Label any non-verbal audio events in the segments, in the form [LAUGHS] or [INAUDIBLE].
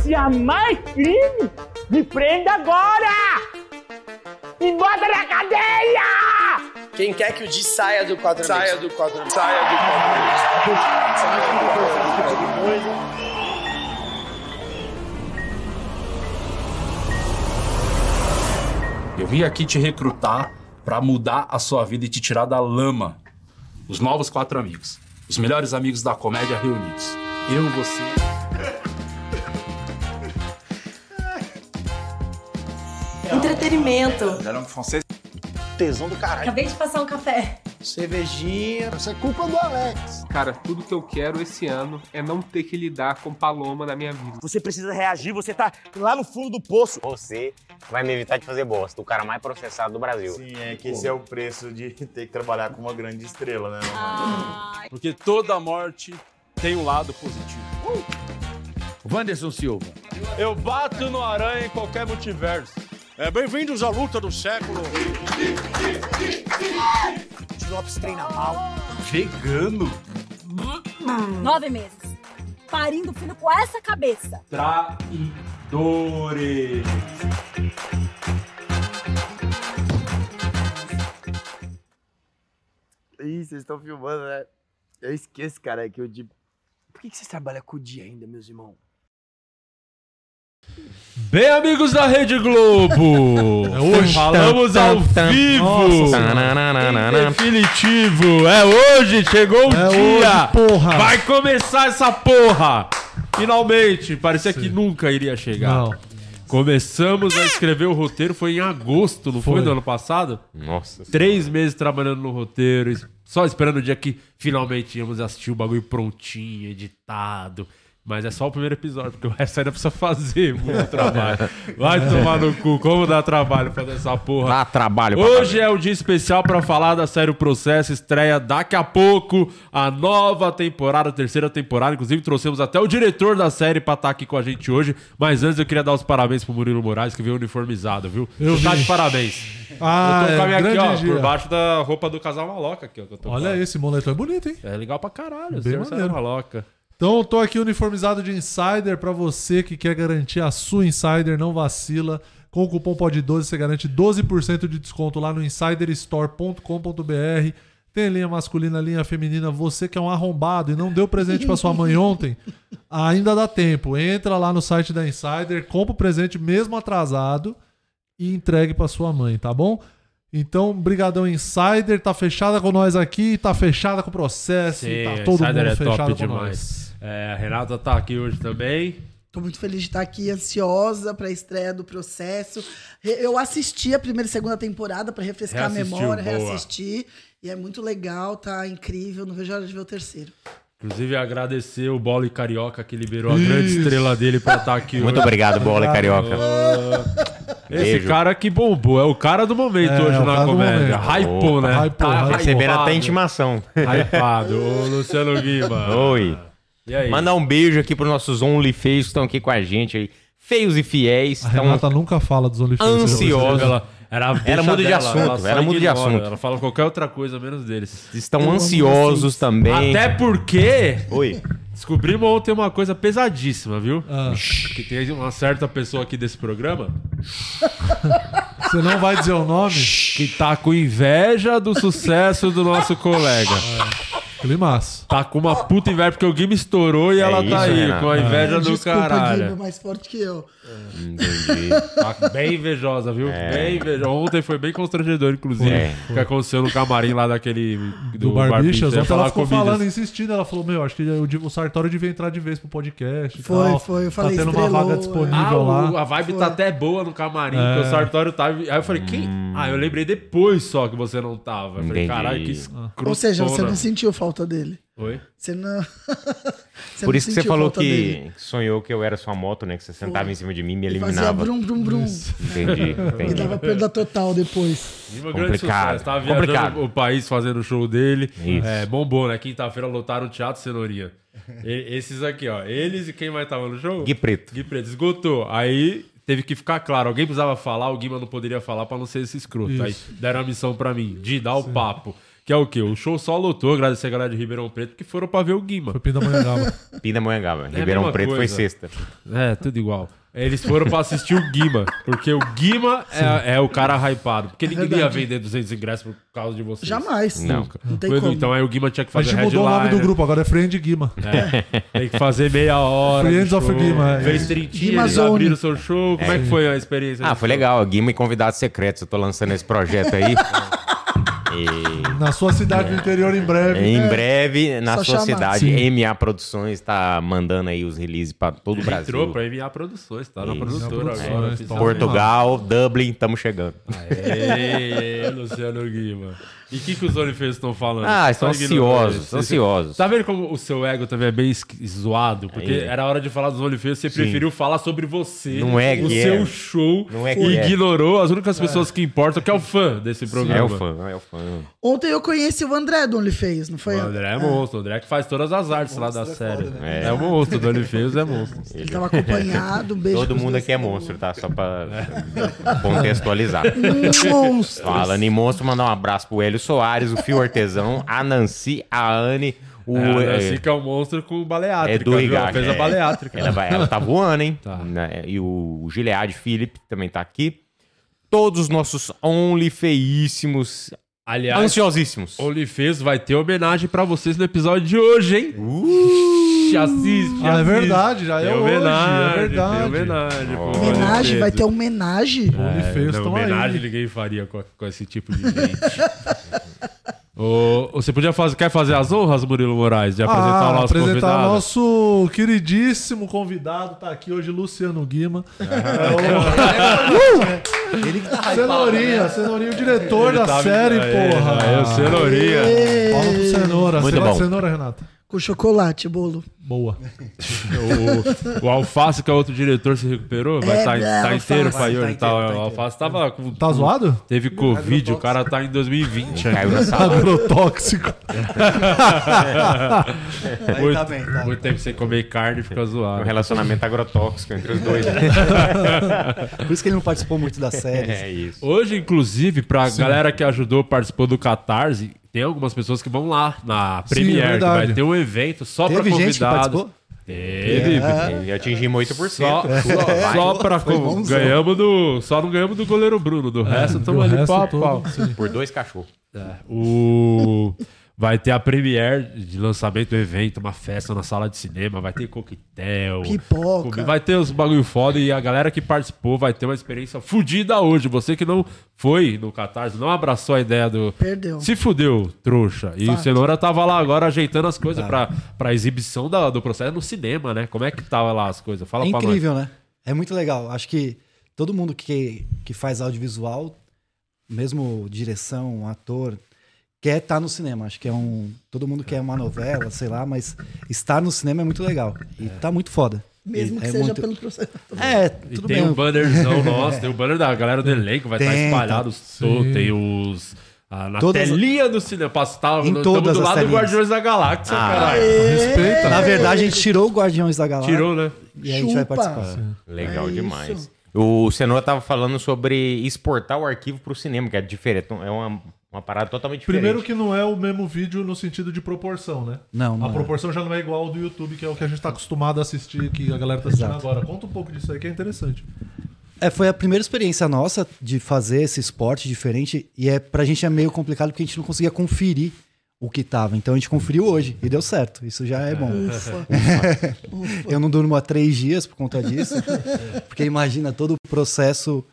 polícia mais crime, me prenda agora! Me bota na cadeia! Quem quer que o Di saia do quadro Saia do quadro Saia do quadro Eu vim aqui te recrutar para mudar a sua vida e te tirar da lama. Os novos quatro amigos. Os melhores amigos da comédia reunidos. Eu, você. Era um francês. Tesão do caralho. Acabei de passar um café. Cervejinha. Isso é culpa do Alex. Cara, tudo que eu quero esse ano é não ter que lidar com paloma na minha vida. Você precisa reagir, você tá lá no fundo do poço. Você vai me evitar de fazer bosta. O cara mais processado do Brasil. Sim, é que esse é o preço de [LAUGHS] ter que trabalhar com uma grande estrela, né? Porque toda morte tem um lado positivo. Wanderson Silva. Eu bato no aranha em qualquer multiverso. É, Bem-vindos à luta do século. Lopes treina mal. Vegano? Nove meses. Parindo filho com essa cabeça. Traidores. Ih, vocês estão filmando, né? Eu esqueço, cara, que o Di. Por que, que vocês trabalham com o Di ainda, meus irmãos? Bem, amigos da Rede Globo, [LAUGHS] hoje. falamos ao tan, tan. vivo, Nossa. em definitivo, é hoje, chegou o É dia, hoje, porra. vai começar essa porra, finalmente, parecia que nunca iria chegar. Não. Começamos a escrever o roteiro, foi em agosto, não foi, Foi. do ano passado? Nossa. Três meses trabalhando no roteiro, só esperando o dia que finalmente íamos assistir o bagulho prontinho, editado. Mas é só o primeiro episódio, porque o resto ainda precisa fazer muito trabalho. Vai tomar no cu, como dá trabalho fazer essa porra. Dá trabalho Hoje é o dia especial pra falar da série O Processo, estreia daqui a pouco a nova temporada, a terceira temporada. Inclusive, trouxemos até o diretor da série pra estar aqui com a gente hoje. Mas antes eu queria dar os parabéns pro Murilo Moraes, que veio uniformizado, viu? Eu Você tá de parabéns. Ah, eu tô com a minha é, aqui, ó, dia. por baixo da roupa do casal maloca aqui, ó. Que eu tô com Olha esse moletom é bonito, hein? É legal pra caralho, Bem você é maneiro. maloca. Então eu tô aqui uniformizado de Insider pra você que quer garantir a sua Insider, não vacila. Com o cupom POD12 você garante 12% de desconto lá no insiderstore.com.br. Tem linha masculina, linha feminina. Você que é um arrombado e não deu presente pra sua mãe ontem, [LAUGHS] ainda dá tempo. Entra lá no site da Insider, compra o presente mesmo atrasado e entregue pra sua mãe, tá bom? Então, brigadão Insider, tá fechada com nós aqui, tá fechada com o processo, Sim, tá todo Insider mundo é fechado top com demais. nós. É, a Renata tá aqui hoje também. Tô muito feliz de estar aqui, ansiosa para a estreia do processo. Eu assisti a primeira e segunda temporada para refrescar a Reassistiu, memória, boa. reassistir. E é muito legal, tá incrível. Não vejo a hora de ver o terceiro. Inclusive, agradecer o Bola e Carioca que liberou a grande estrela dele pra estar aqui Muito hoje. obrigado, Bola e Carioca. Esse Beijo. cara que bombou, é o cara do momento É, hoje é na comédia. Hypou, né? hypou, hypou. Recebendo até intimação. Hypado. Ô, Luciano Guima. Oi. E aí? Mandar um beijo aqui pros nossos OnlyFans que estão aqui com a gente aí. Feios e fiéis. A Renata nunca fala dos você já percebeu? Ela, era, Era muda de assunto, era muda de assunto. Ela fala qualquer outra coisa menos deles. estão Eu ansiosos também. Até porque Oi. descobrimos ontem uma coisa pesadíssima, viu? Ah. Que tem uma certa pessoa aqui desse programa [LAUGHS] Você não vai dizer o nome? que tá com inveja do sucesso do nosso colega. Climaço. Tá com uma puta inveja, porque o Game estourou e É ela tá isso, aí, Renato. com a inveja do Desculpa, Guilherme, é caralho. mais forte que eu. Entendi. [LAUGHS] Tá bem invejosa, viu? Bem invejosa. Ontem foi bem constrangedor, inclusive. É. O que aconteceu no camarim lá daquele. Do, Barbichas. Eu ia Ontem ela ficou comidas. falando, insistindo. Ela falou: Meu, acho que o, o Sartório devia entrar de vez pro podcast. Foi, tal. foi, eu falei, Tá tendo uma estrelou, vaga é. disponível Ah, o- lá. a vibe Foi. tá até boa no camarim, É. porque o Sartório tava. Aí eu falei, quem? Hum. Ah, eu lembrei depois só que você não tava. Eu falei, caralho, que Ah. escrotona. Ou seja, você não sentiu falta dele. Oi? Você não. [LAUGHS] você Por não isso que você falou falta dele. que sonhou que eu era sua moto, né? Que você sentava em cima de mim e me E Fazia eliminava. brum, brum, brum. Entendi, [LAUGHS] E entendi. dava perda total depois. E grande Complicado. Tava viajando complicado. o país fazendo o show dele. Isso. É, bombou, né? Quinta-feira lotaram o Teatro Cenourinha. E- esses aqui, ó. Eles e quem mais tava no show? Gui Preto. Gui Preto. Esgotou. Aí teve que ficar claro. Alguém precisava falar, o Guima não poderia falar pra não ser esse escroto. Isso. Aí deram a missão pra mim, de dar o papo. Que é o quê? O show só lotou, agradecer a galera de Ribeirão Preto, que foram pra ver o Guima. Foi Pindamonhangaba. [LAUGHS] Pindamonhangaba. É a Ribeirão Preto foi coisa. sexta. É, tudo igual. Eles foram pra assistir o Guima, porque o Guima é, é o cara hypado. Porque ninguém ia verdade. vender 200 ingressos por causa de vocês. Jamais. Nunca. Não tem Foi- como. Então aí o Guima tinha que A fazer gente mudou o nome do grupo, agora é Friend Guima. É, tem que fazer meia hora. Friends of. Guima, é. Fez trintinha, Guima eles Zone. abriram o seu show. Como é, É. que foi a experiência? Ah, foi show? legal. Guima e convidados secretos. Eu tô lançando esse projeto aí. [LAUGHS] E Na sua cidade do interior em breve. em É. breve, na Só sua chamar. cidade, Sim. MA Produções tá mandando aí os releases pra todo o Brasil. Entrou pra MA Produções, tá na produtora Produções, agora. oficial. Portugal, Dublin, tamo chegando. Aê, Luciano Guima. E o que, que os OnlyFans estão falando? Ah, estão ansiosos, isso. ansiosos. Tá vendo como o seu ego também é bem zoado? Porque É. era hora de falar dos OnlyFans, você Sim. preferiu falar sobre você, Não é o seu é. show, Não é e é. ignorou as únicas pessoas que importam, que é o fã desse programa. É o fã, é o fã. Ontem eu conheci o André do OnlyFans, não foi? O André é monstro, o André que faz todas as artes lá da série. né? É, É. o monstro do OnlyFans, é monstro. Ele tava acompanhado, um beijo. Todo mundo aqui é monstro, tá? Só pra contextualizar. [LAUGHS] Monstros. Falando em monstro, mandar um abraço pro Hélio Soares, o Fio Artesão, a Nancy, a Anne, o. É, a é, Nancy que é o monstro com baleátrica, é do? Rigar. Ela fez a é. baleátrica. Ela, ela tá voando, hein? Tá. Né? E o Gilead Felipe também tá aqui. Todos os nossos OnlyFeíssimos, Aliás, ansiosíssimos. OnlyFans vai ter homenagem pra vocês no episódio de hoje, hein? Ixi, assiste, Ah, é assiste. verdade, já é Tem hoje, homenagem, é verdade. Tem homenagem. OnlyFans. vai ter homenagem. OnlyFans não, homenagem aí. ninguém faria com, com esse tipo de gente. [LAUGHS] Ô, você podia fazer, quer fazer as honras, Murilo Moraes, de apresentar Ah, o nosso apresentar convidado? o nosso queridíssimo convidado, tá aqui hoje, Luciano Guima. É o- [LAUGHS] Ele que tá Cenourinha, Cenourinha, o diretor Ele da tá- série, Aê, porra. aê, o Cenourinha. Fala pro Cenoura. Muito Você gosta bom. de cenoura, Renata? Com chocolate, bolo. Boa. O, o Alface, que é outro diretor, se recuperou? Vai É, estar é, tá Alface. inteiro ir Tá hoje. inteiro, Tá, tá o Alface tava com. Tá zoado? Teve Covid, o cara tá em 2020 ainda. Caiu na sala. Agrotóxico. [LAUGHS] Muito, tá bem, tá. muito tempo sem comer carne fica Um zoado. relacionamento agrotóxico entre os dois. né? [LAUGHS] Por isso que ele não participou muito da série. É isso. Hoje, inclusive, pra galera que ajudou, participou do Catarse, tem algumas pessoas que vão lá na Sim, é Premiere, que verdade. vai ter um evento só pra Teve gente que convidados. participou? Teve. É. E atingimos 8%. Só, só, só pra com- ganhamos do. Só não ganhamos do goleiro Bruno. Do resto, E estamos ali resto pau pau. Por dois cachorros. O... Vai ter a premiere de lançamento do evento, uma festa na sala de cinema, vai ter coquetel, Pipoca. comi- vai ter os bagulho foda e a galera que participou vai ter uma experiência fudida hoje. Você que não foi no Catarse, não abraçou a ideia do. Perdeu. Se fudeu, trouxa. E o Fato. Cenoura tava lá agora ajeitando as coisas pra, pra exibição da- do processo no cinema, né? Como é que tava lá as coisas? Fala É pra nós. incrível, né? É muito legal. Acho que todo mundo que, que faz audiovisual, mesmo direção, ator, quer estar no cinema. Acho que é um. Todo mundo quer uma novela, sei lá, mas estar no cinema é muito legal. E tá muito foda. Mesmo E que é seja muito- pelo processo. É, E tudo tem bem. um bannerzão [LAUGHS] nosso, tem o banner da galera do elenco, vai estar Tem, espalhado tá. tem os. ah, na Todas- telinha do cinema. Passa, tá, Em no- todas do as lado do telinhas. Guardiões da Galáxia, Ah, caralho. Respeita. Na verdade, a gente tirou o Guardiões da Galáxia. Tirou, né? E a gente vai participar. Legal É demais. isso. O Cenoura tava falando sobre exportar o arquivo pro cinema, que é diferente. É uma, uma parada totalmente diferente. Primeiro que não é o mesmo vídeo no sentido de proporção, né? Não, não A é. proporção já não é igual ao do YouTube, que é o que a gente tá acostumado a assistir, que a galera tá assistindo Exato. agora. Conta um pouco disso aí que é interessante. É, foi a primeira experiência nossa de fazer esse esporte diferente e é pra gente é meio complicado porque a gente não conseguia conferir o que tava. Então a gente conferiu hoje e deu certo. Isso já é bom. Ufa. [LAUGHS] Eu não durmo há três dias por conta disso, [LAUGHS] porque imagina todo o processo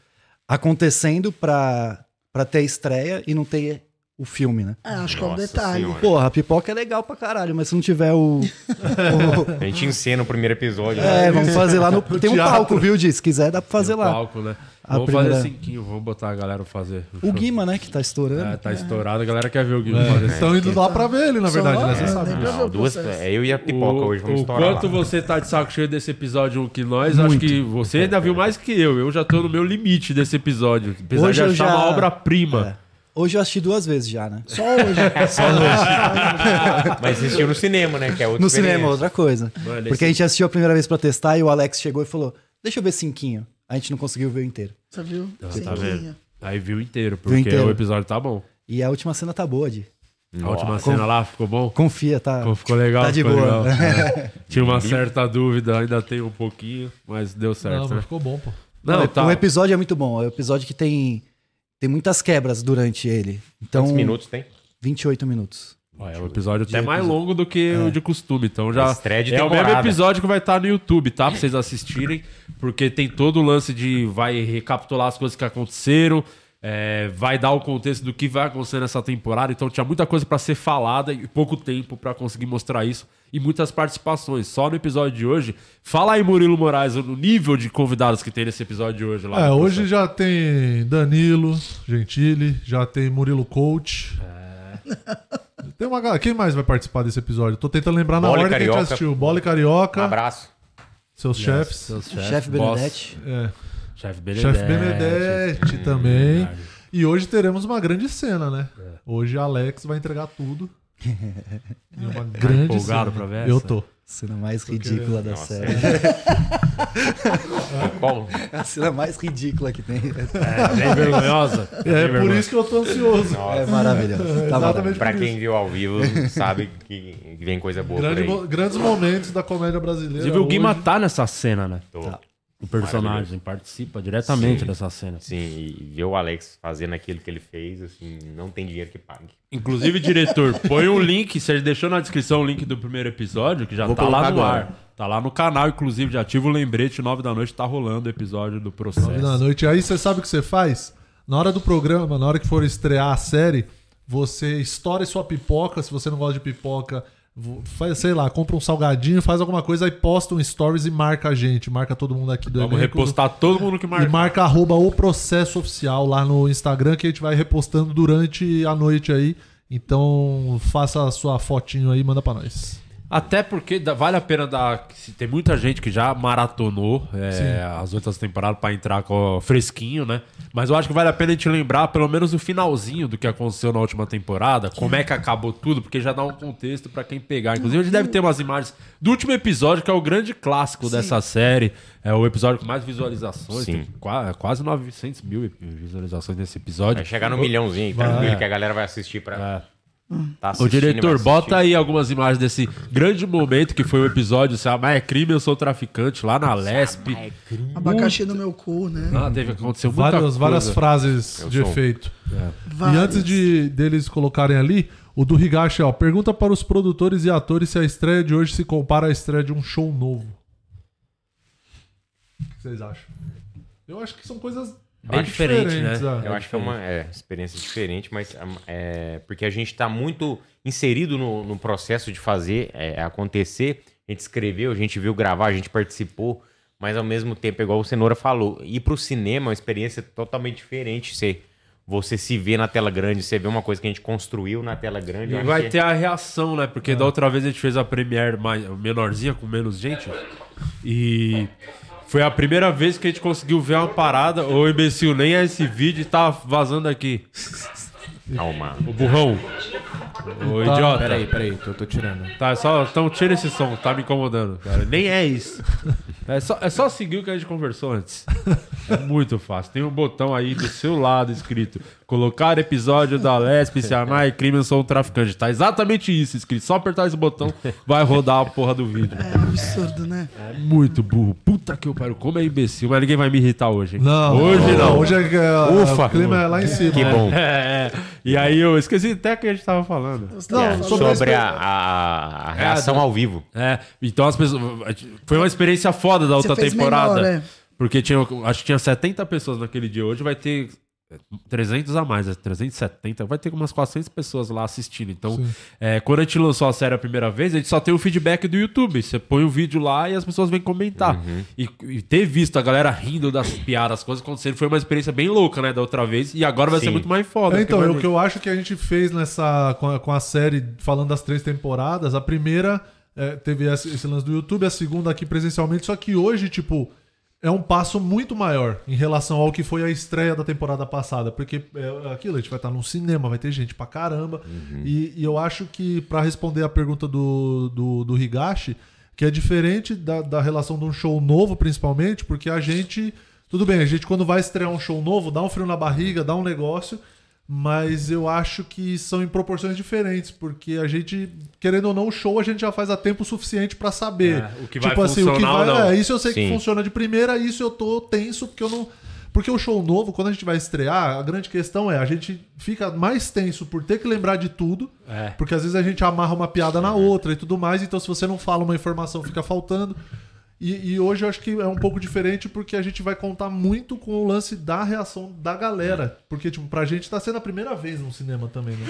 acontecendo pra, pra ter a estreia e não ter o filme, né? É, acho que é um detalhe. Senhora. Porra, a pipoca é legal pra caralho, mas se não tiver o. o- A gente encena o primeiro episódio. é, né? vamos fazer lá no. [LAUGHS] Tem um teatro. palco, viu, Di? Se quiser, dá pra fazer Tem o lá. palco, né? A Vamos primeira- fazer cinquinho, vamos botar a galera fazer. O Guima, né, que tá estourando. É, tá estourado, a galera quer ver o Guima fazer Estão indo lá pra ver ele, na verdade, né? Você é, sabe. Não, o duas, é eu e a pipoca o, hoje, vamos o estourar quanto lá. você tá de saco cheio desse episódio que nós, acho que você ainda viu mais que eu. Eu já tô no meu limite desse episódio. Apesar Hoje de eu achar já- uma obra-prima. É. Hoje eu assisti duas vezes já, né? Só hoje. [LAUGHS] [LAUGHS] Mas assistiu no cinema, né? Que é outra No cinema, outra coisa. Mano, Porque esse- a gente assistiu a primeira vez pra testar e o Alex chegou e falou: Deixa eu ver cinquinho. A gente não conseguiu ver o inteiro. Você viu? Tá Cinquinho. vendo? Aí viu inteiro, porque inteiro. o episódio tá bom. E a última cena tá boa, Di. A última Nossa. cena lá ficou bom? Confia, tá. Ficou, legal, Tá de ficou boa. legal. [LAUGHS] É. Tinha uma certa dúvida, ainda tem um pouquinho, mas deu certo. Não, mas né? ficou bom, pô. Não, o, tá. o episódio é muito bom. É um episódio que tem, tem muitas quebras durante ele. Então, Quantos minutos tem? 28 minutos. Ó, É um episódio até mais longo do que o de costume, então já Estreia de é o mesmo episódio que vai estar no YouTube, tá? Pra vocês assistirem, porque tem todo o lance de vai recapitular as coisas que aconteceram, é, vai dar o contexto do que vai acontecer nessa temporada, então tinha muita coisa pra ser falada e pouco tempo pra conseguir mostrar isso e muitas participações. Só no episódio de hoje, fala aí Murilo Moraes o nível de convidados que tem nesse episódio de hoje lá. É, hoje já tem Danilo Gentili, já tem Murilo Coach. [LAUGHS] Tem uma galera. Quem mais vai participar desse episódio? Tô tentando lembrar na Bola e ordem que a gente Carioca. assistiu. Bola e Carioca. Um abraço. Seus Yes, chefes. seus chefes, Chefe boss. Benedetti. É. Chefe Benedetti. Chefe Benedetti também. E hoje teremos uma grande cena, né? Hoje Alex vai entregar tudo. [LAUGHS] E uma grande empolgado cena. pra ver Eu essa? tô. Cena mais ridícula da Nossa, série. [LAUGHS] Qual? É a cena mais ridícula que tem. É, bem vergonhosa. [LAUGHS] É por isso que eu tô ansioso. É maravilhoso. Tá Exatamente Pra quem isso. viu ao vivo, sabe que vem coisa boa Grande grandes momentos da comédia brasileira. Inclusive, o Guima hoje. tá nessa cena, né? Tô. Tá. O personagem participa diretamente dessa cena. Sim, e ver o Alex fazendo aquilo que ele fez, assim, não tem dinheiro que pague. Inclusive, diretor, põe um link, você deixou na descrição o link do primeiro episódio, que já Vou tá lá no agora. ar. Tá lá no canal, inclusive, já ativa o lembrete, nove da noite tá rolando o episódio do processo. Nove da noite. Aí você sabe o que você faz? Na hora do programa, na hora que for estrear a série, você estoura sua pipoca. Se você não gosta de pipoca, faz, sei lá, compra um salgadinho, faz alguma coisa, aí posta um stories e marca a gente. Marca todo mundo aqui do Vamos repostar todo mundo que E marca. marca arroba o processo oficial lá no Instagram, que a gente vai repostando durante a noite aí. Então faça a sua fotinho aí e manda pra nós. Até porque vale a pena dar. se Tem muita gente que já maratonou é, as outras temporadas pra entrar com fresquinho, né? Mas eu acho que vale a pena a gente lembrar pelo menos o finalzinho do que aconteceu na última temporada, como é que acabou tudo, porque já dá um contexto pra quem pegar. Inclusive, a gente deve ter umas imagens do último episódio, que é o grande clássico dessa série. É o episódio com mais visualizações. Sim. Tem qua- quase 900 mil visualizações nesse episódio. Vai chegar no milhãozinho, aí, Vai. tranquilo, que a galera vai assistir pra... Tá e diretor, bota aí algumas imagens desse grande momento que foi o episódio Se Amar é Crime, Eu Sou Traficante, lá na Lesp. Abacaxi no meu cu, né? Ah, teve que acontecer muita Várias, coisa. várias frases Eu de sou- efeito. É. E antes de deles colocarem ali, o do Higashi, ó, pergunta para os produtores e atores se a estreia de hoje se compara à estreia de um show novo. O que vocês acham? Eu acho que são coisas Bem diferente, né? diferentes, Eu acho que é uma é, experiência diferente, mas é, porque a gente está muito inserido no, no processo de fazer é, acontecer. A gente escreveu, a gente viu gravar, a gente participou, mas ao mesmo tempo, igual o Cenoura falou, ir para o cinema é uma experiência totalmente diferente. Você, você se vê na tela grande, você vê uma coisa que a gente construiu na tela grande. E vai que- ter a reação, né? Porque da outra vez a gente fez a Premiere mais, menorzinha, com menos gente. E foi a primeira vez que a gente conseguiu ver uma parada. Ô, imbecil, nem esse vídeo tá vazando aqui. Calma. O burrão. Ô, Tá, idiota. peraí, peraí, tô, tô tirando. Tá, só, então tira esse som, tá me incomodando, cara. Nem é isso. [LAUGHS] É só, é só seguir o que a gente conversou antes. É muito fácil. Tem um botão aí do seu lado escrito: colocar episódio da Lesp, se amar e crime, eu sou um traficante. Tá exatamente isso escrito. Só apertar esse botão, vai rodar a porra do vídeo. É absurdo, né? É muito burro. Puta que eu paro. Como é imbecil, mas ninguém vai me irritar hoje, hein? Não, hoje não, hoje é que, é, Ufa. o clima é lá em cima. Que né? bom. É, é. E aí eu esqueci até o que a gente tava falando. Não, É, sobre sobre, a- a, a- a reação É, ao vivo. É, então as pessoas. Foi uma experiência foda da outra temporada. menor, é. Porque tinha, acho que tinha 70 pessoas naquele dia. Hoje vai ter 300 a mais, é 370. Vai ter umas 400 pessoas lá assistindo. Então, é, quando a gente lançou a série a primeira vez, a gente só tem o feedback do YouTube. Você põe o vídeo lá e as pessoas vêm comentar. E, e ter visto a galera rindo das piadas, as coisas acontecendo, foi uma experiência bem louca, né? Da outra vez. E agora vai ser Sim. muito mais foda. É, então, porque o que eu acho que a gente fez nessa com a, com a série, falando das três temporadas, a primeira é, teve esse, esse lance do YouTube, a segunda aqui presencialmente, só que hoje, tipo, é um passo muito maior em relação ao que foi a estreia da temporada passada, porque é aquilo, a gente vai estar num cinema, vai ter gente pra caramba, e, e eu acho que, pra responder a pergunta do, do, do Higashi, que é diferente da, da relação de um show novo, principalmente, porque a gente. Tudo bem, a gente quando vai estrear um show novo, dá um frio na barriga, dá um negócio. Mas eu acho que são em proporções diferentes, porque a gente, querendo ou não, o show a gente já faz há tempo suficiente pra saber. É, o que vai funcionar ou não. É, isso eu sei que Sim. funciona de primeira, isso eu tô tenso, porque eu não. Porque o show novo, quando a gente vai estrear, a grande questão é a gente fica mais tenso por ter que lembrar de tudo, É. porque às vezes a gente amarra uma piada na outra e tudo mais, então se você não fala uma informação fica faltando. E, e hoje eu acho que é um pouco diferente porque a gente vai contar muito com o lance da reação da galera. Porque, tipo, pra gente tá sendo a primeira vez no cinema também, né?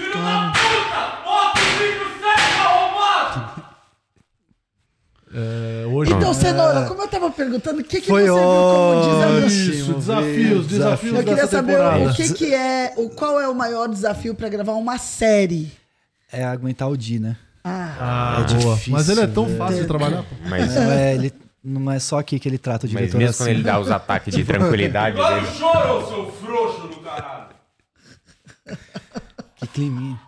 É, hoje Então, é- Cenoura, como eu tava perguntando, o que, que Foi você viu como desafio? Isso, desafios, desafios Eu queria dessa saber temporada. o que, que é, o, qual é o maior desafio pra gravar uma série. É aguentar o Di, né? Ah, Ah, É boa. difícil, Mas ele é tão né? fácil de trabalhar. pô. Mas, Não é, ele, não é só aqui que ele trata o mas diretor mesmo assim. quando ele dá os ataques de [LAUGHS] tranquilidade dele. chorou, seu frouxo do caralho. Que climinha.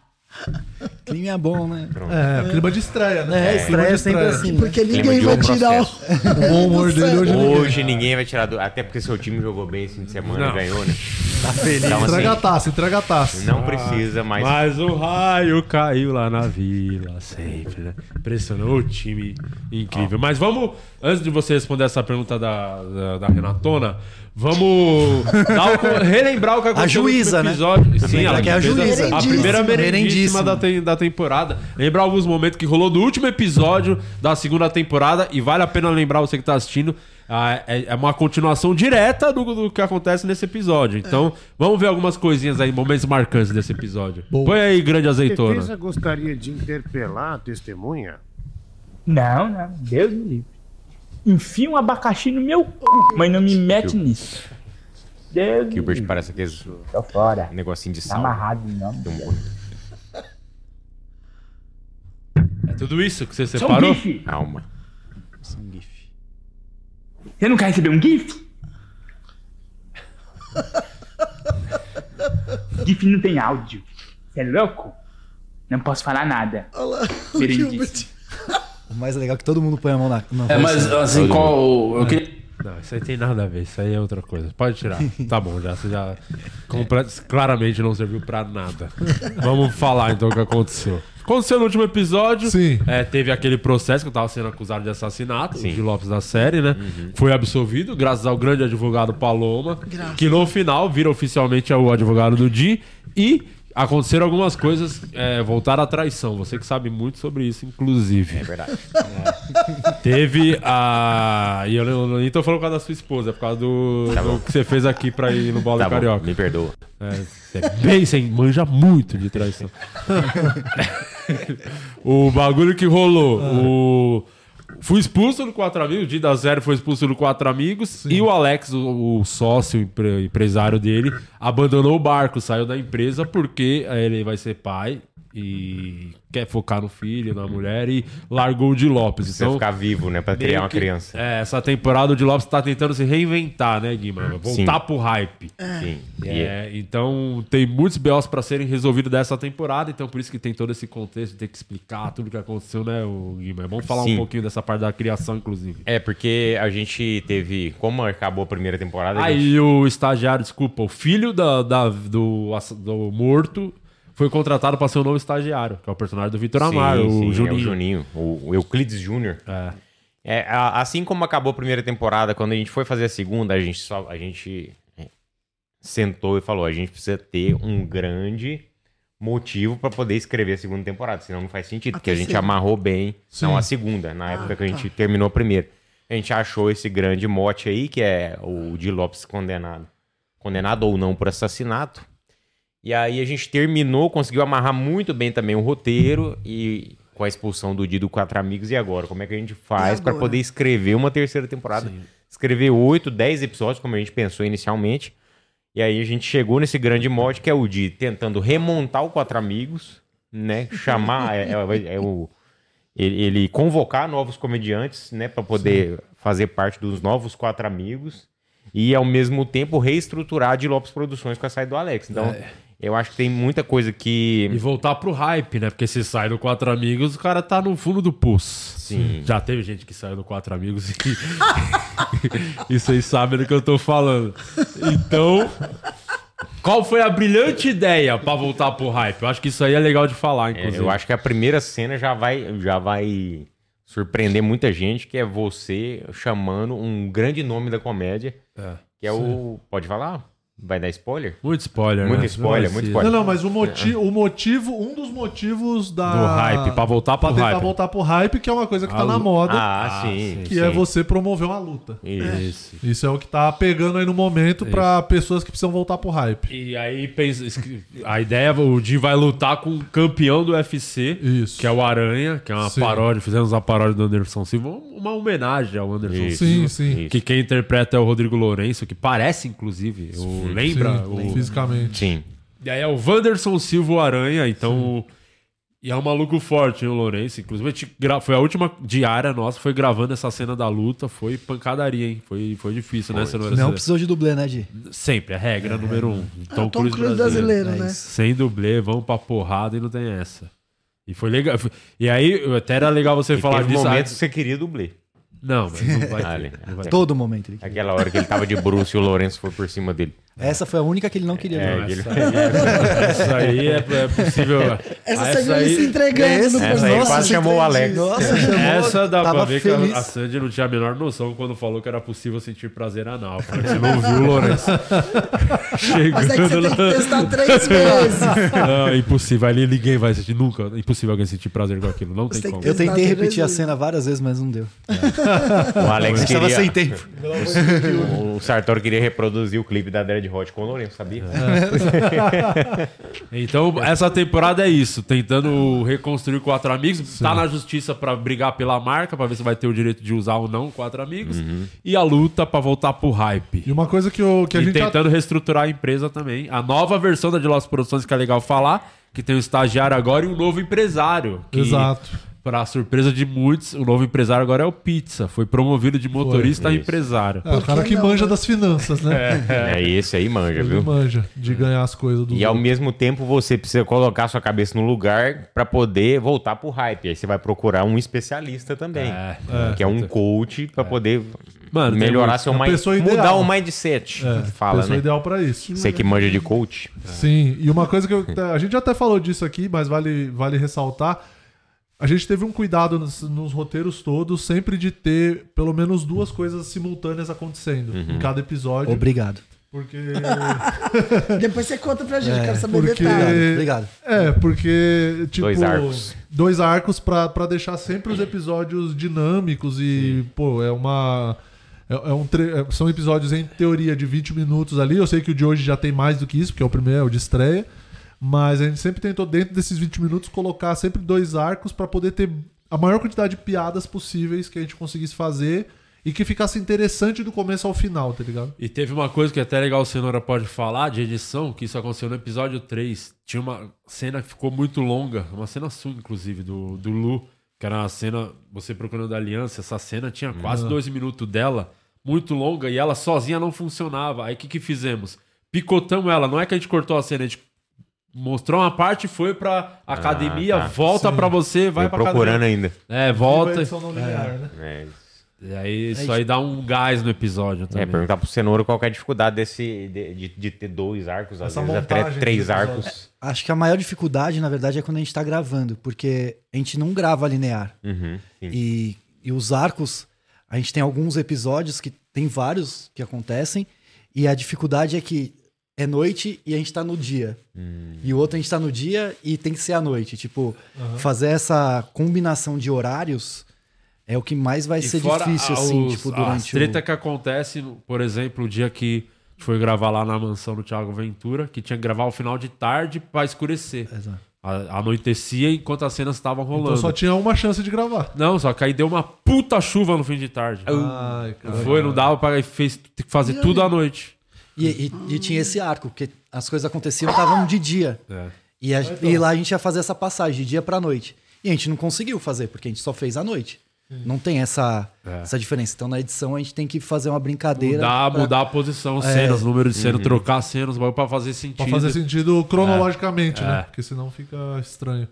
Clima é bom, né? É, clima de estreia, né? É, estreia de é sempre assim. porque Clima ninguém vai tirar [LAUGHS] o... bom humor dele hoje ninguém- Hoje ninguém vai tirar do. Até porque seu time jogou bem esse fim de semana Não. e ganhou, né? [LAUGHS] Tá feliz. Então, Entrega a assim, taça, entrega a taça. não precisa mais. Mas o raio caiu lá na vila, sempre, né? Impressionou o time incrível. Mas vamos, antes de você responder essa pergunta da, da, da Renatona, vamos [LAUGHS] dar o- relembrar o que aconteceu juíza, no né? episódio. Sim, Ela ela que é a juíza. A primeira merendíssima Merendíssima. da, tem- da temporada. Lembrar alguns momentos que rolou no último episódio da segunda temporada e vale a pena lembrar você que tá assistindo. ah, é, é uma continuação direta do, do que acontece nesse episódio. Então, vamos ver algumas coisinhas aí, momentos marcantes desse episódio. Boa. Põe aí, grande A azeitona. defesa gostaria de interpelar a testemunha? Não, não, Deus me livre. Enfia um abacaxi no meu cu, mas não me mete nisso. Deus me Gilbert livre. parece aqueles Tô fora. negocinho de Tá sal. amarrado em nome de Tem um Deus. É tudo isso que você Só um separou? gif. Calma. Você não quer receber um gif? [LAUGHS] gif não tem áudio. Você é louco? Não posso falar nada. Olha lá, o. Gilbert. O mais legal é que todo mundo põe a mão na. na É, mas assim, qual. Eu queria. Não, isso aí tem nada a ver. Isso aí é outra coisa. Pode tirar. [LAUGHS] Tá bom, já. Você já compre- claramente não serviu pra nada. Vamos falar então o que aconteceu. Aconteceu no último episódio. Sim. É, teve aquele processo que eu tava sendo acusado de assassinato, Sim. o de Lopes da série, né? Foi absolvido, graças ao grande advogado Paloma, Graças. que no final vira oficialmente o advogado do Di. E aconteceram algumas coisas, é, voltaram à traição. Você que sabe muito sobre isso, inclusive. É verdade. [LAUGHS] Teve a. E eu não, nem tô falando por causa da sua esposa, é por causa do, Tá do bom. que você fez aqui pra ir no Bola Tá bom, Carioca. me perdoa. É, você é bem sem manja muito de traição. [LAUGHS] [LAUGHS] o bagulho que rolou. O... Fui expulso do Quatro Amigos, o Dida Zero foi expulso do Quatro Amigos. E o Alex, o, o sócio empre- empresário dele, abandonou o barco, saiu da empresa porque eh, ele vai ser pai e quer focar no filho, na mulher e largou o de Lopes. Precisa Então, ficar vivo, né? Pra criar uma que- criança. É, essa temporada o de Lopes tá tentando se reinventar, né, Guima? Voltar Sim. pro hype. Sim. E É, então tem muitos BOs pra serem resolvidos dessa temporada, então por isso que tem todo esse contexto de ter que explicar tudo que aconteceu, né, o Guima? É bom falar Sim. um pouquinho dessa parte da criação, inclusive. É, porque a gente teve. Como acabou a primeira temporada. a gente- Aí o estagiário, desculpa, o filho da, da- do, do morto foi contratado pra ser o novo estagiário, que é o personagem do Vitor Amaro, sim, o Juninho. É o Juninho, o, Euclides Júnior. É. É, assim como acabou a primeira temporada, quando a gente foi fazer a segunda, a gente só a gente é, sentou e falou, a gente precisa ter um grande motivo pra poder escrever a segunda temporada, senão não faz sentido, porque a gente amarrou bem, Sim. não a segunda, na época que a gente tá. terminou a primeira. A gente achou esse grande mote aí, que é o Di Lopes condenado. Condenado ou não por assassinato. E aí a gente terminou, conseguiu amarrar muito bem também o roteiro e com a expulsão do Di do Quatro Amigos. E agora? Como é que a gente faz para poder escrever uma terceira temporada? Escrever oito, dez episódios, como a gente pensou inicialmente. E aí a gente chegou nesse grande mote que é o Di tentando remontar o Quatro Amigos, né? Chamar, é, é- é o, ele, ele convocar novos comediantes, né? Para poder fazer parte dos novos Quatro Amigos. E ao mesmo tempo reestruturar a de Lopes Produções com a saída do Alex. Então, eu acho que tem muita coisa que. E voltar pro hype, né? Porque se sai do Quatro Amigos, o cara tá no fundo do poço. Sim. Já teve gente que saiu do Quatro Amigos e. [LAUGHS] e vocês sabem do que eu tô falando. Então. Qual foi a brilhante ideia pra voltar pro hype? Eu acho que isso aí é legal de falar, É, inclusive. eu acho que a primeira cena já vai, já vai surpreender muita gente, que é você chamando um grande nome da comédia, que é o... Pode falar? Vai dar spoiler? Muito spoiler, Muito né? spoiler, Não muito spoiler. Não, não, mas o, moti o motivo, um dos motivos da. Do hype, pra voltar pro pra tentar hype. voltar pro hype, que é uma coisa que A tá na moda. Ah, sim, Que sim. é você promover uma luta. Isso. Isso é o que tá pegando aí no momento pra pessoas que precisam voltar pro hype. E aí pensa, a ideia, o Di vai lutar com o campeão do UFC, que é o Aranha, que é uma Sim. paródia, fizemos uma paródia do Anderson Silva, uma homenagem ao Anderson Isso. Silva. Sim, sim. Que quem interpreta é o Rodrigo Lourenço, que parece, inclusive, o, lembra? Sim, o, fisicamente. Sim. E aí é o Wanderson Silva Aranha, então. E é um maluco forte, hein, o Lourenço. Inclusive, a foi a última diária nossa, foi gravando essa cena da luta. Foi pancadaria, hein? Foi, foi difícil, né, Cenoura? Não precisou de dublê, né, Di? Sempre, é regra número um. Tom, Tom Cruise brasileiro, né? Sem dublê, vamos pra porrada e não tem essa. E foi legal. E aí, até era legal você E falar teve disso. momentos ah, que você queria dublê. Não, mas não vai [LAUGHS] ter, Ali. não vai ter. Todo momento. ele- Aquela hora que ele tava de bruxo e o Lourenço foi por cima dele. Essa foi a única que ele não queria É, ver. aquele- Essa aí é, é possível. Essa você viu ele se entregando no Essa aí personagem. quase chamou o Alex. Nossa, chamou, Essa dá pra ver feliz. que a, a Sandy não tinha a menor noção quando falou que era possível sentir prazer anal. Você não viu o Lourenço. [LAUGHS] Chegando Mas é que você tem lá. que testar três [LAUGHS] vezes. Não, é impossível. Ali ninguém vai sentir nunca. É impossível alguém sentir prazer com aquilo. Não tem tem como. Eu tentei repetir a cena várias vezes, mas não deu. [LAUGHS] O Alex Eu estava queria... sem tempo. O Sartori queria reproduzir o clipe da Dread Hot com o Lourenço, sabia? [LAUGHS] Então, essa temporada é isso. Tentando reconstruir quatro amigos. Tá na justiça pra brigar pela marca, pra ver se vai ter o direito de usar ou não quatro amigos. Uhum. E a luta pra voltar pro hype. E uma coisa que, eu, que a e gente já- tentando reestruturar a empresa também. A nova versão da De Lost Produções, que é legal falar, que tem um estagiário agora e um novo empresário. que, Exato. Pra surpresa de muitos, o novo empresário agora é o Pizza. Foi promovido de motorista a Isso. empresário. É, o cara que não, manja né? das finanças, né? É esse aí, manja, Ele viu? manja de ganhar as coisas do E ao mesmo tempo você precisa colocar sua cabeça no lugar pra poder voltar pro hype. Aí você vai procurar um especialista também, É, que é um coach pra poder Mano, melhorar seu a mind, pessoa mudar o mindset. É, fala, pessoa né? ideal pra isso. Você que manja de coach. Sim, e uma coisa que eu- a gente até falou disso aqui, mas vale, vale ressaltar. A gente teve um cuidado nos, nos roteiros todos, sempre de ter pelo menos duas coisas simultâneas acontecendo Uhum. em cada episódio. Obrigado. Porque. [LAUGHS] Depois você conta pra gente, quero saber porque detalhes. Obrigado. É, porque, tipo. Dois arcos. Dois arcos pra, pra deixar sempre os episódios dinâmicos e, pô, é uma. É, é um tre- é- são episódios, em teoria, de 20 minutos ali. Eu sei que o de hoje já tem mais do que isso, porque é o primeiro, é o de estreia. Mas a gente sempre tentou, dentro desses 20 minutos, colocar sempre dois arcos pra poder ter a maior quantidade de piadas possíveis que a gente conseguisse fazer e que ficasse interessante do começo ao final, tá ligado? E teve uma coisa que até legal o Cenoura pode falar de edição, que isso aconteceu no episódio 3. Tinha uma cena que ficou muito longa, uma cena sua, inclusive, do, do Lu, que era uma cena, você procurando a aliança, essa cena tinha quase dois minutos dela, muito longa, e ela sozinha não funcionava. Aí o que, que fizemos? Picotamos ela, não é que a gente cortou a cena, a gente mostrou uma parte, foi pra academia, tá. volta Sim. pra você, vai Vai pra procurando academia. ainda. É, volta. linear, né? É, E aí isso aí dá um gás no episódio é, também. perguntar pro Cenoura qual que é a dificuldade desse, de, de, de ter dois arcos, às Essa vezes até três arcos. Acho que a maior dificuldade, na verdade, é quando a gente tá gravando, porque a gente não grava linear. Uhum. E, e os arcos, a gente tem alguns episódios que tem vários que acontecem, e a dificuldade é que é noite e a gente tá no dia. Hum. E o outro a gente tá no dia e tem que ser à noite. Tipo, fazer essa combinação de horários é o que mais vai E ser fora difícil, a- assim, tipo, durante treta o... que acontece, por exemplo, o dia que a gente foi gravar lá na mansão do Thiago Ventura, que tinha que gravar o final de tarde pra escurecer. Exato. A- Anoitecia enquanto as cenas estavam rolando. Então só tinha uma chance de gravar. Não, só que aí deu uma puta chuva no fim de tarde. Ai, Não cara. foi, não dava pra fez, ter que fazer tudo à noite. E, e- e tinha esse arco, porque as coisas aconteciam, estavam de dia. É. E, a- e lá a gente ia fazer essa passagem de dia pra noite. E a gente não conseguiu fazer, porque a gente só fez à noite. Não tem essa, É. essa diferença. Então na edição a gente tem que fazer uma brincadeira. Mudar, pra- mudar a posição, É. cenas, número de cena, trocar cenas, vai pra fazer sentido. Pra fazer sentido cronologicamente, É. né? É. Porque senão fica estranho.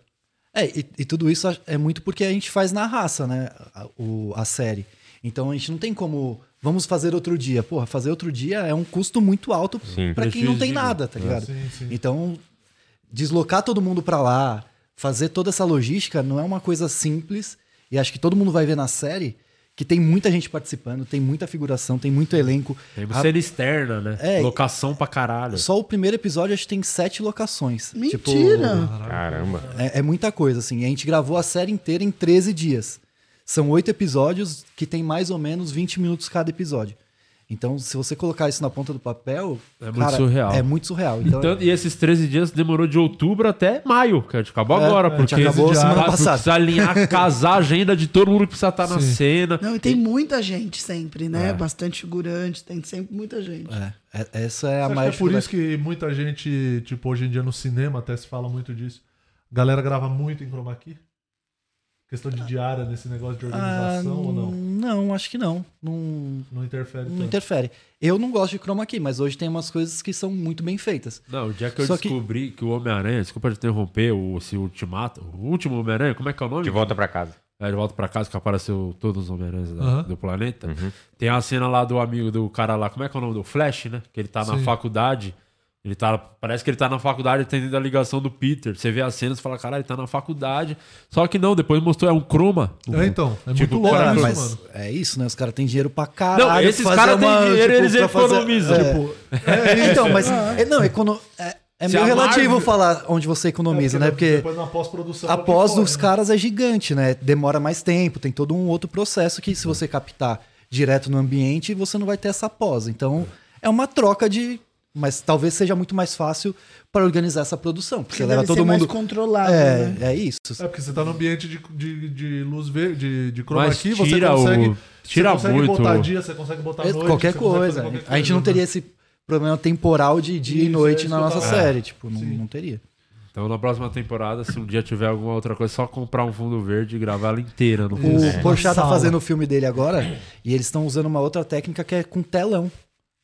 É, e, e tudo isso é muito porque a gente faz na raça, né? A, o- a série. Então a gente não tem como. Vamos fazer outro dia. Porra, fazer outro dia é um custo muito alto pra quem não tem nada, tá É. ligado? Sim, sim. Então, deslocar todo mundo pra lá, fazer toda essa logística não é uma coisa simples. E acho que todo mundo vai ver na série que tem muita gente participando, tem muita figuração, tem muito elenco. Tem A- cena externa, né? É, Locação pra caralho. Só o primeiro episódio acho que tem sete locações. Tipo, Mentira! Caramba. é, é muita coisa, assim. A gente gravou a série inteira em 13 dias. São oito episódios que tem mais ou menos 20 minutos cada episódio. Então, se você colocar isso na ponta do papel. É muito cara, surreal. É muito surreal. E, Então, tanto- e esses 13 dias demorou de outubro até maio, que a gente acabou É, agora, a porque gente acabou semana passada. precisa alinhar, [LAUGHS] casar a agenda de todo mundo que precisa estar na Sim. cena. Não, e tem muita gente sempre, né? É. Bastante figurante, tem sempre muita gente. é, é- essa é a mais. é por isso que muita gente, tipo, hoje em dia no cinema até se fala muito disso. A galera grava muito em chroma key? Questão de diária nesse negócio de organização ou não? Ah, Não, acho que não. Não, Não interfere não tanto. interfere. Eu não gosto de chroma key, mas hoje tem umas coisas que são muito bem feitas. Não, o dia que eu Só que- descobri que, o Homem-Aranha, desculpa de interromper, o, esse Ultimato, o último Homem-Aranha, como é que é o nome? De volta pra casa. É, de volta pra casa, que apareceu todos os Homem-Aranhas Aham. do planeta. Tem a cena lá do amigo do cara lá, como é que é o nome do Flash, né? Que ele tá na Sim. faculdade. Ele tá, parece que ele tá na faculdade atendendo a ligação do Peter. Você vê as cenas e fala, caralho, ele tá na faculdade. Só que não, depois mostrou, é um croma. É, então. É Tipo, muito louco mas mano. é isso, né? Os caras têm dinheiro pra caralho. Não, esses caras têm dinheiro, tipo, eles pra fazer- economizam. É. Tipo, É, então, mas. [LAUGHS] É, não, econo, é, é meio relativo Marvel- falar onde você economiza, É, né? Porque depois na pós-produção. a é pós fora, dos né? caras é gigante, né? Demora mais tempo, tem todo um outro processo que se você captar direto no ambiente, você não vai ter essa pós. Então, é uma troca de. Mas talvez seja muito mais fácil para organizar essa produção. Porque Porque leva todo ser mais mundo. controlado, É, né? é isso. É porque você tá no ambiente de, de, de luz verde, de, de chroma Mas key, você tira consegue. o- tira você consegue muito botar dia, você consegue botar É, noite. qualquer coisa. qualquer A gente não coisa, teria né? esse problema temporal de dia e Isso, noite é na nossa tava- série. Tipo, não, não teria. Então, na próxima temporada, se um dia tiver alguma outra coisa, é só comprar um fundo verde e gravar ela inteira no fundo. O verde. Porchat tá fazendo o filme dele agora e eles estão usando uma outra técnica que é com telão.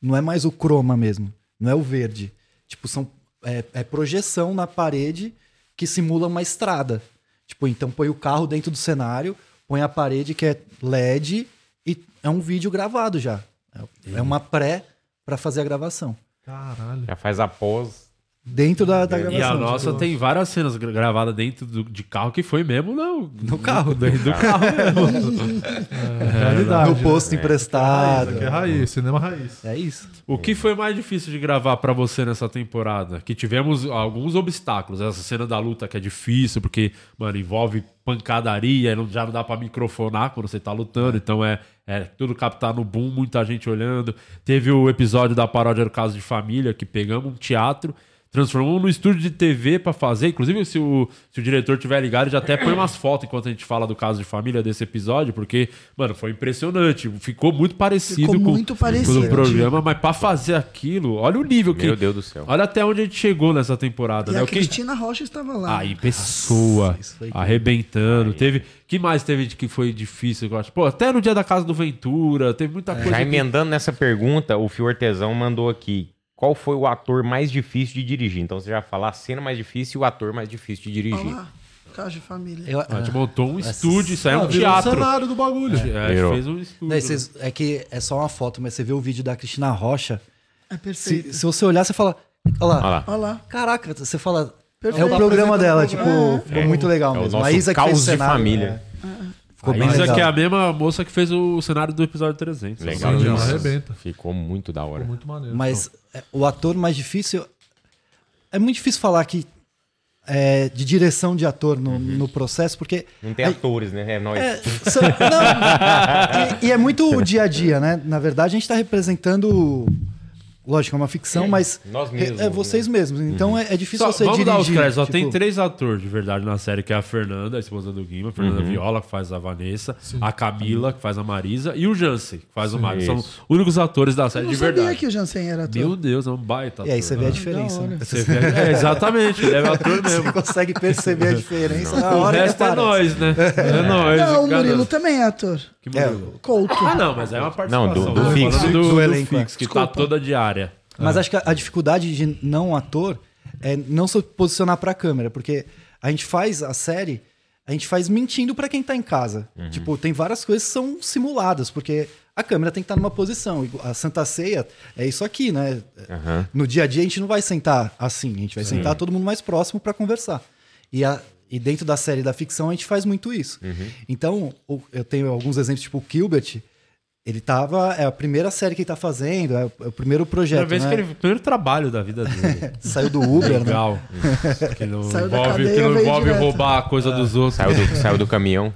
Não é mais o croma mesmo. Não é o verde. Tipo, são, é, é projeção na parede que simula uma estrada. Tipo, então põe o carro dentro do cenário, põe a parede que é LED e é um vídeo gravado já. É, é uma pré pra fazer a gravação. Caralho. Já faz a pós. Dentro da, da E gravação. a nossa tipo, tem várias cenas gra- gravadas dentro do- de carro que foi mesmo no, No carro. Dentro do carro mesmo. [LAUGHS] É, realidade. no posto né? emprestado. Aqui é raiz, cinema raiz. É isso. O que foi mais difícil de gravar pra você nessa temporada? Que tivemos alguns obstáculos. Essa cena da luta que é difícil, porque, mano, envolve pancadaria, não, já não dá pra microfonar quando você tá lutando, então é, é tudo captar no boom, muita gente olhando. Teve o episódio da paródia do Caso de Família, que pegamos um teatro, transformamos no estúdio de TV pra fazer. Inclusive, se o, se o diretor tiver ligado, ele já até põe umas fotos enquanto a gente fala do Caso de Família desse episódio, porque, mano, foi impressionante. Ficou muito parecido Ficou com, muito com parecido. o programa, mas pra fazer aquilo, olha o nível que. Meu Deus do céu. Olha até onde a gente chegou nessa temporada, E né? a O que... Cristina Rocha estava lá. Aí, pessoa, isso foi arrebentando. Teve. que mais teve de que foi difícil? Eu acho? Pô, até no dia da casa do Ventura, teve muita coisa. Já que- emendando nessa pergunta, o Fio Artesão mandou aqui. Qual foi o ator mais difícil de dirigir? Então você já fala a cena mais difícil e o ator mais difícil de dirigir. Olha lá, Caso de Família. Eu, A gente montou um estúdio, isso aí é Ah, um virou teatro. cenário do bagulho. É, a gente Virou. fez um estúdio. Não, vocês- é que é só uma foto, mas você vê o vídeo da Cristina Rocha. É Se, perfeito. se você olhar, você fala. Olha lá. Olha lá. Olha lá. Caraca, você fala. Perfeito. É o programa dela, tipo, É. ficou muito legal É o mesmo. a Isa que fez o caos de cenário, família. é. Ficou A bem Isa, legal. que é a mesma moça que fez o cenário do episódio 300. Legal Sim, arrebenta. Ficou muito da hora. Ficou muito maneiro. Mas é, o ator mais difícil. É muito difícil falar que. é, de direção de ator no, no processo, porque. Não tem atores, né? É nós. É, são- não, e, e é muito o dia a dia, né? Na verdade, a gente tá representando. Lógico, é uma ficção, mas. Nós mesmos, É, é vocês mesmos. Então é, é difícil Só, você vamos dirigir. dar os créditos. Só tipo, tem três atores de verdade na série, que é a Fernanda, a esposa do Guima, a Fernanda Uhum. Viola, que faz a Vanessa, a Camila, que faz a Marisa, e o Jansen, que faz o Mário. São os únicos atores da Eu série não de sabia verdade. que o Jansen era ator. Meu Deus, é um baita E aí você ator, vê a né? diferença. né? Você vê- é, exatamente, ele é ator [LAUGHS] mesmo. Você consegue perceber a diferença na O hora que resto é nós, né? É nós. Não, o. Murilo também é ator. Que É, Murilo? Couto. Ah, não, mas é uma participação. Não, do- do fixo. Do, Do do elenco, é. fixo, que tá Desculpa. toda diária. Mas acho que a, a dificuldade de não ator é não se posicionar pra câmera, porque a gente faz a série a gente faz mentindo pra quem tá em casa. Uhum. Tipo, tem várias coisas que são simuladas, porque a câmera tem que estar numa posição. A Santa Ceia é isso aqui, né? Aham. No dia a dia a gente não vai sentar assim, a gente vai Sim. sentar todo mundo mais próximo pra conversar. E, a- e dentro da série da ficção a gente faz muito isso. Uhum. Então, eu tenho alguns exemplos, tipo o Gilbert, ele tava. É a primeira série que ele tá fazendo, é o, é primeiro projeto. Primeira vez né? que ele. Primeiro trabalho da vida dele. [LAUGHS] Saiu do Uber, né? Legal. [LAUGHS] Que não Saiu da envolve, cadeia, que não envolve direto. roubar a coisa dos outros. Saiu do, saiu do caminhão.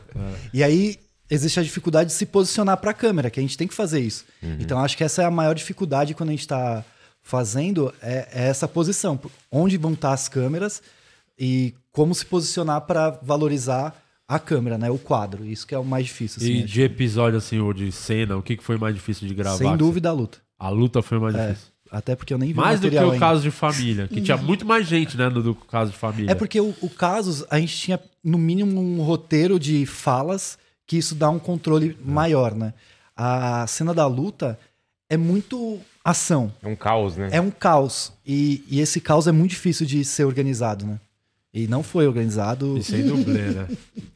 E aí existe a dificuldade de se posicionar para a câmera, que a gente tem que fazer isso. Uhum. Então acho que essa é a maior dificuldade quando a gente está fazendo é, é essa posição, onde vão estar as câmeras e como se posicionar para valorizar a câmera, né, o quadro. Isso que é o mais difícil. Assim, E acho. de episódio, assim, ou de cena, o que que foi mais difícil de gravar? Sem dúvida a luta. A luta foi mais É, difícil. até porque eu nem vi Mais o do que o ainda. caso de família, que tinha muito mais gente, né, no do caso de família. É porque o, o Casos, a gente tinha, no mínimo, um roteiro de falas que isso dá um controle maior, né? A cena da luta é muito ação. É um caos, né? É um caos. E, e esse caos é muito difícil de ser organizado, né? E não foi organizado. E sem dublê, né?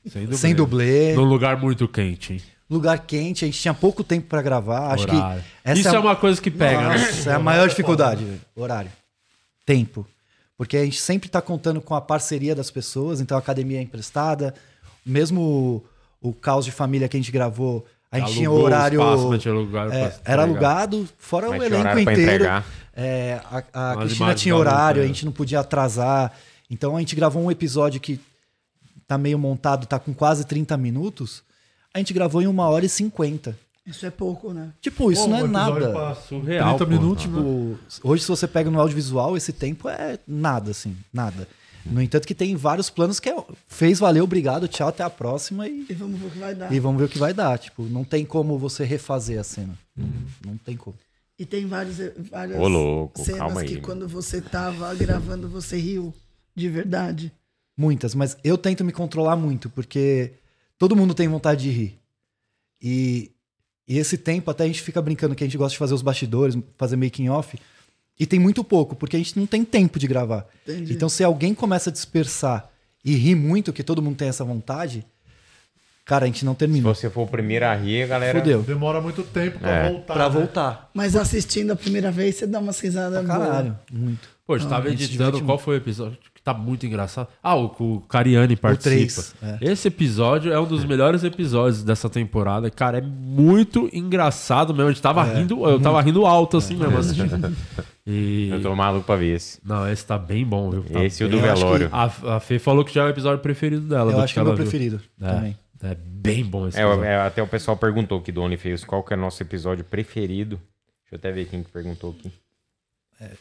Sem dublê. Sem dublê. Num lugar muito quente, hein? Lugar quente, a gente tinha pouco tempo pra gravar. Acho Horário. que essa Isso é uma coisa que pega, né? Nossa, é a maior dificuldade, velho. horário. Tempo. Porque a gente sempre tá contando com a parceria das pessoas, então a academia é emprestada. Mesmo o, o Caos de Família que a gente gravou, a gente tinha o Alugou o horário. espaço, mas tinha lugar é, era alugado, fora Mas o elenco horário inteiro. É, a a Cristina tinha horário, a é. gente não podia atrasar. Então a gente gravou um episódio que tá meio montado, tá com quase 30 minutos. A gente gravou em uma hora e 50. Isso é pouco, né? Tipo, isso Pô, não é nada. Surreal, 30 pô. minutos, Tipo, né? hoje, se você pega no audiovisual, esse tempo é nada, assim, nada. No entanto, que tem vários planos que é fez, valeu, obrigado, tchau, até a próxima e, E vamos ver o que vai dar. e vamos ver o que vai dar. Tipo, não tem como você refazer a cena. Não, não tem como. E tem vários, várias Ô, louco, cenas calma aí, que mano. quando você tava gravando, você riu de verdade. Muitas, mas eu tento me controlar muito, porque todo mundo tem vontade de rir. E, e esse tempo, até a gente fica brincando que a gente gosta de fazer os bastidores, fazer making off, e tem muito pouco, porque a gente não tem tempo de gravar. Entendi. Então, se alguém começa a dispersar e rir muito, que todo mundo tem essa vontade, cara, a gente não Se termina. você for o primeiro a rir, a galera. Fudeu. Demora muito tempo pra É. voltar. Pra né? voltar. Mas assistindo a primeira vez, você dá uma risada. Caralho, muito. Pô, a gente tava a gente se editando, qual foi o episódio? Que tá muito engraçado. Ah, o que o Cariani participa. três, é. Esse episódio é um dos melhores episódios dessa temporada. Cara, é muito engraçado mesmo. A gente tava É, rindo, eu tava rindo alto assim mesmo assistindo. [LAUGHS] E... Eu tô maluco pra ver esse. Não, esse tá bem bom, viu? Tá Esse e o do Eu velório. A, a Fê falou que já é o episódio preferido dela. Eu do acho que é o meu viu. preferido É, também. É bem bom esse É, episódio. é, até o pessoal perguntou aqui do OnlyFans qual que é o nosso episódio preferido. Deixa eu até ver quem que perguntou aqui.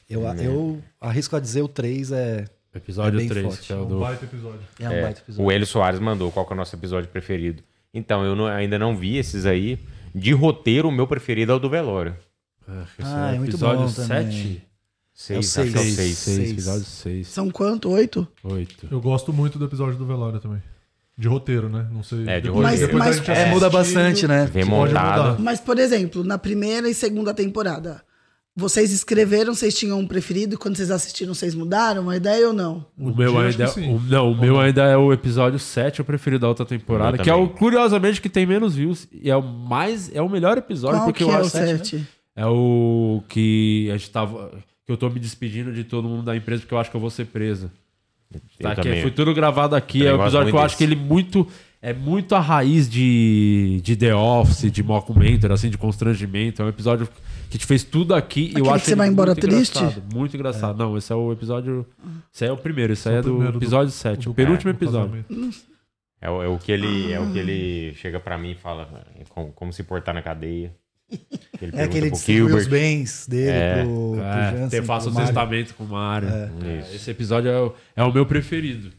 Eu, Hum, eu arrisco a dizer o 3 é, Episódio é bem 3, forte. que é o Um do... baita episódio. é um É, baita episódio. o Hélio Soares mandou qual que é o nosso episódio preferido. Então, eu não- ainda não vi esses aí. De roteiro, o meu preferido é o do velório. Esse Ah, é muito episódio bom também. 7? É o Seis, seis. acho que é o Seis, seis. seis, episódio 6. São quanto? Oito? 8. Eu gosto muito do episódio do velório também. De roteiro, né? Não sei. É, de Depois- roteiro. Mas- mas- É, muda bastante, né? Vem montado. Mas, por exemplo, na primeira e segunda temporada, vocês escreveram, vocês tinham um preferido, e quando vocês assistiram, vocês mudaram a ideia ou não? O meu ainda, sim. o, não, o meu ainda é o episódio 7, o preferido da outra temporada, O que é o curiosamente que tem menos views e é o mais é o melhor episódio Qual porque que eu é o acho sete? é o que a gente tava que eu tô me despedindo de todo mundo da empresa porque eu acho que eu vou ser preso. Eu Tá, que foi tudo gravado aqui, Também é gosto episódio que eu muito acho que ele muito é muito a raiz de, de The Office, de Mockumentary, assim, de constrangimento. É um episódio que te fez tudo aqui e Aquele eu que acho você ele vai embora muito triste? engraçado, muito engraçado. Não, esse é o episódio. Esse aí é o primeiro, esse aí Só é o do primeiro do- episódio 7, do- o penúltimo do episódio. É, o- é o que ele, é o que ele chega pra mim e fala é, como, como se portar na cadeia. Que ele É que ele distribuiu os bens dele É. pro, pro É, Jansen, ter faça pro o testamento com o Mário. É, Isso. esse episódio é o, é o meu preferido.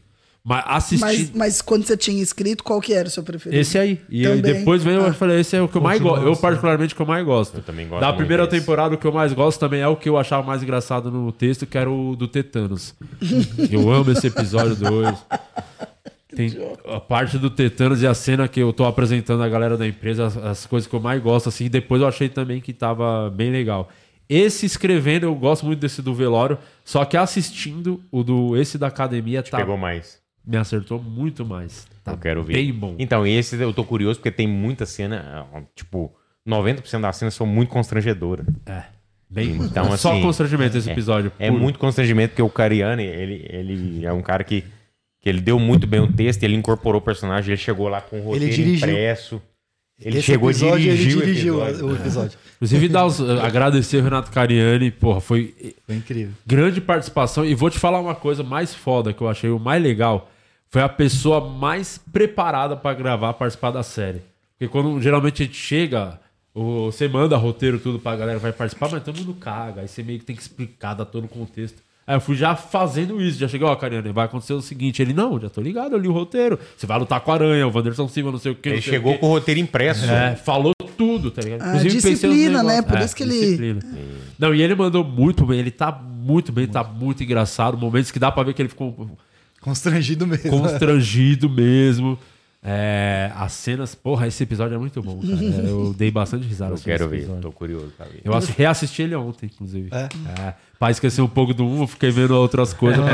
Mas assistir. Mas, mas quando você tinha escrito, qual que era o seu preferido? Esse aí. E aí Também. depois vem, eu Ah. falei, esse é o que eu mais gosto. Eu, particularmente, o que eu mais gosto. Eu também gosto Da primeira desse. temporada, o que eu mais gosto também é o que eu achava mais engraçado no texto, que era o do Tetanos. [LAUGHS] eu amo esse episódio 2. Tem a parte do Tetanos e a cena que eu tô apresentando a galera da empresa, as, as coisas que eu mais gosto, assim. Depois eu achei também que tava bem legal. Esse escrevendo, eu gosto muito desse do velório, só que assistindo o do esse da academia Te tá, pegou mais. Me acertou muito mais. eu quero ver. bem bom. Então, esse eu tô curioso porque tem muita cena, tipo, 90% das cenas são muito constrangedoras. É. Bem, então, só assim, constrangimento esse é- episódio. É, puro. muito constrangimento porque o Cariani, ele, ele é um cara que, que ele deu muito bem o texto, ele incorporou o personagem, ele chegou lá com o roteiro dirigiu. impresso. Ele Esse chegou episódio, dirigir ele o dirigiu episódio. o episódio. [LAUGHS] Inclusive, dar os- agradecer o Renato Cariani, porra, foi Foi incrível. grande participação. E vou te falar uma coisa mais foda que eu achei o mais legal. Foi a pessoa mais preparada pra gravar, participar da série. Porque quando geralmente a gente chega, você manda roteiro tudo pra galera vai participar, mas todo mundo caga. Aí você meio que tem que explicar, dar todo o contexto. Aí eu fui já fazendo isso, já cheguei, ó, Cariani, vai acontecer o seguinte. Ele, não, já tô ligado, eu li o roteiro. Você vai lutar com a aranha, o Wanderson Silva, não sei o quê. Ele chegou quê. com o roteiro impresso. É, falou tudo, tá ligado? A pensei nos disciplina, né? Por É, isso que ele- disciplina. Não, e ele mandou muito bem, ele tá muito bem, tá muito engraçado. Momentos que dá pra ver que ele ficou Constrangido mesmo. constrangido mesmo. É, as cenas, porra, esse episódio é muito bom, cara. É, [LAUGHS] Eu dei bastante risada. Eu quero ver, episódio. tô curioso pra ver. Eu assi- reassisti ele ontem, inclusive. É? Pra esquecer um pouco do um, eu fiquei vendo outras coisas.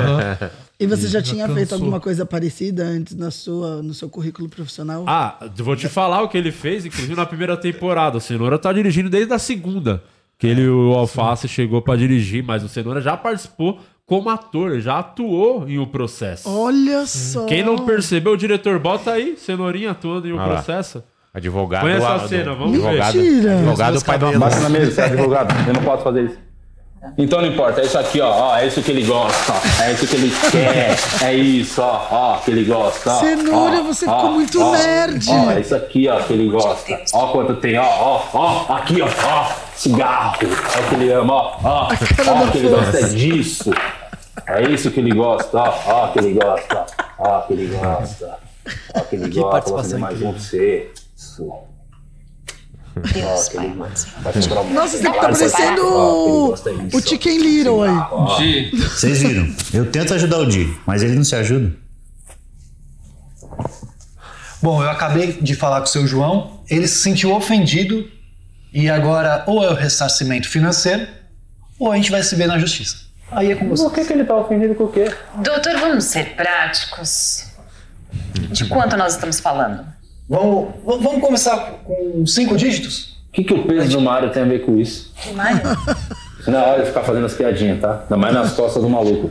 E você já Já tinha feito cansou. alguma coisa parecida antes na sua, no seu currículo profissional? Ah, vou te falar o que ele fez, inclusive na primeira temporada. O Cenoura tá dirigindo desde a segunda. Que ele, o Alface, chegou pra dirigir, mas o Cenoura já participou como ator, já atuou em O Processo. Olha só. Quem não percebeu, o diretor, bota aí, Cenourinha atuando em O lá. Processo. Advogado. Põe essa cena, vamos advogado, Mentira. Advogado do pai do Basta Afonso. na mesa, você é advogado. Eu não posso fazer isso. Então não importa, é isso aqui, ó. ó é isso que ele gosta, ó. É isso que ele quer. É isso, ó. Ó, que ele gosta. ó. Cenoura, Ó, você ó, ficou muito ó. nerd. Ó, é isso aqui, ó, que ele gosta. Ó quanto tem, ó, ó, ó. Aqui, ó, ó. Cigarro. É o que ele ama, ó. Ó, ó que ele gosta é disso. É isso que ele gosta, ó. Ó, que ele gosta. Ó, que ele gosta. Ó, que ele Que gosta. Vou participação fazer mais um pra você. Isso. Deus, pai, Nossa, você tá parecendo ele o, o Chicken Little aí. Vocês viram? Eu tento ajudar o Di, mas ele não se ajuda. Bom, eu acabei de falar com o seu João, ele se sentiu ofendido e agora ou é o ressarcimento financeiro ou a gente vai se ver na justiça. Aí é com você. Por que, que ele tá ofendido com o quê? Doutor, vamos ser práticos. De quanto nós estamos falando? Vamos, vamos começar com cinco dígitos? O que, que o peso do Mário tem a ver com isso? Que Mário? Isso não é hora de ficar fazendo as piadinhas, tá? Ainda mais nas costas do maluco.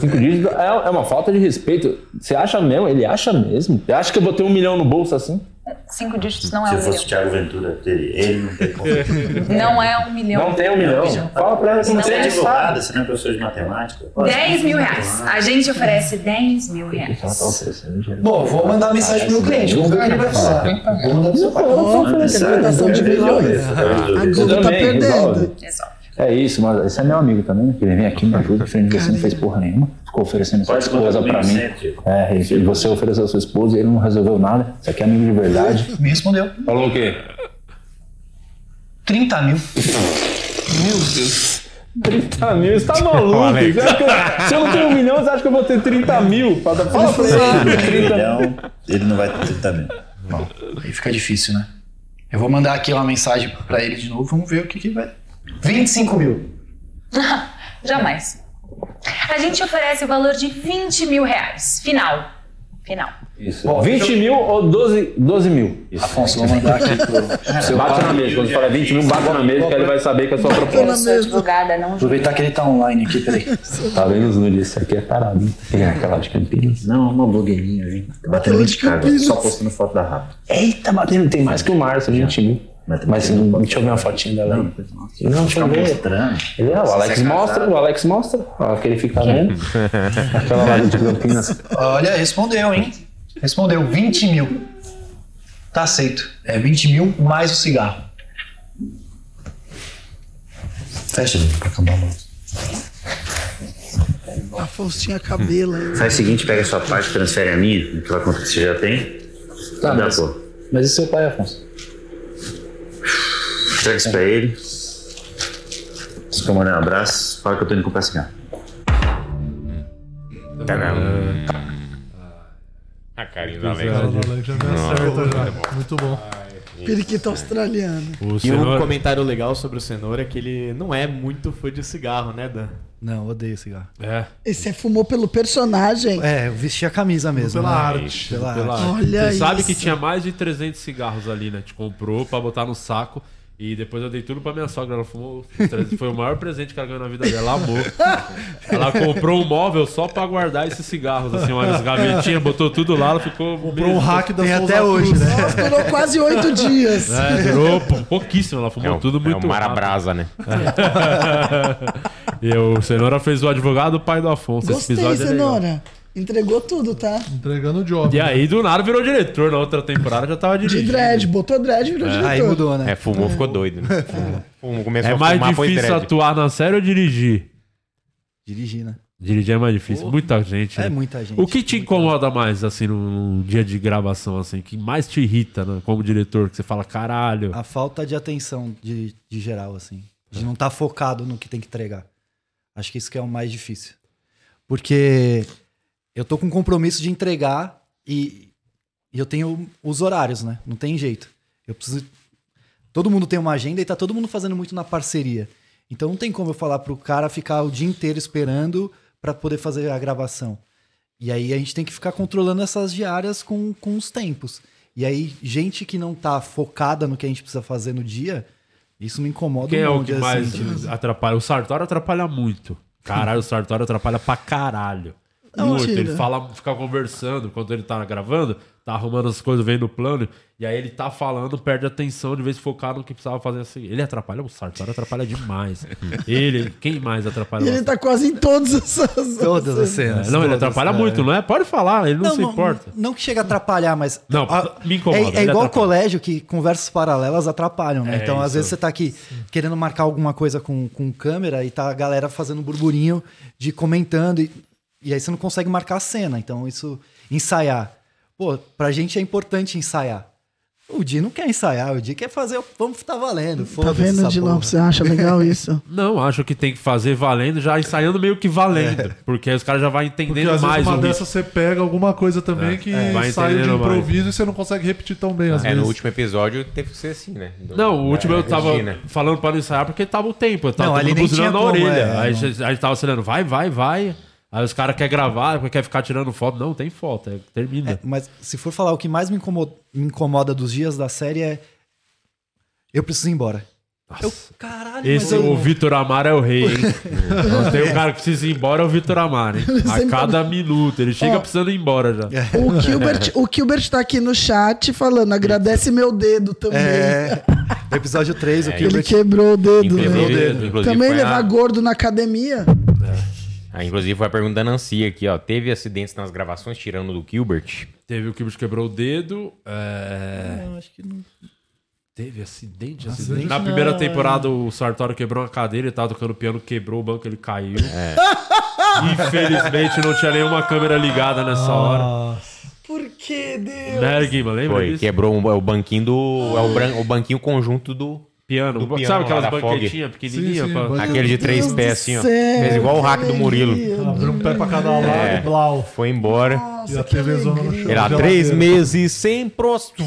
Cinco dígitos é, é uma falta de respeito. Você acha mesmo? Ele acha mesmo? Você acha que eu vou ter um milhão no bolso assim? Cinco dígitos não Se é eu um fosse o milhão. Thiago Ventura, ele ele não tem como. Não é um milhão. Não tem um milhão. Fala pra ela que não Você é tem advogada, você não é professor de matemática? Pode. 10 mil reais. A gente oferece 10 mil reais. Bom, vou mandar mensagem pro meu cliente, vamos ver o que ele vai falar. Vou mandar pro seu pai. De milhões. A Globo tá Também, perdendo. resolve. É isso, mas esse é meu amigo também, né? Que ele vem aqui, me ajuda, frente de você não fez porra nenhuma. Ficou oferecendo sua esposa pra mim. sempre. É, e você ofereceu sua esposa e ele não resolveu nada. Isso aqui é amigo de verdade. [LAUGHS] Me respondeu. Falou o quê? 30 mil. Meu Deus. 30 mil, você tá maluco? Que- Se eu não tenho um milhão, você acha que eu vou ter 30 mil? Fala fala pra ele. Um 30 milhão, ele não vai ter 30 mil. Bom, aí fica difícil, né? Eu vou mandar aqui uma mensagem pra ele de novo, vamos ver o que que vai. 25 mil. [LAUGHS] Jamais. A gente oferece o valor de 20 mil reais. Final. Final. Isso. 20 mil ou 12, 12 mil? Afonso, vou mandar aqui pro [LAUGHS] seu Bate na mesa. Quando fala 20 mil, bate na mesa que ele vai saber que é a sua Eu proposta. sou advogada, não Aproveitar que ele tá online aqui, peraí. [LAUGHS] Tá vendo os nudes? Isso aqui é parado. hein? Tem aquela de Campinas. Não, uma blogueirinha, hein? Tá batendo 20 caras, só postando foto da rapa. Eita, batendo. Tem mais que o Márcio, 20 mil. Mas não- deixa eu ver uma fotinha dela aí. Não, deixa eu ver. mostrando. Ele, é, o Alex mostra, o Alex mostra. Ó, que ele fica vendo. [LAUGHS] Aquela lá de Campinas. Olha, respondeu, hein? Respondeu, 20 mil. Tá aceito. É 20 mil mais o cigarro. Fecha, gente, pra acabar logo. Afonso tinha cabelo ainda. Faz o seguinte, pega a sua parte, transfere a minha, aquela conta que você já tem. Tá, dá, mas- pô. Mas e seu pai, Afonso? Isso pra ele. Se eu mandar um abraço, fala que eu tô indo comprar cigarro. A carinha do Alex. Cara do Alex muito já. bom. Muito bom. Periquito australiano. E um comentário legal sobre o Cenoura é que ele não é muito fã de cigarro, né, Dan? Não, odeio cigarro. É. E você fumou pelo personagem? É, eu vesti a camisa mesmo. Pela né? arte. Pela Pela arte. arte. Olha Você sabe isso. que tinha mais de 300 cigarros ali, né? Te comprou pra botar no saco. E depois eu dei tudo pra minha sogra. Ela fumou. os 300. Foi o maior presente que ela ganhou na vida dela. Ela amou. [LAUGHS] Ela comprou um móvel só pra guardar esses cigarros. Assim, umas gavetinhas, botou tudo lá. Ela ficou. Comprou um hack da Tem Souza até hoje, Cruz. né? Nossa, durou quase oito [LAUGHS] dias. É, durou pou- pouquíssimo. Ela fumou É um- tudo é muito um rápido. Marabrasa, né? [LAUGHS] e o Cenoura fez o advogado do pai do Afonso. Esse Gostei, episódio é legal. Entregou tudo, tá? Entregando o job. E aí, do nada, virou diretor. Na outra temporada já tava De dirigindo. dread, botou dread e virou diretor. Aí mudou, né? É, fumou, ficou doido. Né? [LAUGHS] Fumou, começou É a mais fumar, difícil atuar na série ou dirigir? Dirigir, né? Dirigir é mais difícil. Porra. Muita gente. É né? muita gente, O que te incomoda mais, assim, num, dia de gravação, assim? que mais te irrita, né? Como diretor, que você fala, caralho. A falta de atenção de, de geral, assim. De não estar focado no que tem que entregar. Acho que isso que é o mais difícil. Porque eu tô com um compromisso de entregar e, e eu tenho os horários, né? Não tem jeito. Eu preciso. Todo mundo tem uma agenda e tá todo mundo fazendo muito na parceria. Então não tem como eu falar pro cara ficar o dia inteiro esperando para poder fazer a gravação. E aí a gente tem que ficar controlando essas diárias com, com os tempos. E aí, gente que não tá focada no que a gente precisa fazer no dia, isso me incomoda Quem um é o que assim, mais atrapalha? O Sartório atrapalha muito. Caralho, o Sartório atrapalha pra caralho. Não, muito. Ele fala, fica conversando enquanto ele tá gravando, tá arrumando as coisas, vem no plano, e aí ele tá falando, perde a atenção de vez focar no que precisava fazer assim. Ele atrapalha, o Sartório atrapalha demais. [LAUGHS] ele, quem mais atrapalha? E ele tá quase em todas essas. Todas as É, cenas. não, ele atrapalha é. muito, não é? Pode falar, ele não, se importa. Não, que chega a atrapalhar, mas. Não, a- me incomoda, É, é igual atrapalha. colégio que conversas paralelas atrapalham, né? É, então, às isso. vezes você tá aqui querendo marcar alguma coisa com, com câmera e tá a galera fazendo burburinho de comentando. E, e aí você não consegue marcar a cena. Então, isso. Ensaiar. Pô, pra gente é importante ensaiar. O Di não quer ensaiar, o Di quer fazer. o- Vamos tá valendo. Tá vendo, Dilão? Você acha legal isso? [LAUGHS] Não, acho que tem que fazer valendo, já ensaiando meio que valendo. Porque aí os caras já vão Porque entendendo às vezes mais uma o ritmo. dessas você pega alguma coisa também É, que é, vai saiu de entendendo mais. improviso e você não consegue repetir tão bem, às É, vezes. no último episódio teve que ser assim, né? Do- Não, o último eu tava Regina. falando pra não ensaiar porque tava o tempo. Eu tava Não, ali nem buzinando na tinha como, orelha. é, aí a gente- tava assinando, vai, vai, vai. Aí os caras querem gravar, quer ficar tirando foto. Não, tem foto, é, termina. É, mas se for falar o que mais me incomoda, me incomoda dos dias da série é. Eu preciso ir embora. Eu, caralho, Esse, mas eu- o Vitor Amaro é o rei, hein? [LAUGHS] Não tem um cara que precisa ir embora, é o Vitor Amaro, hein? A cada minuto. Ele chega Ó. precisando ir embora já. O Gilbert, o Gilbert tá aqui no chat falando, agradece meu dedo também. É. Episódio 3, o É, Ele Gilbert. quebrou o dedo, né? inclusive Também foi levar a- gordo na academia. Ah, inclusive foi a pergunta da Nancy aqui, ó. Teve acidentes nas gravações tirando do Gilbert? Teve o Kibert quebrou o dedo. É... Não, acho que não. Teve acidente, Acidente. Na não, primeira é. temporada, o Sartório quebrou uma cadeira, ele tava tocando piano, quebrou o banco, ele caiu. [LAUGHS] Infelizmente não tinha nenhuma câmera ligada nessa hora. Por que, Deus? Né, Guima? Lembra Foi, disso? quebrou é o banquinho do. É o, bran- o banquinho conjunto do. Piano. do piano Sabe lá aquelas da banquetinhas pequenininhas? Sim, sim, pra-. Aquele de três Deus pés, do assim, ó. céu, Fez igual o hack do Murilo. Abriu um pé pra cada lado, É. blau. Foi embora. E a TV zona no chão. Ele há geladeira. três meses sem pros. [LAUGHS]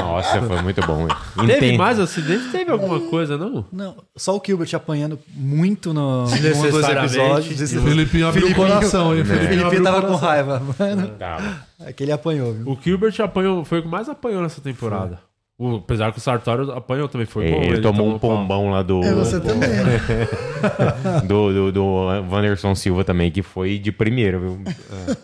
Nossa, foi muito bom. Teve mais acidente? Teve alguma coisa, não? Não, só o Gilbert apanhando muito no, nos dois Desnecessariamente. episódios. O Filipinho abriu o coração, hein? O Filipinho abriu o tava com coração. raiva, mano. Tava. Aquele apanhou, viu? O Gilbert apanhou, foi o que mais apanhou nessa temporada. O- apesar que o Sartório apanhou também, foi bom. Ele, tomou um pau. pombão lá do. É, você também. [LAUGHS] do, do, do Wanderson Silva também, que foi de primeiro, viu?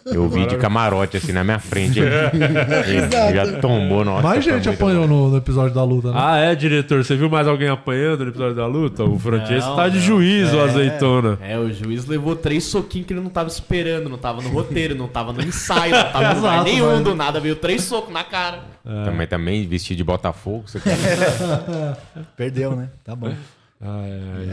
Eu vi de camarote assim na minha frente. [LAUGHS] Ele, ele já tombou, nossa. Mais gente apanhou no, no episódio da luta, né? Ah, é, diretor? Você viu mais alguém apanhando no episódio da luta? O Francesco Não, tá de juízo, É. azeitona. É, o juiz levou três soquinhos que ele não tava esperando, não tava no roteiro, não tava no ensaio, não tava em lugar [LAUGHS] Exato, nenhum, mas- do nada, veio três socos na cara. bom. Também, também vestido de Botafogo. Você [LAUGHS] Perdeu, né? Tá bom.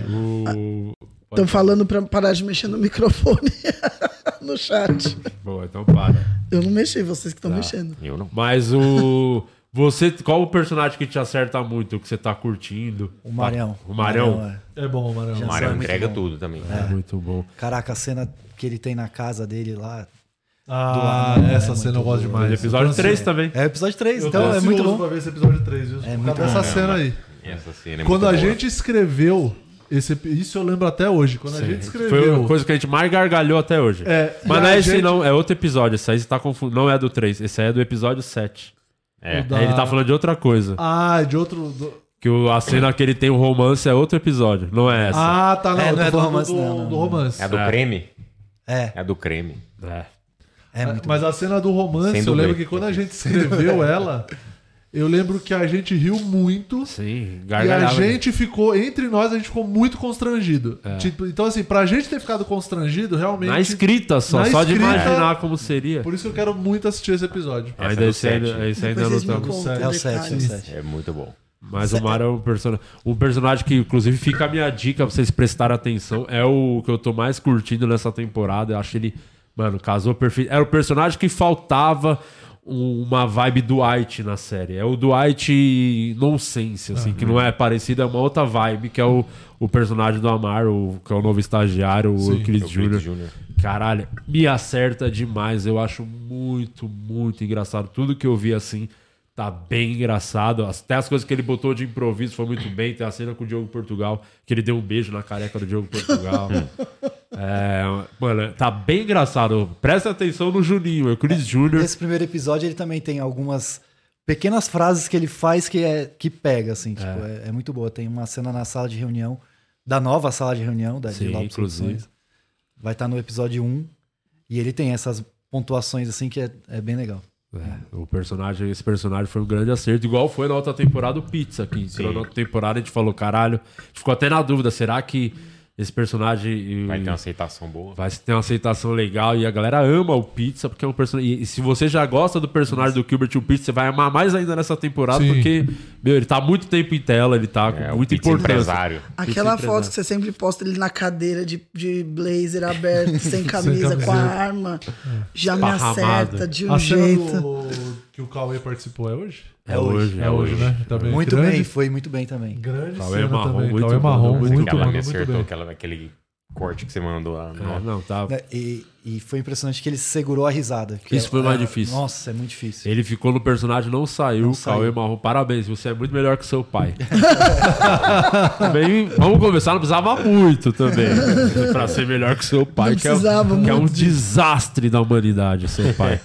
O... Estão falando pra parar de mexer no microfone [LAUGHS] no chat. Boa, então para. Eu não mexi, vocês que estão mexendo. Eu não. Mas o... Você, qual o personagem que te acerta muito, que você tá curtindo? O Marião. O Marião? Marião, É bom, Marão. O Mário sabe muito entrega tudo também. É muito bom. Caraca, a cena que ele tem na casa dele lá. Ah, do ano. essa É cena eu gosto demais. Episódio Eu tô 3 ansioso. também. É episódio 3, Eu então é muito bom. pra ver esse episódio 3, viu? É Por muito causa bom. dessa cena aí. Essa cena é Quando muito a boa. gente escreveu esse, isso eu lembro até hoje. Quando a Sim, gente Foi escreveu. a coisa que a gente mais gargalhou até hoje. É, Mas não a é esse gente- não, é outro episódio. Esse aí você tá confundindo. Não é do 3, esse aí é do episódio 7. É. Da- Ele tá falando de outra coisa. Ah, de outro. do- Que o- a cena que ele tem o romance é outro episódio, não é essa. Ah, tá, não. É, não é do romance, do, não, não, do romance. É a do creme? É. É a do creme. É. É muito Mas a cena do romance, eu lembro que quando a gente escreveu [LAUGHS] ela, eu lembro que a gente riu muito. Sim, E a gente ficou, entre nós, a gente ficou muito constrangido. É. Tipo, então, assim, pra gente ter ficado constrangido, realmente. Na escrita só, na só de escrita- imaginar como seria. Por isso que eu quero muito assistir esse episódio. Ainda é do esse ainda, sete. esse ainda não me estamos. É o 7, é o detalhes. 7. É muito bom. Mas o Mario é um personagem. Um personagem que, inclusive, fica a minha dica pra vocês prestarem atenção. É o que eu tô mais curtindo nessa temporada. Eu acho ele. Mano, casou perfeito. Era o personagem que faltava um- uma vibe Dwight na série. É o Dwight nonsense, assim, que não é parecido, é uma outra vibe, que é o, o personagem do Amar, o, que é o novo estagiário, o Sim. Euclides Euclides Jr. Júnior. Caralho, me acerta demais. Eu acho muito, muito engraçado. Tudo que eu vi assim tá bem engraçado. Até as coisas que ele botou de improviso foi muito bem. Tem a cena com o Diogo Portugal, que ele deu um beijo na careca do Diogo Portugal. é, mano, tá bem engraçado. Presta atenção no Juninho, Euclides Júnior. Esse primeiro episódio ele também tem algumas pequenas frases que ele faz que, é, que pega, assim. Tipo, é. é muito boa. Tem uma cena na sala de reunião, da nova sala de reunião da de Sim, Lopes inclusive. Produções. Vai estar no episódio 1. E ele tem essas pontuações, assim, que é, é bem legal. É, o personagem, esse personagem foi um grande acerto, igual foi na outra temporada o Pizza, Sim. na outra temporada a gente falou, caralho, a gente ficou até na dúvida, será que esse personagem Vai ter uma aceitação boa. vai ter uma aceitação legal e a galera ama o Pizza porque é um personagem. E se você já gosta do personagem do Gilbert o Pizza, você vai amar mais ainda nessa temporada Sim. porque, meu, ele tá há muito tempo em tela, ele tá com É, o muita importância. empresário. Aquela Pizza foto que você sempre posta ele na cadeira de, de blazer aberto, sem [LAUGHS] camisa, com a arma. Já me Esparramado. acerta de um a cena jeito. Que o Cauê participou é hoje? É hoje, É hoje, né? Também. Muito grande, bem, foi muito bem também. Grande Cauê cena marrom, também. muito Cauê marrom, muito muito, ela bom, me acertou, aquela, aquele corte que você mandou lá. É, não, tá. Né, E, e foi impressionante que ele segurou a risada. Isso é- foi mais é- difícil. Nossa, é muito difícil. Ele ficou no personagem, não saiu. Não Cauê saiu. Marrom, parabéns, você é muito melhor que seu pai. [LAUGHS] também, vamos começar, não precisava muito também. pra ser melhor que seu pai, Não que, é, precisava que é um disso. desastre da humanidade, seu pai.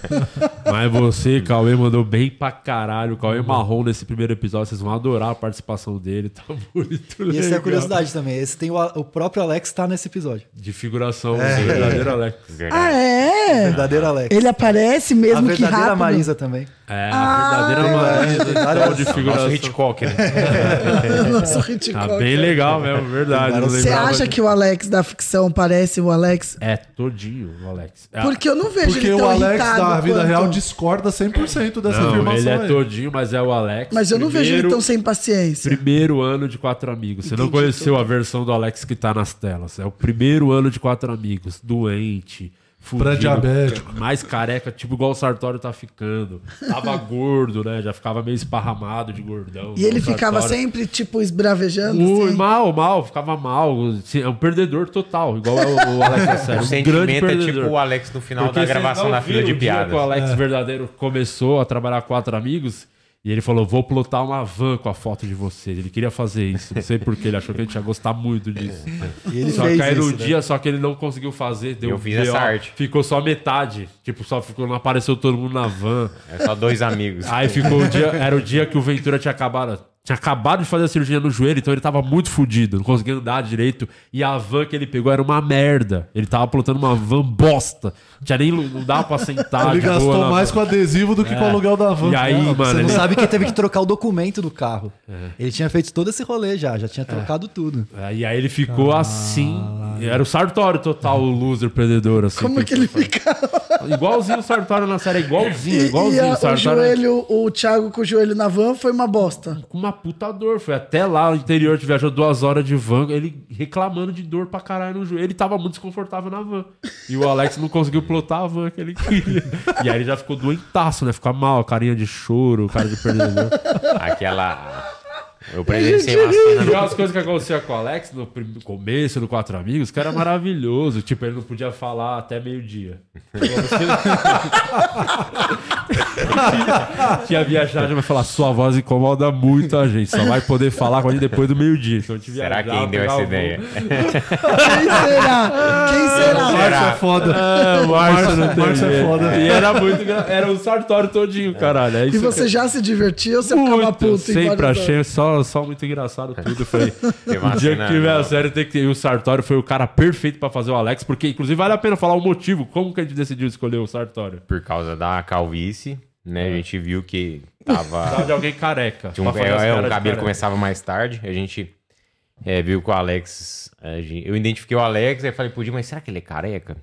Mas você, Cauê, mandou bem pra caralho. O Cauê Marrom nesse primeiro episódio, vocês vão adorar a participação dele. Tá muito E essa é legal. a curiosidade também. Esse tem o, o próprio Alex tá nesse episódio. De figuração, É. verdadeiro Alex. Ah, é? Verdadeiro Alex. Ele aparece a mesmo que verdadeira rápido. Marisa também. É, Ah, a verdadeira é. Marisa, Várias- então, de figuração. Nosso Hitchcock, né? [LAUGHS] Nossa, o Hitchcock. Tá bem legal mesmo, verdade. não Você acha que o Alex da ficção parece o Alex? É todinho o Alex. É, Porque eu não vejo Porque ele o tão Alex irritado da vida quanto- real discorda 100% dessa não, afirmação ele é aí. todinho, mas é o Alex. Mas eu não vejo ele tão sem paciência. Primeiro ano de Quatro Amigos. Você não Entendi, conheceu a versão do Alex que tá nas telas. É o primeiro ano de Quatro Amigos. Doente. Pré-diabético. Mais careca, tipo igual o Sartório tá ficando. Tava [LAUGHS] gordo, né? Já ficava meio esparramado de gordão. E ele ficava Sartório- sempre, tipo, esbravejando. Ui, assim. mal, mal, ficava mal. É um perdedor total, igual é o, o Alex série. [LAUGHS] O um sentimento grande é perdedor. tipo o Alex no final Porque da gravação da fila de que o Alex É. verdadeiro começou a trabalhar quatro amigos e ele falou: vou plotar uma van com a foto de vocês. Ele queria fazer isso. Não sei porquê, ele achou que a gente ia gostar muito disso. [LAUGHS] E ele só fez que aí no isso, né? dia, só que ele não conseguiu fazer. Deu Eu fiz essa arte. Ficou só metade. Tipo, só ficou, não apareceu todo mundo na van. É só dois amigos. Aí ficou o dia. Era o dia que o Ventura tinha acabado. Tinha acabado de fazer a cirurgia no joelho, então ele tava muito fudido, não conseguia andar direito. E a van que ele pegou era uma merda. Ele tava plotando uma van bosta. Tinha nem, não dava pra sentar. Ele gastou mais van. com adesivo do que É. com o aluguel da van. E aí, Não, mano. você não ele- sabe que teve que trocar o documento do carro. É. Ele tinha feito todo esse rolê já, já tinha trocado tudo. É, E aí ele ficou assim. Era o Sartório total, o loser perdedor. Assim, Como que ele ficava? Igualzinho o Sartório na série, igualzinho, E, igualzinho. e a- o o Sartório joelho, o Thiago com o joelho na van foi uma bosta. com uma puta dor. Foi até lá no interior, gente viajou duas horas de van, ele reclamando de dor pra caralho no joelho. Ele tava muito desconfortável na van. E o Alex não conseguiu plotar a van que ele queria. E aí ele já ficou doentaço, né? Ficou mal, carinha de choro, cara de perdedor. Aquela. Eu presenciei uma cena E no- as coisas que aconteciam com o Alex no começo do Quatro Amigos, que era maravilhoso. Tipo, ele não podia falar até meio-dia. [LAUGHS] Tinha viajado, vai falar, sua voz incomoda muito a gente. Só vai poder falar com a gente depois do meio-dia. Então, Será quem deu essa ideia? Quem será? Quem será? Márcio é foda. Ah, o Márcio não tem Márcio é foda. E era muito Era o Sartório todinho, caralho. É E você que- já se divertiu ou você ficava Muito, puto? em sempre achei só, só muito engraçado tudo. Eu Falei, Teve uma o dia que tiver a série tem que ter. E o Sartório foi o cara perfeito pra fazer o Alex, porque inclusive vale a pena falar o motivo, como que a gente decidiu escolher o Sartório. Por causa da calvície, né? A gente viu que [LAUGHS] tava. De alguém careca. Tinha um, é, caras o cabelo começava mais tarde. A gente é, viu que o Alex. gente- eu identifiquei o Alex, aí falei, podia, mas será que ele é careca?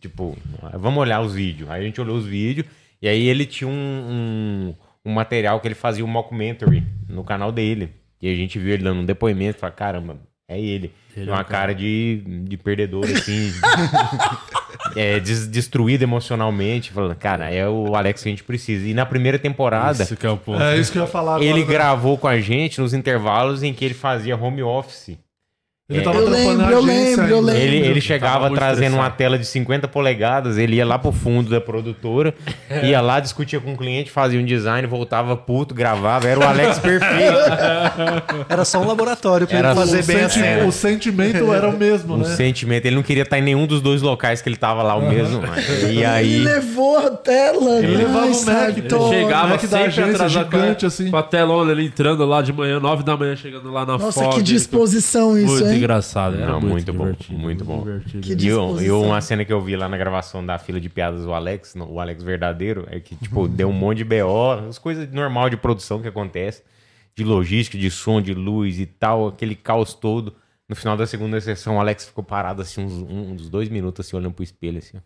Tipo, vamos olhar os vídeos. Aí a gente olhou os vídeos, e aí ele tinha um, um, um material que ele fazia um mockumentary no canal dele. E a gente viu ele dando um depoimento e falou, caramba, é ele. Ele Tem é uma o cara. cara de, de perdedor, assim. [LAUGHS] é, des- destruído emocionalmente. Falando, cara, é o Alex que a gente precisa. E na primeira temporada. Isso que é o ponto. É isso que eu ia falar agora, Ele né? gravou com a gente nos intervalos em que ele fazia home office. Ele É, tava Eu trampando lembro, eu agência lembro, eu lembro. ele, ele chegava trazendo uma tela de 50 polegadas, ele ia lá pro fundo da produtora, [LAUGHS] ia lá, discutia com o cliente, fazia um design, voltava puto, gravava. Era o Alex [LAUGHS] perfeito. Era só um laboratório pra Era ele fazer o, bem a senti- cena. o sentimento [LAUGHS] era o mesmo, Um né? sentimento. Ele não queria estar em nenhum dos dois locais que ele tava lá, o mesmo. E aí. Ele levou a tela. Ele né? levava o Mac. Ele chegava Mac da sempre agência, atrasado gigante, com a, assim. com a telona, ele entrando lá de manhã, 9 da manhã, chegando lá na Nossa, Ford. que disposição isso, hein? Engraçado. Era Não, muito, muito bom, muito bom. E, eu- e uma cena que eu vi lá na gravação da fila de piadas do Alex, no- o Alex verdadeiro, é que, tipo, deu um monte de BO, as coisas normal de produção que acontece, de logística, de som, de luz e tal, aquele caos todo. No final da segunda sessão, o Alex ficou parado, assim, uns, um- uns dois minutos, assim, olhando pro espelho, assim.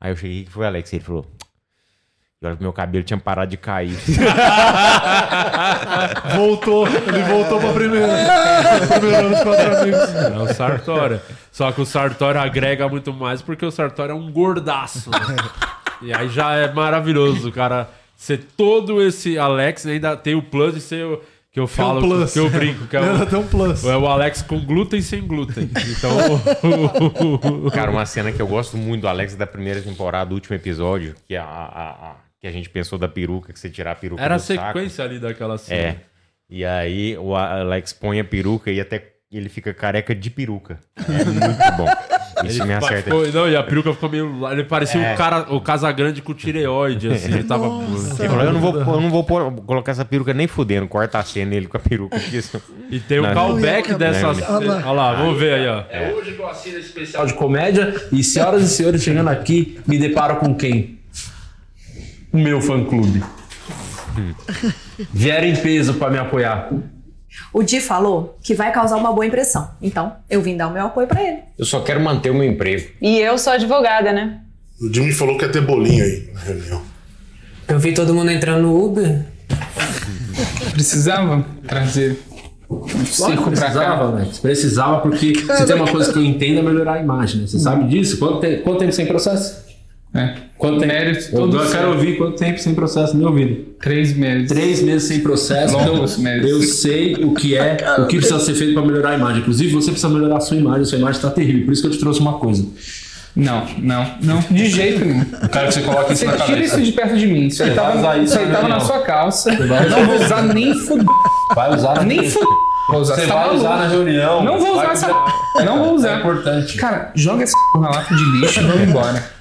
Aí eu cheguei, o que foi, Alex? Ele falou... E olha que meu cabelo tinha parado de cair. [LAUGHS] Voltou, ele voltou pra primeira. Primeiro ano de quatro amigos. É o Sartório. Só que o Sartório agrega muito mais porque o Sartório é um gordaço. né? [LAUGHS] E aí já é maravilhoso o cara ser todo esse Alex e ainda tem o plus de ser o que eu Tem um falo, plus. que eu brinco, que é [LAUGHS] o, tem um plus. é o Alex com glúten sem glúten. Então, Cara, uma cena que eu gosto muito do Alex da primeira temporada, do último episódio, que, a, a- a- que a gente pensou da peruca, que você tirar a peruca era a do saco. sequência ali daquela cena. É. E aí o Alex põe a peruca e até ele fica careca de peruca. É [LAUGHS] muito bom. Isso Ele me acerta. ficou- não, e a peruca ficou meio. Ele parecia É. o cara, o Casagrande com tireoide, assim. Ele tava. Ele falou, eu não vou, eu não vou pôr- colocar essa peruca nem fudendo, corta a cena ele com a peruca. Isso. E tem o Não, callback não, dessa. não, Olha lá, vamos ver aí, ó. É hoje que eu assino esse especial de comédia e, senhoras e senhores, chegando aqui, me deparo com quem? O meu fã-clube. Vieram em peso pra me apoiar. O Di falou que vai causar uma boa impressão. Então, eu vim dar o meu apoio pra ele. Eu só quero manter o meu emprego. E eu sou advogada, né? O Jimmy falou que ia ter bolinho aí na reunião. Eu vi todo mundo entrando no Uber. Precisava trazer pra precisava, cá. Alex. Precisava, porque se tem uma coisa que eu entendo é melhorar a imagem, né? Você sabe disso? Quanto, te- quanto tempo sem processo? É. Quanto tempo? Mérito eu quero seu. ouvir quanto tempo sem processo no meu ouvido. Três meses. Três meses sem processo. Longos então, meses. Eu sei o que é, [LAUGHS] o que precisa ser feito para melhorar a imagem. Inclusive, você precisa melhorar a sua imagem. A sua imagem está terrível. Por isso que eu te trouxe uma coisa. Não, não, não, de jeito nenhum. Eu quero que você coloque isso Você na tira cabeça. isso de perto de mim. Isso aí Você vai tava, usar isso aí na tava na sua calça. Você não vou usar nem fuder. Vai usar na Nem fuder. Vou usar. Você tá vai maluco. usar na reunião. Não vou usar essa. Não vou usar. É importante. Cara, joga essa na lata de lixo e vamos embora.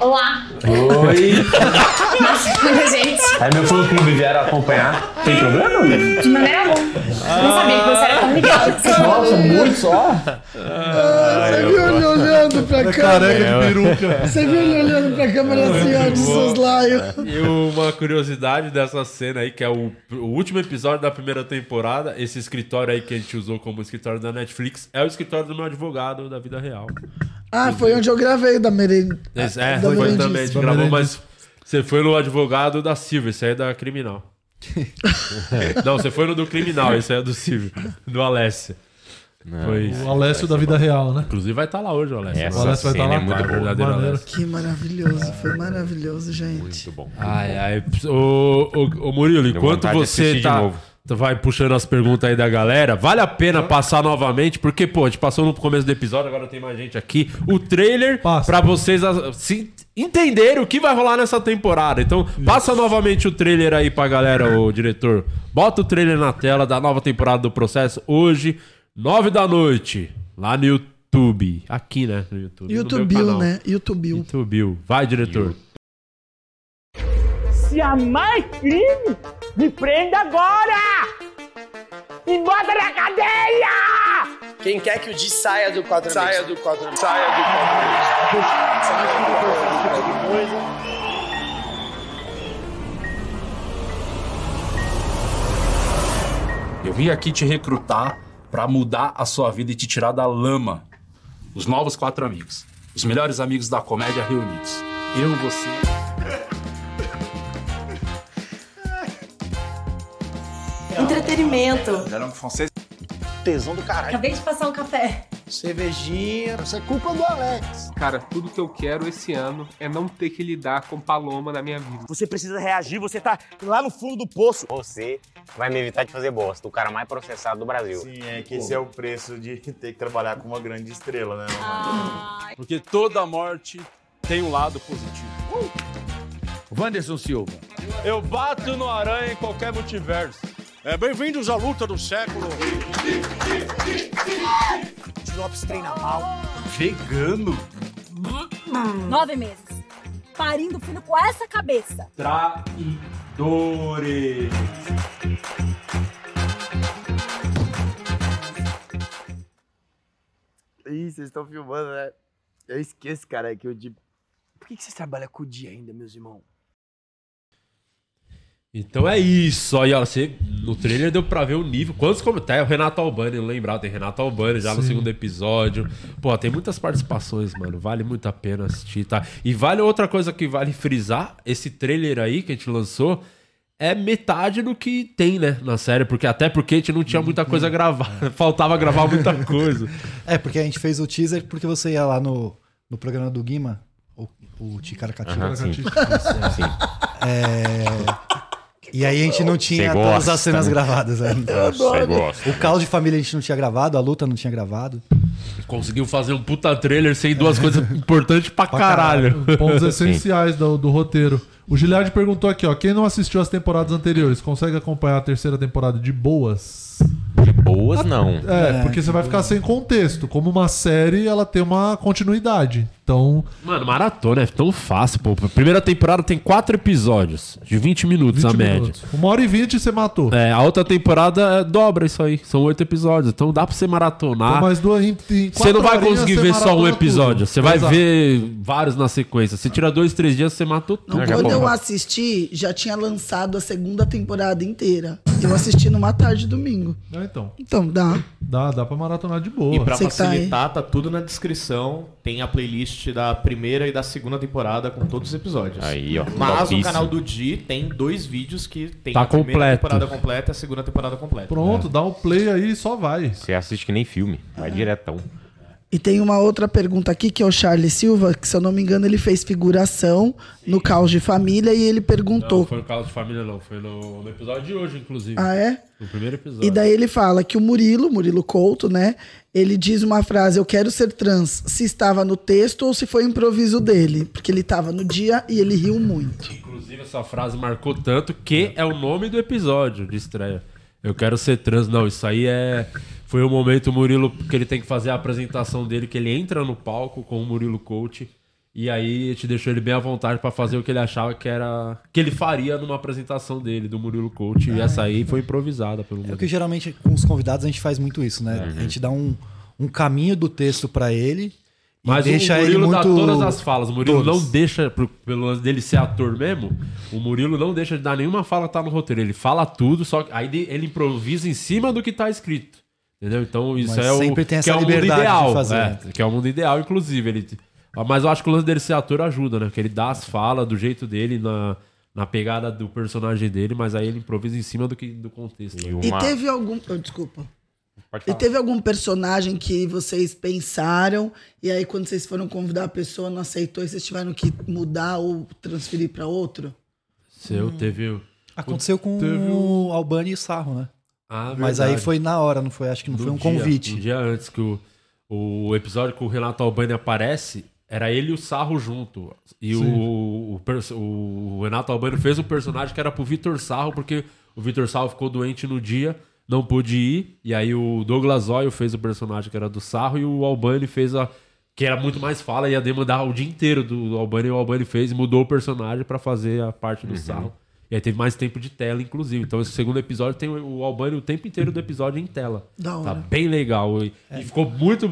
Olá. Oi. [LAUGHS] Nossa, gente. Aí meu fã clube vieram acompanhar. Tem problema? De maneira alguma. Não sabia que você era tão ligado. Nossa, muito só. Ah, você viu ele olhando pra É câmera? careca de peruca. Você viu ele olhando pra câmera assim, ó, de soslaio. E uma curiosidade dessa cena aí, que é o, o último episódio da primeira temporada, esse escritório aí que a gente usou como escritório da Netflix, é o escritório do meu advogado da vida real. Ah, foi onde eu gravei da merenda. Esse- é, da foi também, a gente gravou, mas você foi no advogado da Silvia, esse aí é da criminal. [LAUGHS] Não, você foi no do criminal, esse aí é do Silvio, do Alessia. Pois. O Alessio da vida real, né? Inclusive vai estar lá hoje, o Alessio. Essa o Alessio vai estar cena lá. é muito tá, verdadeiro. Alessio. Que maravilhoso, foi maravilhoso, gente. Muito bom. Ai, ai. Ô, ô, ô, Murilo, enquanto você tá, tá- vai puxando as perguntas aí da galera, vale a pena passar novamente, porque, pô, a gente passou no começo do episódio, agora tem mais gente aqui. O trailer, pra vocês se entenderem o que vai rolar nessa temporada. Então, passa novamente o trailer aí pra galera, ô diretor. Bota o trailer na tela da nova temporada do Processo, hoje, nove da noite, lá no YouTube. Aqui, né? No YouTube. no meu YouTube, canal. né? YouTube. YouTube. Vai, diretor. Se há mais crime, me prenda agora! Me bota na cadeia! Quem quer que o Di saia do quadro Saia do quadro Saia do quadro Eu vim aqui te recrutar pra mudar a sua vida e te tirar da lama. Os novos quatro amigos. Os melhores amigos da comédia reunidos. Eu, você. Entretenimento. Era um francês. Tesão do caralho. Acabei de passar um café. Cervejinha. Isso é culpa do Alex. Cara, tudo que eu quero esse ano é não ter que lidar com Paloma na minha vida. Você precisa reagir, você tá lá no fundo do poço. Você vai me evitar de fazer bosta. O cara mais processado do Brasil. Sim, é que esse é o preço de ter que trabalhar com uma grande estrela, né? Porque toda morte tem um lado positivo. Wanderson Silva. Eu bato no aranha em qualquer multiverso. É, bem-vindos à luta do século. Lopes treina mal. Vegano? Nove meses. Parindo filho com essa cabeça. Traidores. Ih, vocês estão filmando, né? Eu esqueço, cara, que o Di. Por que que vocês trabalham com o Di ainda, meus irmãos? Então é isso. Aí, ó, você, no trailer deu pra ver o nível. Quantos comentários? O Renato Albani, não lembrar, tem Renato Albani já no Sim. segundo episódio. Pô, tem muitas participações, mano. Vale muito a pena assistir, tá? E vale outra coisa que vale frisar: esse trailer aí que a gente lançou é metade do que tem, né, na série. Porque, até porque a gente não tinha muita coisa a gravar. [LAUGHS] Faltava gravar muita coisa. É, porque a gente fez o teaser porque você ia lá no, no programa do Guima, o, o Ticaracati. Aham, sim. Sim. É, e aí a gente não tinha todas gosta, as cenas né? gravadas ainda. Eu adoro. Cê gosta. O caos de família a gente não tinha gravado, a luta não tinha gravado. Conseguiu fazer um puta trailer sem duas coisas [LAUGHS] importantes pra, caralho. [LAUGHS] Pontos essenciais do, do roteiro. O Giliard perguntou aqui, ó. Quem não assistiu as temporadas anteriores, consegue acompanhar a terceira temporada de boas? De boas, não. É, porque você vai ficar sem contexto. Como uma série, ela tem uma continuidade. Então, Mano, maratona é tão fácil, pô. Primeira temporada tem quatro episódios, de 20 minutos 20 a média. minutos. Uma hora e vinte você matou. É, a outra temporada é, dobra isso aí. São oito episódios. Então dá pra você maratonar. Então, mais duas, em, em Você não vai conseguir ver só um episódio. tudo. Você vai Exato. ver vários na sequência. Você tira dois, três dias, você matou tudo. Não, quando eu assisti, já tinha lançado a segunda temporada inteira. Eu assisti numa tarde domingo. É, então. Então, dá. Dá, dá pra maratonar de boa. E pra Você tá facilitar, tá, tudo na descrição. Tem a playlist da primeira e da segunda temporada com todos os episódios. Aí, ó, Mas topíssimo. no canal do Di tem dois vídeos que tem Tá a primeira completo. temporada completa e a segunda temporada completa. Pronto, dá um play aí e só vai. Você assiste que nem filme. Vai diretão. E tem uma outra pergunta aqui que é o Charles Silva, que se eu não me engano ele fez figuração no Caos de Família e ele perguntou. Não foi no caso de família, não. Foi no, no episódio de hoje, inclusive. Ah, é? No primeiro episódio. E daí ele fala que o Murilo, Murilo Couto, né? Ele diz uma frase, eu quero ser trans, se estava no texto ou se foi improviso dele. Porque ele estava no dia e ele riu muito. Inclusive, essa frase marcou tanto que é o nome do episódio de estreia. Eu quero ser trans. Não, isso aí é. Foi o momento, o Murilo, que ele tem que fazer a apresentação dele, que ele entra no palco com o Murilo Coach. E aí gente deixou ele bem à vontade pra fazer o que ele achava que era. que ele faria numa apresentação dele, do Murilo Coach. E essa aí foi improvisada pelo É Murilo. que geralmente com os convidados a gente faz muito isso, né? Uhum. A gente dá um, um caminho do texto pra ele Mas deixa o ele Murilo muito... dá todas as falas. O Murilo Todas. não deixa, pelo lance dele ser ator mesmo, o Murilo não deixa de dar nenhuma fala que tá no roteiro. Ele fala tudo, só que aí ele- ele improvisa em cima do que tá escrito. Entendeu? Então isso Mas é o sempre tem que essa é o mundo liberdade de ideal. fazer. é, que é o mundo ideal, inclusive. Ele, mas eu acho que o lance dele ser ator ajuda, né? Que ele dá as falas do jeito dele, na, na pegada do personagem dele, mas aí ele improvisa em cima do, que, do contexto. E teve algum. oh, desculpa. E teve algum personagem que vocês pensaram e aí quando vocês foram convidar a pessoa não aceitou e vocês tiveram que mudar ou transferir pra outro? Seu, teve. o- Aconteceu com teve o Albani e o Sarro, né? Ah, Mas verdade. aí foi na hora, não foi? Acho que não Do foi um dia, convite. Um dia antes que o, o episódio que o Renato Albani aparece, era ele e o Sarro junto. E Sim. o, o, o Renato Albani fez um personagem que era pro Vitor Sarro, porque o Vitor Sarro ficou doente no dia, não pôde ir. E aí o Douglas Oil fez o personagem que era do Sarro e o Albani fez a. Que era muito mais fala, ia demandar o dia inteiro do, do Albani, e o Albani fez e mudou o personagem pra fazer a parte do Uhum. Sarro. E aí teve mais tempo de tela, inclusive. Então esse segundo episódio tem o Albani o tempo inteiro do episódio em tela. Da Tá hora. bem legal. E, e ficou muito.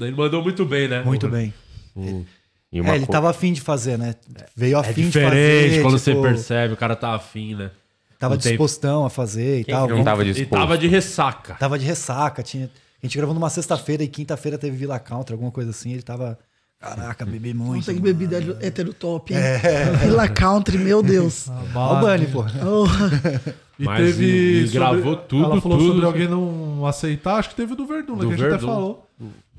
Ele mandou muito bem, né? Muito O- bem. o- E É, ele tava afim de fazer, né? Veio É afim de fazer. diferente quando você tipo, percebe, o cara tá afim, né? Tava Não tem- dispostão a fazer e Quem tal. não tava Ele tava de ressaca. Tava de ressaca. Tinha... A gente gravou numa sexta-feira e quinta-feira teve Villa Country, alguma coisa assim. Ele tava. Caraca, bebi muito. Nossa, que bebida heterotop, hein? É. Villa Country, meu Deus. [LAUGHS] Albani, pô. Oh. E Mas teve. e- e gravou tudo, Ela falou tudo. sobre alguém não aceitar. Acho que teve o do Verdun, né? Do que a gente até Verdun. falou.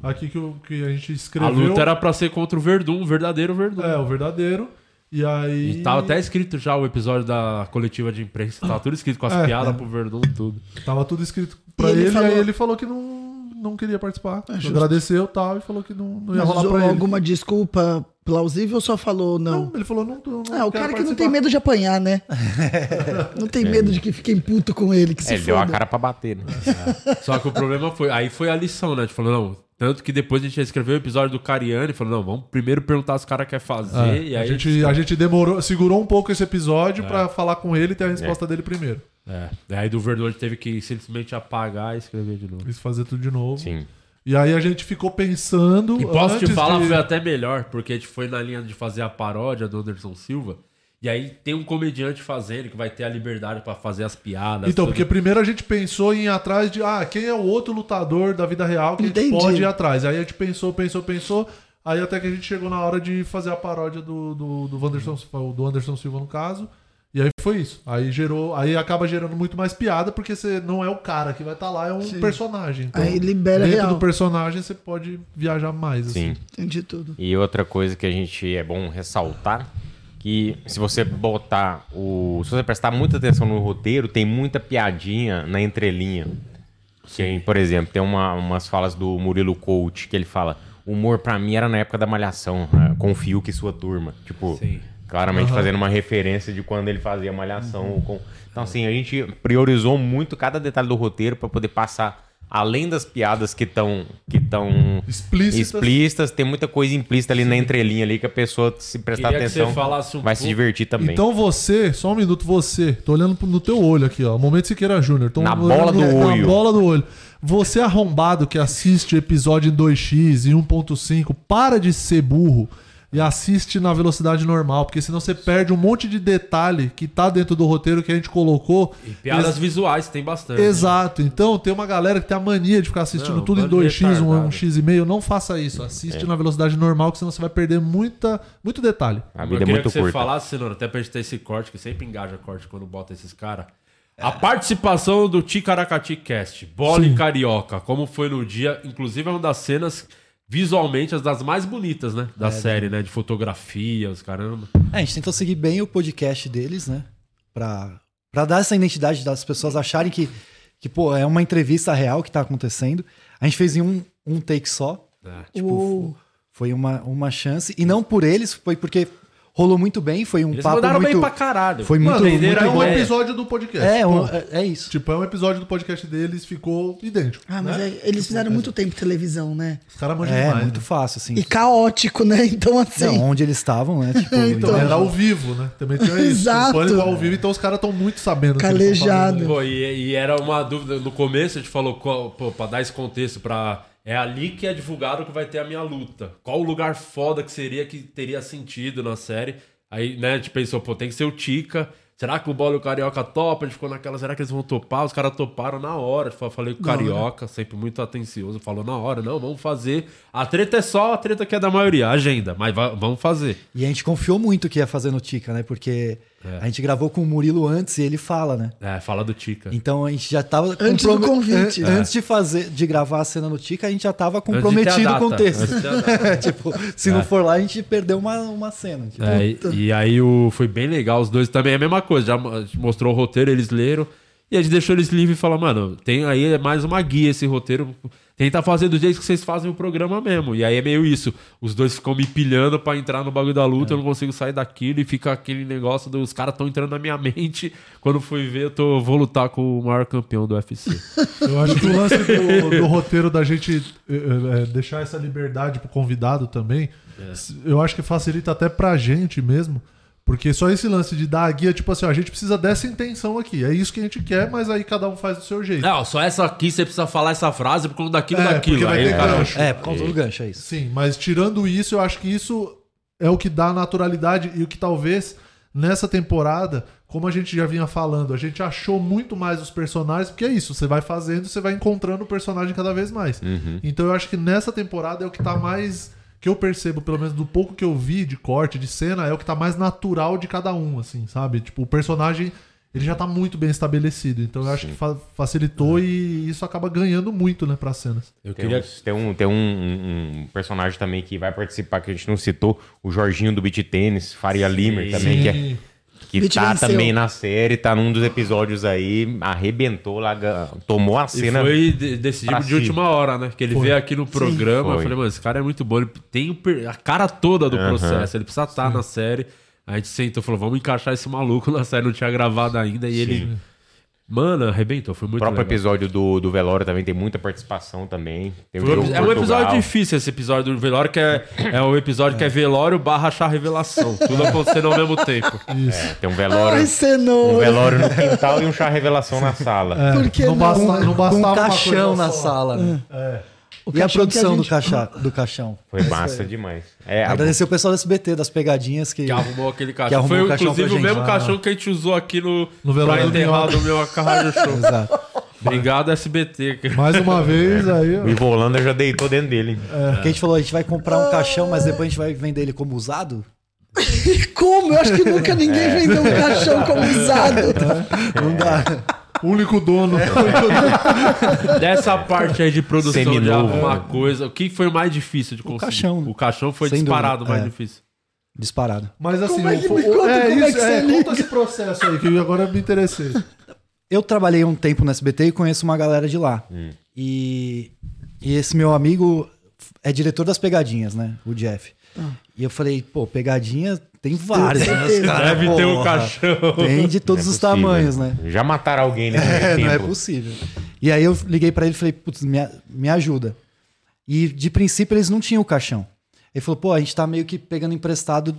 Aqui que, o- que a gente A escreveu. luta era pra ser contra o Verdun, o verdadeiro Verdun. É, o verdadeiro. E aí. E tava até escrito já o episódio da coletiva de imprensa. Tava tudo escrito com as É, piadas é. pro Verdun, tudo. Tava tudo escrito pra E ele ele, falou- e aí ele falou que não, não queria participar. É. Agradeceu e tal, e falou que não, não ia Mas rolar pra ele. alguma desculpa plausível ou só falou não? Ele falou não. não Ah, o quero cara que não participar. tem medo de apanhar, né? [LAUGHS] não tem medo de que fiquem puto com ele, que se É, ele deu a foda. cara pra bater, né? Só que o problema foi. Aí foi a lição, né? A gente falou, não. Tanto que depois a gente escreveu o episódio do Cariani e falou, não, vamos primeiro perguntar se o cara quer fazer. É, e aí a, gente, a gente demorou, segurou um pouco esse episódio É. pra falar com ele e ter a resposta dele primeiro. É. E aí do a gente teve que simplesmente apagar e escrever de novo. Quis fazer tudo de novo. Sim. E aí a gente ficou pensando. E posso te falar, de- foi até melhor, porque a gente foi na linha de fazer a paródia do Anderson Silva. E aí tem um comediante fazendo que vai ter a liberdade pra fazer as piadas. Então, tudo. porque primeiro a gente pensou em ir atrás de ah, quem é o outro lutador da vida real que a Entendi. gente pode ir atrás. Aí a gente pensou, pensou, pensou. Aí até que a gente chegou na hora de fazer a paródia do, do, do, Wanderson, do Anderson Silva, no caso. E aí foi isso. Aí gerou. Aí acaba gerando muito mais piada, porque você não é o cara que vai estar lá, é um Sim. personagem. Então, Aí libera dentro real. do personagem você pode viajar mais. Sim. Assim. Entendi tudo. E outra coisa que a gente é bom ressaltar que se você botar o, se você prestar muita atenção no roteiro, tem muita piadinha na entrelinha. Tem, por exemplo, tem uma, umas falas do Murilo Coach que ele fala: "O humor pra mim era na época da malhação, né? com o Fiuk e sua turma". Tipo, Sim. Claramente Aham. fazendo uma referência de quando ele fazia malhação com Então assim, a gente priorizou muito cada detalhe do roteiro pra poder passar além das piadas que estão que estão Explícitas. explícitas, tem muita coisa implícita ali na entrelinha ali que a pessoa se prestar Queria que atenção um vai se pouco- divertir também. Então você, só um minuto, você, tô olhando no teu olho aqui, ó. Momento Siqueira Júnior. Na bola do na olho. bola do olho. Você arrombado que assiste episódio em 2x e 1.5, para de ser burro e assiste na velocidade normal, porque senão você perde um monte de detalhe que tá dentro do roteiro que a gente colocou. E piadas Ex- visuais tem bastante. né? Exato. Então tem uma galera que tem a mania de ficar assistindo Não, tudo em bando de 2x, um, retardado. um x e meio. Não faça isso. Assiste É. na velocidade normal, que senão você vai perder muita, muito detalhe. A Eu vida é queria muito que você curta. falasse, Cenoura, até pra gente ter esse corte, que sempre engaja corte quando bota esses caras. A participação do Ticaracati Cast, bola Sim. e carioca, como foi no dia, inclusive é uma das cenas visualmente as das mais bonitas, né? Da É, série, né? De fotografia, os caramba. É, a gente tentou seguir bem o podcast deles, né? Pra, pra dar essa identidade das pessoas acharem que, que, pô, é uma entrevista real que tá acontecendo. A gente fez em um, um take só. Tipo, Uh. foi uma, uma chance. E não por eles, foi porque rolou muito bem. Foi um Eles papo mandaram muito... bem pra caralho. Foi Mano, muito, venderam muito É um ideia. episódio do podcast. É, um- é, é isso. Tipo, é um episódio do podcast deles, ficou idêntico. Ah, mas né? é- eles fizeram muito tempo televisão, né? Os caras manjam É, demais. muito né? fácil, assim. E caótico, né? Então, assim. Não, onde eles estavam, né? [LAUGHS] Tipo, Então, era ao vivo, né? Também tinha isso. Exato. O pânico ao vivo, então os caras estão muito sabendo. tão Calejado. Pô, e, e era uma dúvida, no começo a gente falou, qual- pô, pra dar esse contexto, pra. É ali que é divulgado que vai ter a minha luta. Qual o lugar foda que seria que teria sentido na série? Aí, né, a gente pensou, pô, tem que ser o Tica. Será que o Bola e o Carioca topa? A gente ficou naquela, será que eles vão topar? Os caras toparam na hora. Eu falei com o. Carioca, sempre muito atencioso, falou na hora, não, vamos fazer. A treta é só a treta que é da maioria, a agenda, mas va- vamos fazer. E a gente confiou muito que ia fazer no Tica, né? Porque É. A gente gravou com o Murilo antes e ele fala, né? É, fala do Tica. Então a gente já tava. Antes do comprome- convite. An- Antes de fazer, de gravar a cena no Tica, a gente já tava comprometido com o texto. [LAUGHS] Tipo, se É. não for lá, a gente perdeu uma, uma cena. Tipo, É, e, e aí o, foi bem legal, os dois também é a mesma coisa. Já mo- mostrou o roteiro, eles leram. E a gente deixou eles livres e falou, mano, tem aí é mais uma guia esse roteiro. Tenta fazer do jeito que vocês fazem o programa mesmo. E aí é meio isso. Os dois ficam me pilhando pra entrar no bagulho da luta, eu não consigo sair daquilo e fica aquele negócio dos caras estão entrando na minha mente. Quando fui ver, eu tô, vou lutar com o maior campeão do UFC. Eu acho que o lance do, do roteiro da gente eh, deixar essa liberdade pro convidado também, É. eu acho que facilita até pra gente mesmo. Porque só esse lance de dar a guia, tipo assim, ó, a gente precisa dessa intenção aqui. É isso que a gente quer, mas aí cada um faz do seu jeito. Não, só essa aqui você precisa falar essa frase por conta daquilo É, daquilo. porque vai Aí, ter cara, gancho. É, por conta do gancho, é isso. Sim, mas tirando isso, eu acho que isso é o que dá naturalidade e o que talvez nessa temporada, como a gente já vinha falando, a gente achou muito mais os personagens, porque é isso, você vai fazendo, você vai encontrando o personagem cada vez mais. Uhum. Então eu acho que nessa temporada é o que tá mais que eu percebo, pelo menos do pouco que eu vi de corte, de cena, é o que tá mais natural de cada um, assim, sabe? Tipo, o personagem, ele já tá muito bem estabelecido. Então eu acho que fa- facilitou e isso acaba ganhando muito, né, pras cenas. Eu Tem, uns- tem um, tem um, um- um personagem também que vai participar que a gente não citou, o Jorginho do Beat Tênis, Faria Limer também, que, é, que Beat tá venceu. também na série, tá num dos episódios aí, arrebentou lá, ga- tomou a E cena. foi de- decidido pra de si. última hora, né? Que ele Foi. veio aqui no programa. Eu Foi. falei, mano, esse cara é muito bom. Ele tem o per- a cara toda do Aham. processo. Ele precisa estar na série. A gente sentou e falou, vamos encaixar esse maluco na série. Não tinha gravado ainda. E ele. Mano, arrebentou. Foi O muito próprio legal. episódio do, do Velório também tem muita participação também. Tem o Foi um é um episódio difícil esse episódio do velório, que é, é o episódio que é velório barra chá revelação. Tudo acontecendo ao mesmo tempo. É, tem um velório, Ai, cenoura. um velório no quintal e um chá revelação na sala. É, Por que não, não? basta, não bastava um uma caixão coisa na sala, né? É. O E a produção gente- do, caixa, do caixão. Foi massa demais. É, a- Agradecer o pessoal do SBT, das pegadinhas que, Que arrumou aquele que caixão. arrumou Foi o caixão inclusive o mesmo caixão que a gente usou aqui no, No pra velório do enterrar Minhoca. do meu Carrado Show. Exato. Obrigado, SBT. Mais uma vez aí, ó. o Ivo Holanda já deitou dentro dele. hein? Porque a gente falou, a gente vai comprar um caixão, mas depois a gente vai vender ele como usado? [LAUGHS] Como? Eu acho que nunca ninguém É. vendeu um caixão como usado. [LAUGHS] Não dá. O único dono. [LAUGHS] Dessa parte aí de produção de Seminovo. alguma coisa, o que foi o mais difícil de conseguir? caixão. O caixão foi Sem disparado dúvida, mais é. difícil. Disparado. Mas assim, Como é que o- me o- conta é como é isso, que é, você conta esse processo aí, que agora me interessei. Eu trabalhei um tempo no SBT e conheço uma galera de lá. Hum. E, e esse meu amigo é diretor das pegadinhas, né? O Jeff. E eu falei, pô, pegadinha tem várias. né? Os caras, Deve ter um porra, caixão. Tem de todos é os possível. tamanhos, né? Já mataram alguém nesse [LAUGHS] É, não é possível. E aí eu liguei pra ele e falei, putz, me, me ajuda. E de princípio eles não tinham o caixão. Ele falou, pô, a gente tá meio que pegando emprestado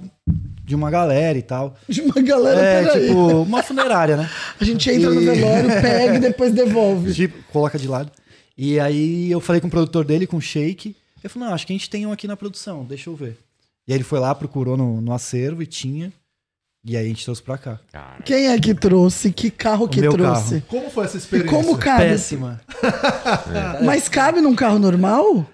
de uma galera e tal. De uma galera, É, tipo, uma funerária, né? A gente entra no E- velório, [LAUGHS] pega e depois devolve. Tipo, coloca de lado. E aí eu falei com o produtor dele, com o Shake. Ele falou, não, acho que a gente tem um aqui na produção, deixa eu ver. E aí ele foi lá, procurou no, no acervo e tinha. E aí a gente trouxe pra cá. Quem é que trouxe? Que carro que meu trouxe? Como foi essa E experiência? como cabe? Péssima. [LAUGHS] Mas cabe num carro normal?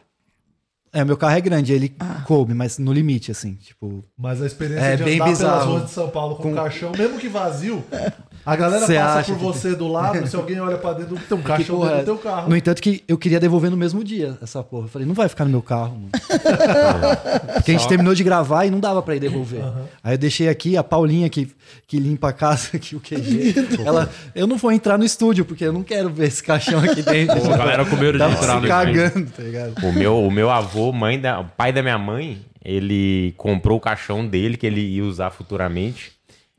É, meu carro é grande, ele coube, mas no limite, assim, tipo... Mas a experiência É de bem andar pelas bizarro. ruas de São Paulo com, Com- caixão, mesmo que vazio, [LAUGHS] a galera Cê passa acha por que você do lado, se alguém olha pra dentro, tem um Que caixão porra dentro é? do teu carro. No entanto que eu queria devolver no mesmo dia essa porra. Eu falei, não vai ficar no meu carro, mano. [LAUGHS] Porque a gente terminou de gravar e não dava pra ir devolver. Aí eu deixei aqui a Paulinha que, que limpa a casa, [LAUGHS] aqui o QG. ela, eu não vou entrar no estúdio porque eu não quero ver esse caixão aqui dentro. Pô, a galera com medo de entrar se no cagando, tá ligado? O meu, o meu avô, mãe da, o pai da minha mãe, ele comprou o caixão dele que ele ia usar futuramente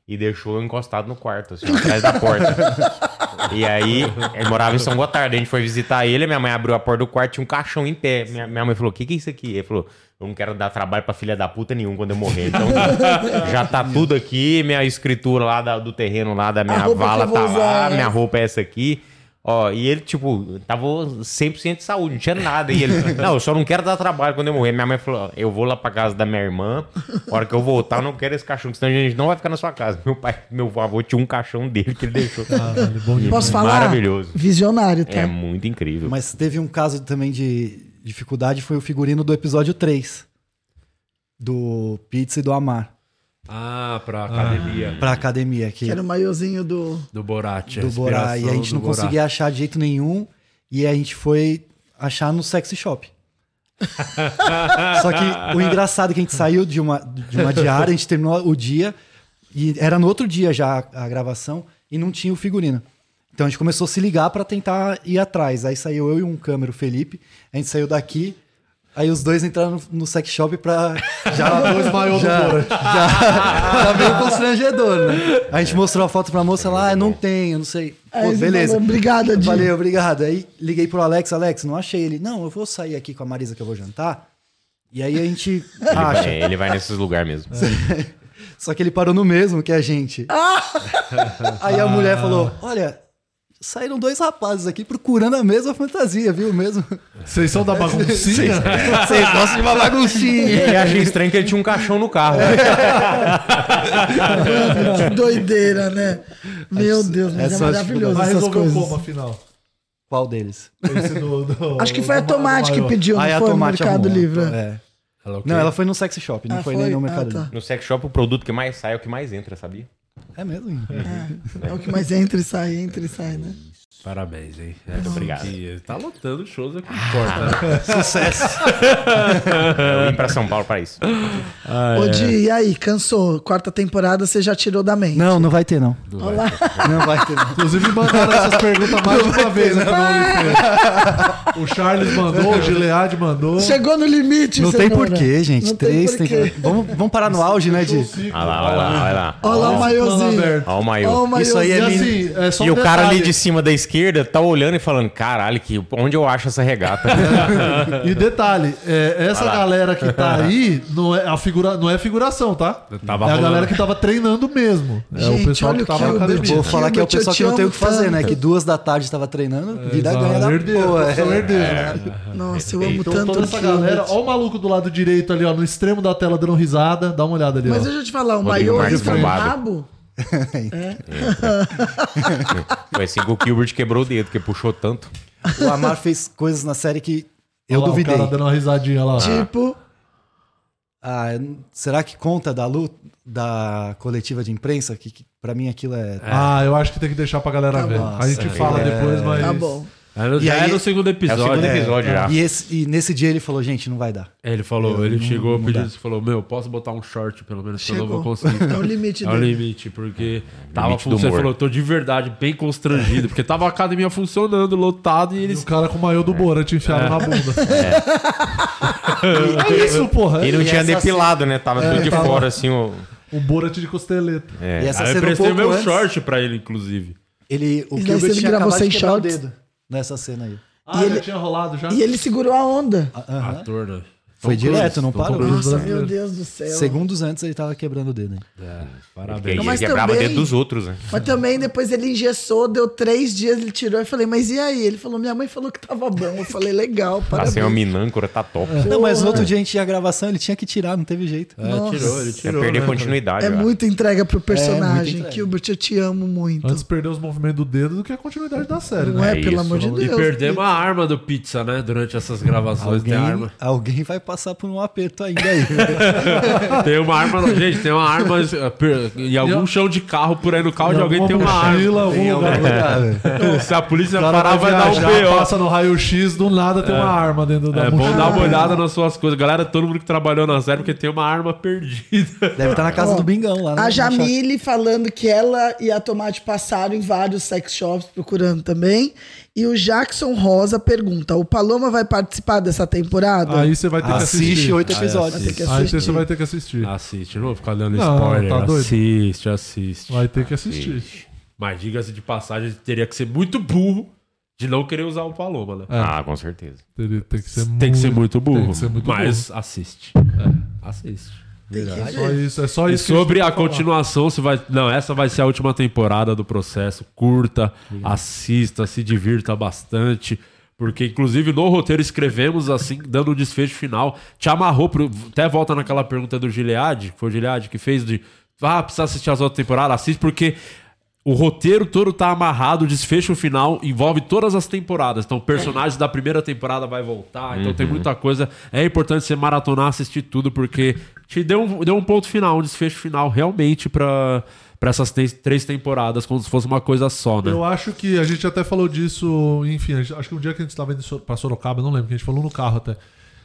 e deixou encostado no quarto, assim, atrás da porta. [LAUGHS] E aí, ele morava em São Gotardo. A gente foi visitar ele, minha mãe abriu a porta do quarto, tinha um caixão em pé. Minha, minha mãe falou: O que, que é isso aqui? Ele falou: Eu não quero dar trabalho pra filha da puta nenhum quando eu morrer. Então, [LAUGHS] já tá tudo aqui. Minha escritura lá da- do terreno lá da minha vala tá lá, é minha roupa é essa aqui. Ó, e ele, tipo, tava 100% de saúde, não tinha nada. E ele, [LAUGHS] não, eu só não quero dar trabalho quando eu morrer. Minha mãe falou, eu vou lá pra casa da minha irmã, a hora que eu voltar, eu não quero esse caixão, senão a gente não vai ficar na sua casa. Meu pai, meu avô tinha um caixão dele que ele deixou. E Posso falar? Maravilhoso. Visionário, tá? É muito incrível. Mas teve um caso também de dificuldade, foi o figurino do episódio 3. Do Pizza e do Amar. Ah, pra academia. Pra academia. Que, Que era o maiozinho do. Do Borat. do Borá. E a gente não conseguia achar de jeito nenhum. E a gente foi achar no sexy shop. [LAUGHS] Só que o engraçado é que a gente saiu de uma, de uma diária, a gente terminou o dia, e era no outro dia já a, a gravação, e não tinha o figurino. Então a gente começou a se ligar pra tentar ir atrás. Aí saiu eu e um câmera, o Felipe, a gente saiu daqui. Aí os dois entraram no, no sex shop pra. Já dois maior do já, Borat. já, [LAUGHS] já meio constrangedor, né? A gente mostrou a foto pra moça lá, ah, não tem, eu não sei. Pô, beleza. falou, "Obrigado, Adi." Valeu, obrigado. Aí liguei pro Alex, Alex, não achei ele. Não, eu vou sair aqui com a Marisa que eu vou jantar. E aí a gente Ele acha. vai, ele vai nesses lugares mesmo. [LAUGHS] Só que ele parou no mesmo que a gente. Aí a mulher falou: Olha, saíram dois rapazes aqui procurando a mesma fantasia, viu? Mesmo. Vocês são da [LAUGHS] baguncinha? Vocês gostam de uma baguncinha. E achei estranho que ele tinha um caixão no carro. Mano, [LAUGHS] que doideira, né? Meu Deus, mas é, essa- maravilhoso Mas resolveu como, afinal? Qual deles? Esse do- do- Acho que foi a Tomate que pediu, Aí não a foi no Tomate Mercado arrumou. Livre. É. Ela o quê? Não, ela foi no sex shop, não Ah, foi, foi? nem no Ah, Mercado tá. Livre. No sex shop, o produto que mais sai é o que mais entra, sabia? É mesmo? [LAUGHS] É o que mais entra e sai, entra e sai, né? Parabéns, hein? É, Muito obrigado. que Tá lotando shows, importa. né? [LAUGHS] Sucesso. [LAUGHS] Eu vim pra São Paulo pra isso. Ah, Ô, é. Di, e aí, cansou? Quarta temporada você já tirou da mente. Não, não vai ter, não. Olha lá. Não vai ter, não. Inclusive, mandaram essas perguntas mais de uma vez, né? no OnlyFans. O Charles mandou, o Gilead mandou. Chegou no limite, Não tem porquê, gente. Não tem Três tem, porquê. que. Vamos, vamos parar no auge, né, Di? Olha lá, olha lá, olha lá. Olha lá o maiozinho. Olha o maiô. Isso aí é E min- assim, é E o cara ali de cima da esquerda tá olhando e falando: caralho, que, onde eu acho essa regata? [LAUGHS] E detalhe, é, essa Olha galera que tá [LAUGHS] aí não é, a figura, não é figuração, tá? Tava é a rolando. galera que tava treinando mesmo. é Gente, o pessoal olha que tava na academia. Vou falar que é o pessoal que não tem o que fazer, né? Que duas da tarde estava treinando, vida Exato, ganha da herdeiro, boa. profissão é. herdeiro. Nossa, eu amo Então tanto toda o essa galera, ó o maluco do lado direito ali, ó, no extremo da tela dando risada, dá uma olhada ali, Mas ó. deixa eu te falar, o Rodrigo Marques bombado. rabo? É. Foi assim que o Gilbert quebrou o dedo, que puxou tanto. O Amar fez coisas na série que eu Olha lá, duvidei. O cara dando uma risadinha lá. Tipo, Ah, será que conta da luta da coletiva de imprensa? Que, que para mim aquilo é. Ah, eu acho que tem que deixar pra galera Tá ver. bom. a gente fala é. depois, mas. tá bom. É no- E já aí- é no segundo episódio. É o segundo É. episódio já. E, esse- e nesse dia ele falou, gente, não vai dar. É, Ele falou, Eu ele não- chegou não pedindo dá. isso, falou, meu, posso botar um short pelo menos, que eu não Chegou. vou conseguir. [LAUGHS] É o limite É o dele. limite, porque tava Limite humor. falou, tô de verdade bem constrangido, porque tava a academia funcionando, lotado, e E eles... o cara com o maiô do Borat enfiado É. na bunda. É [LAUGHS] isso, porra. Ele não E tinha depilado, né? Tava É, tudo de tava- fora, assim, o. Um Borat de costeleta. É. E essa Aí eu cena um prestei pouco meu antes, short pra ele, inclusive. Ele, o E você tinha gravou sem quebrar o dedo nessa cena aí. Ah, E já ele- tinha rolado já? E ele segurou a onda. Aham. Ator, né? Foi Tom direto, Cruise, não Tom parou. Cruise Nossa, meu Deus do céu. Segundos antes ele tava quebrando o dedo. hein? É, Ele, parabéns. ele Mas quebrava também- o dedo dos outros, né? Mas também depois ele engessou, deu três dias, ele tirou. Eu falei, mas e aí? Ele falou, minha mãe falou que tava bom. Eu falei, legal, Tá parabéns. sem uma minâncora, tá top. Não, mas no outro dia a gente tinha a gravação, ele tinha que tirar, não teve jeito. É, Nossa. tirou, ele Ia tirou. perder né, continuidade. É muita entrega pro personagem. entrega. Gilbert, eu te amo muito. Antes perder os movimentos do dedo do que a continuidade da série, Não né? é, É pelo isso. amor de E Deus. perdemos a arma do pizza, né? Durante essas gravações Alguém, tem arma. alguém vai passar por um aperto ainda aí. [LAUGHS] Tem uma arma, gente, tem uma arma eh, em algum chão de carro por aí no carro de alguém tem uma mochila, arma. algum lugar. lugar, [LAUGHS] velho. Se a polícia parar, vai, dar um viajar, B.O. Passa no raio-x, do nada tem uma arma dentro da É bom mochila. dar uma olhada nas suas coisas. Galera, todo mundo que trabalhou na série, porque tem uma arma perdida. Deve estar na casa Ó, do Bingão lá. né? A Jamile falando que ela e a Tomate passaram em vários sex shops procurando também. E o Jackson Rosa pergunta: o Paloma vai participar dessa temporada? Aí você vai ter que assistir. Assiste oito episódios. Aí você vai ter que assistir. Assiste, não vou ficar dando Não, spoiler. tá doido? assiste, assiste. Vai ter que assistir. Mas diga-se de passagem, teria que ser muito burro de não querer usar o Paloma, né? É. Ah, com certeza. Tem, tem que ser Tem que ser muito burro. tem que ser muito mas assiste. Assiste. É só isso, é só E isso. que sobre a continuação, se vai. Não, essa vai ser a última temporada do processo. Curta, assista, se divirta bastante. Porque, inclusive, no roteiro escrevemos assim, dando o desfecho final. Te amarrou. Pro... Até volta naquela pergunta do Gilead, que foi o Gilead que fez de. Ah, precisa assistir as outras temporadas, assiste, porque o roteiro todo tá amarrado, o desfecho final envolve todas as temporadas. Então, o personagem da primeira temporada vai voltar. Então, tem Uhum. muita coisa. É importante você maratonar, assistir tudo, porque te deu um, deu um ponto final, um desfecho final realmente pra, pra essas te- três temporadas, como se fosse uma coisa só, né? Eu acho que a gente até falou disso, enfim, acho que um dia que a gente estava indo pra Sorocaba, não lembro, que a gente falou no carro até.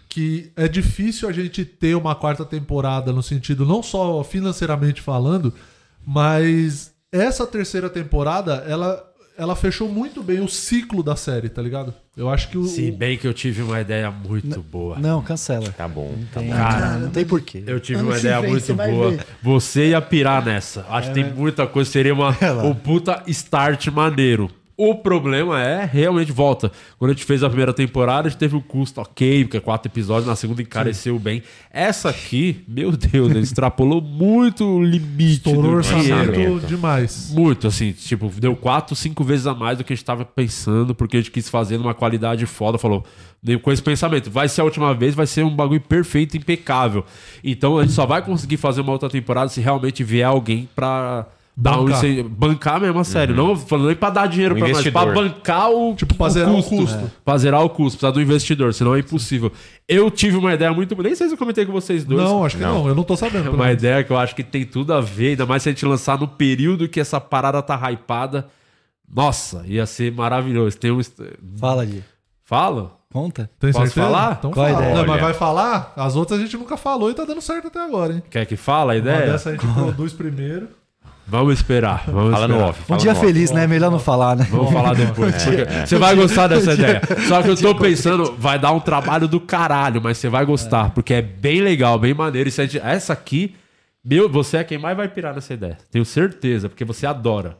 Que é difícil a gente ter uma quarta temporada no sentido, não só financeiramente falando, mas essa terceira temporada, ela, ela fechou muito bem o ciclo da série, tá ligado? Eu acho que o. Se bem que eu tive uma ideia muito boa. Não, cancela. Tá bom. Não tem, Cara, não tem porquê. Eu tive Ano uma que ideia vem, muito você boa. Você ia pirar nessa. Acho que É, tem né? muita coisa. Seria uma, um puta start maneiro. O problema é, realmente, volta. Quando a gente fez a primeira temporada, a gente teve o custo ok, porque é quatro episódios, na segunda encareceu bem. Essa aqui, meu Deus, ele extrapolou muito o limite Estourou do dinheiro. orçamento demais. Muito, assim, tipo, deu quatro, cinco vezes a mais do que a gente tava pensando, porque a gente quis fazer numa qualidade foda. Falou, com esse pensamento, vai ser a última vez, vai ser um bagulho perfeito, impecável. Então a gente só vai conseguir fazer uma outra temporada se realmente vier alguém pra. Dar um, Bancar. bancar mesmo a série. Uhum. Não falando nem pra dar dinheiro Um pra nós, pra investidor. bancar o. Tipo, pra zerar o custo. Pra zerar o custo, precisa do investidor, senão é impossível. Eu tive uma ideia muito. Nem sei se eu comentei com vocês dois. Não, acho que não, eu não tô sabendo. É uma menos. ideia que eu acho que tem tudo a ver, ainda mais se a gente lançar no período que essa parada tá hypada. Nossa, ia ser maravilhoso. Tem um. Fala, Di. Fala? Conta. Tem Posso certeza? falar? Então Qual fala. ideia? Não, mas vai falar? As outras a gente nunca falou e tá dando certo até agora, hein? Quer que fala a Uma ideia? dessa a gente produz primeiro. Vamos esperar. Vamos Fala no esperar. off. Um dia no off. feliz, né? Melhor não falar, né? Vamos falar depois. É, é. Você vai gostar dessa Dia- ideia. Só que eu tô pensando, vai dar um trabalho do caralho, mas você vai gostar, porque é bem legal, bem maneiro. E gente- essa aqui, meu, você é quem mais vai pirar nessa ideia. Tenho certeza, porque você adora.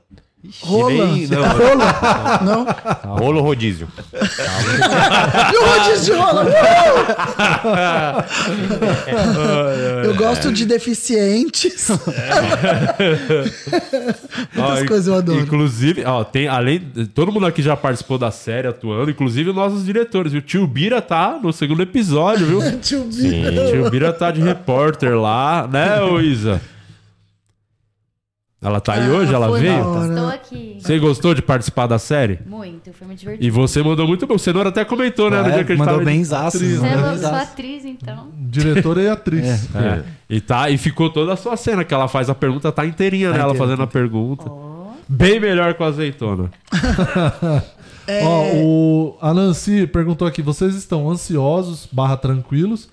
Rola. E nem- não, Rola. [LAUGHS] Não. Rolo rodízio. E o rodízio rola. Eu gosto de deficientes. [LAUGHS] Muitas Ó, coisas eu adoro. Inclusive, ó, tem, além. Todo mundo aqui já participou da série atuando, inclusive os nossos diretores. O tio Bira tá no segundo episódio, viu? [LAUGHS] Tio Sim, Bira. tio Bira tá de repórter lá, né, ô Isa? Ela tá aí hoje? Ela veio? Estou aqui. Você gostou de participar da série? Muito, foi muito divertido. E você mandou muito bem. O Cenoura até comentou, né? no É, dia que a gente mandou benzaço, Atriz, Você é né? sou atriz, então. Diretora e atriz. É. E, tá, e ficou toda a sua cena, que ela faz a pergunta, tá inteirinha Tá nela inteira, fazendo a pergunta. Bem melhor com a azeitona. [LAUGHS] É. Ó, o, a Nancy perguntou aqui: vocês estão ansiosos barra tranquilos?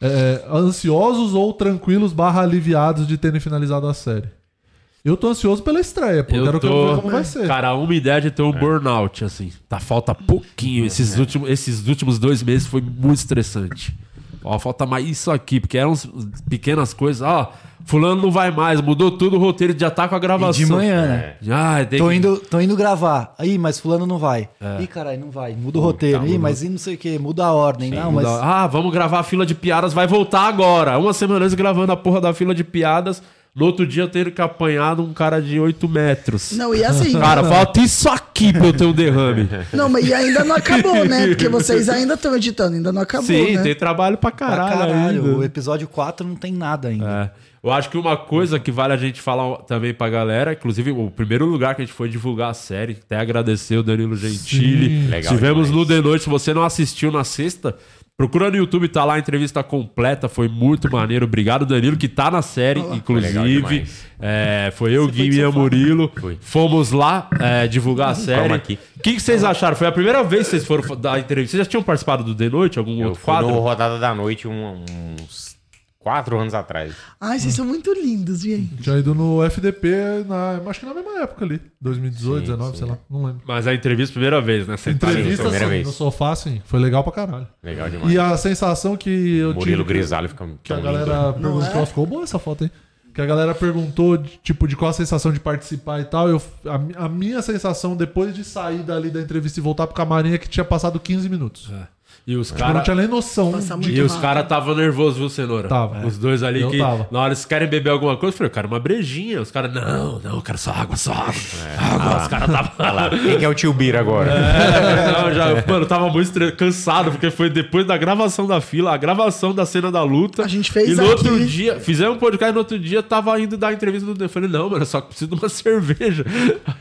É, ansiosos ou tranquilos barra aliviados de terem finalizado a série? Eu tô ansioso pela estreia, pô. Eu quero tô, ver como vai ser. Cara, uma ideia de ter um burnout, assim. Tá, falta pouquinho. Esses, últimos, esses últimos dois meses foi muito estressante. Ó, falta mais isso aqui, porque eram pequenas coisas. Ó, fulano não vai mais, mudou tudo, o roteiro já tá com a gravação. E de manhã, né? Ah, tem Tô que- indo, tô indo gravar. Aí, mas fulano não vai. É. Ih, caralho, não vai. Muda o roteiro. Ih, mas e não sei o que, muda a ordem. não, mas. Muda- Ah, vamos gravar a fila de piadas, vai voltar agora. Uma semana antes gravando a porra da fila de piadas. No outro dia eu tenho que apanhar um cara de 8 metros. Não, e assim- [LAUGHS] Cara, falta isso aqui pra eu ter um derrame. [LAUGHS] Não, mas e ainda não acabou, né? Porque vocês ainda estão editando, ainda não acabou, Sim, né? tem trabalho pra Pra caralho. caralho. ainda. O episódio 4 não tem nada ainda. É. Eu acho que uma coisa que vale a gente falar também pra galera, inclusive o primeiro lugar que a gente foi divulgar a série, até agradecer o Danilo Gentili. Sim. Legal Tivemos no The Noite, se você não assistiu na sexta, procura no YouTube, tá lá a entrevista completa, foi muito maneiro. Obrigado, Danilo, que tá na série, legal inclusive. demais. É, foi eu, Gui e Murilo. Fomos lá é, divulgar a série. O que, que vocês acharam? Foi a primeira vez que vocês foram dar entrevista? Vocês já tinham participado do The Noite? Algum Eu outro fui quadro? no Rodada da Noite um- uns quatro anos atrás. Ai, vocês são muito lindos, gente. Tinha ido no FDP, na, acho que na mesma época ali. 2018, 2019, sei lá. Não lembro. Mas a entrevista, primeira vez, né? Você tá. Entrevista primeira sim, vez. no sofá, sim. Foi legal pra caralho. Legal demais. E a sensação que eu Murilo tive... Grisalho fica Que a galera lindo. perguntou... é? Ficou boa essa foto, hein? Que a galera perguntou, de, tipo, de qual a sensação de participar e tal. Eu, a, mi- a minha sensação, depois de sair dali da entrevista e voltar pro camarim, é que tinha passado 15 minutos. E os eu caras. não tinha nem noção. De- E os caras estavam nervosos, viu, Cenoura? Tava. Os dois ali Eu que. tava. Na hora eles querem beber alguma coisa, eu falei, cara, uma brejinha. Os caras, não, não, eu quero só água, só água. água. Os caras estavam. lá, Quem que é o tio Bira agora? É, não, já, mano, eu tava muito cansado, porque foi depois da gravação da fila, a gravação da cena da luta. A gente fez E no aqui. outro dia, fizemos um podcast, no outro dia tava indo dar entrevista do Eu falei, não, mano, eu só preciso de uma [LAUGHS] cerveja.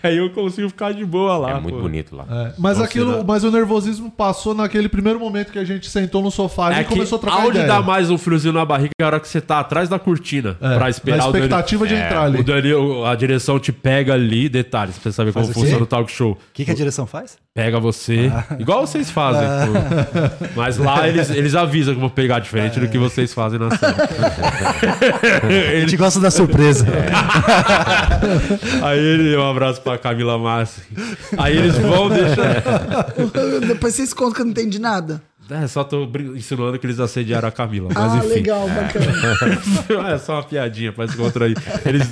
Aí eu consigo ficar de boa lá. É muito pô. bonito lá. É, mas Nossa, aquilo, mas o nervosismo passou naquele primeiro momento que a gente sentou no sofá É e começou a trocar aonde ideia. dá mais um friozinho na barriga é a hora que você tá atrás da cortina É, pra esperar na o expectativa de É, entrar ali. O Danilo, a direção te pega ali, detalhes, pra você saber Faz como funciona o talk show. O que, que a direção faz? Pega você, igual vocês fazem. Ah. [LAUGHS] Mas lá eles, eles avisam que vão pegar diferente do que vocês fazem na [LAUGHS] série. A gente gosta da surpresa. [LAUGHS] Aí ele, um abraço pra Camila Massi. Aí eles vão deixar. Depois vocês contam que eu não entendi nada. É, só tô insinuando que eles assediaram a Camila. Mas Ah, enfim. legal, bacana. [LAUGHS] é só uma piadinha pra descontrair. Eles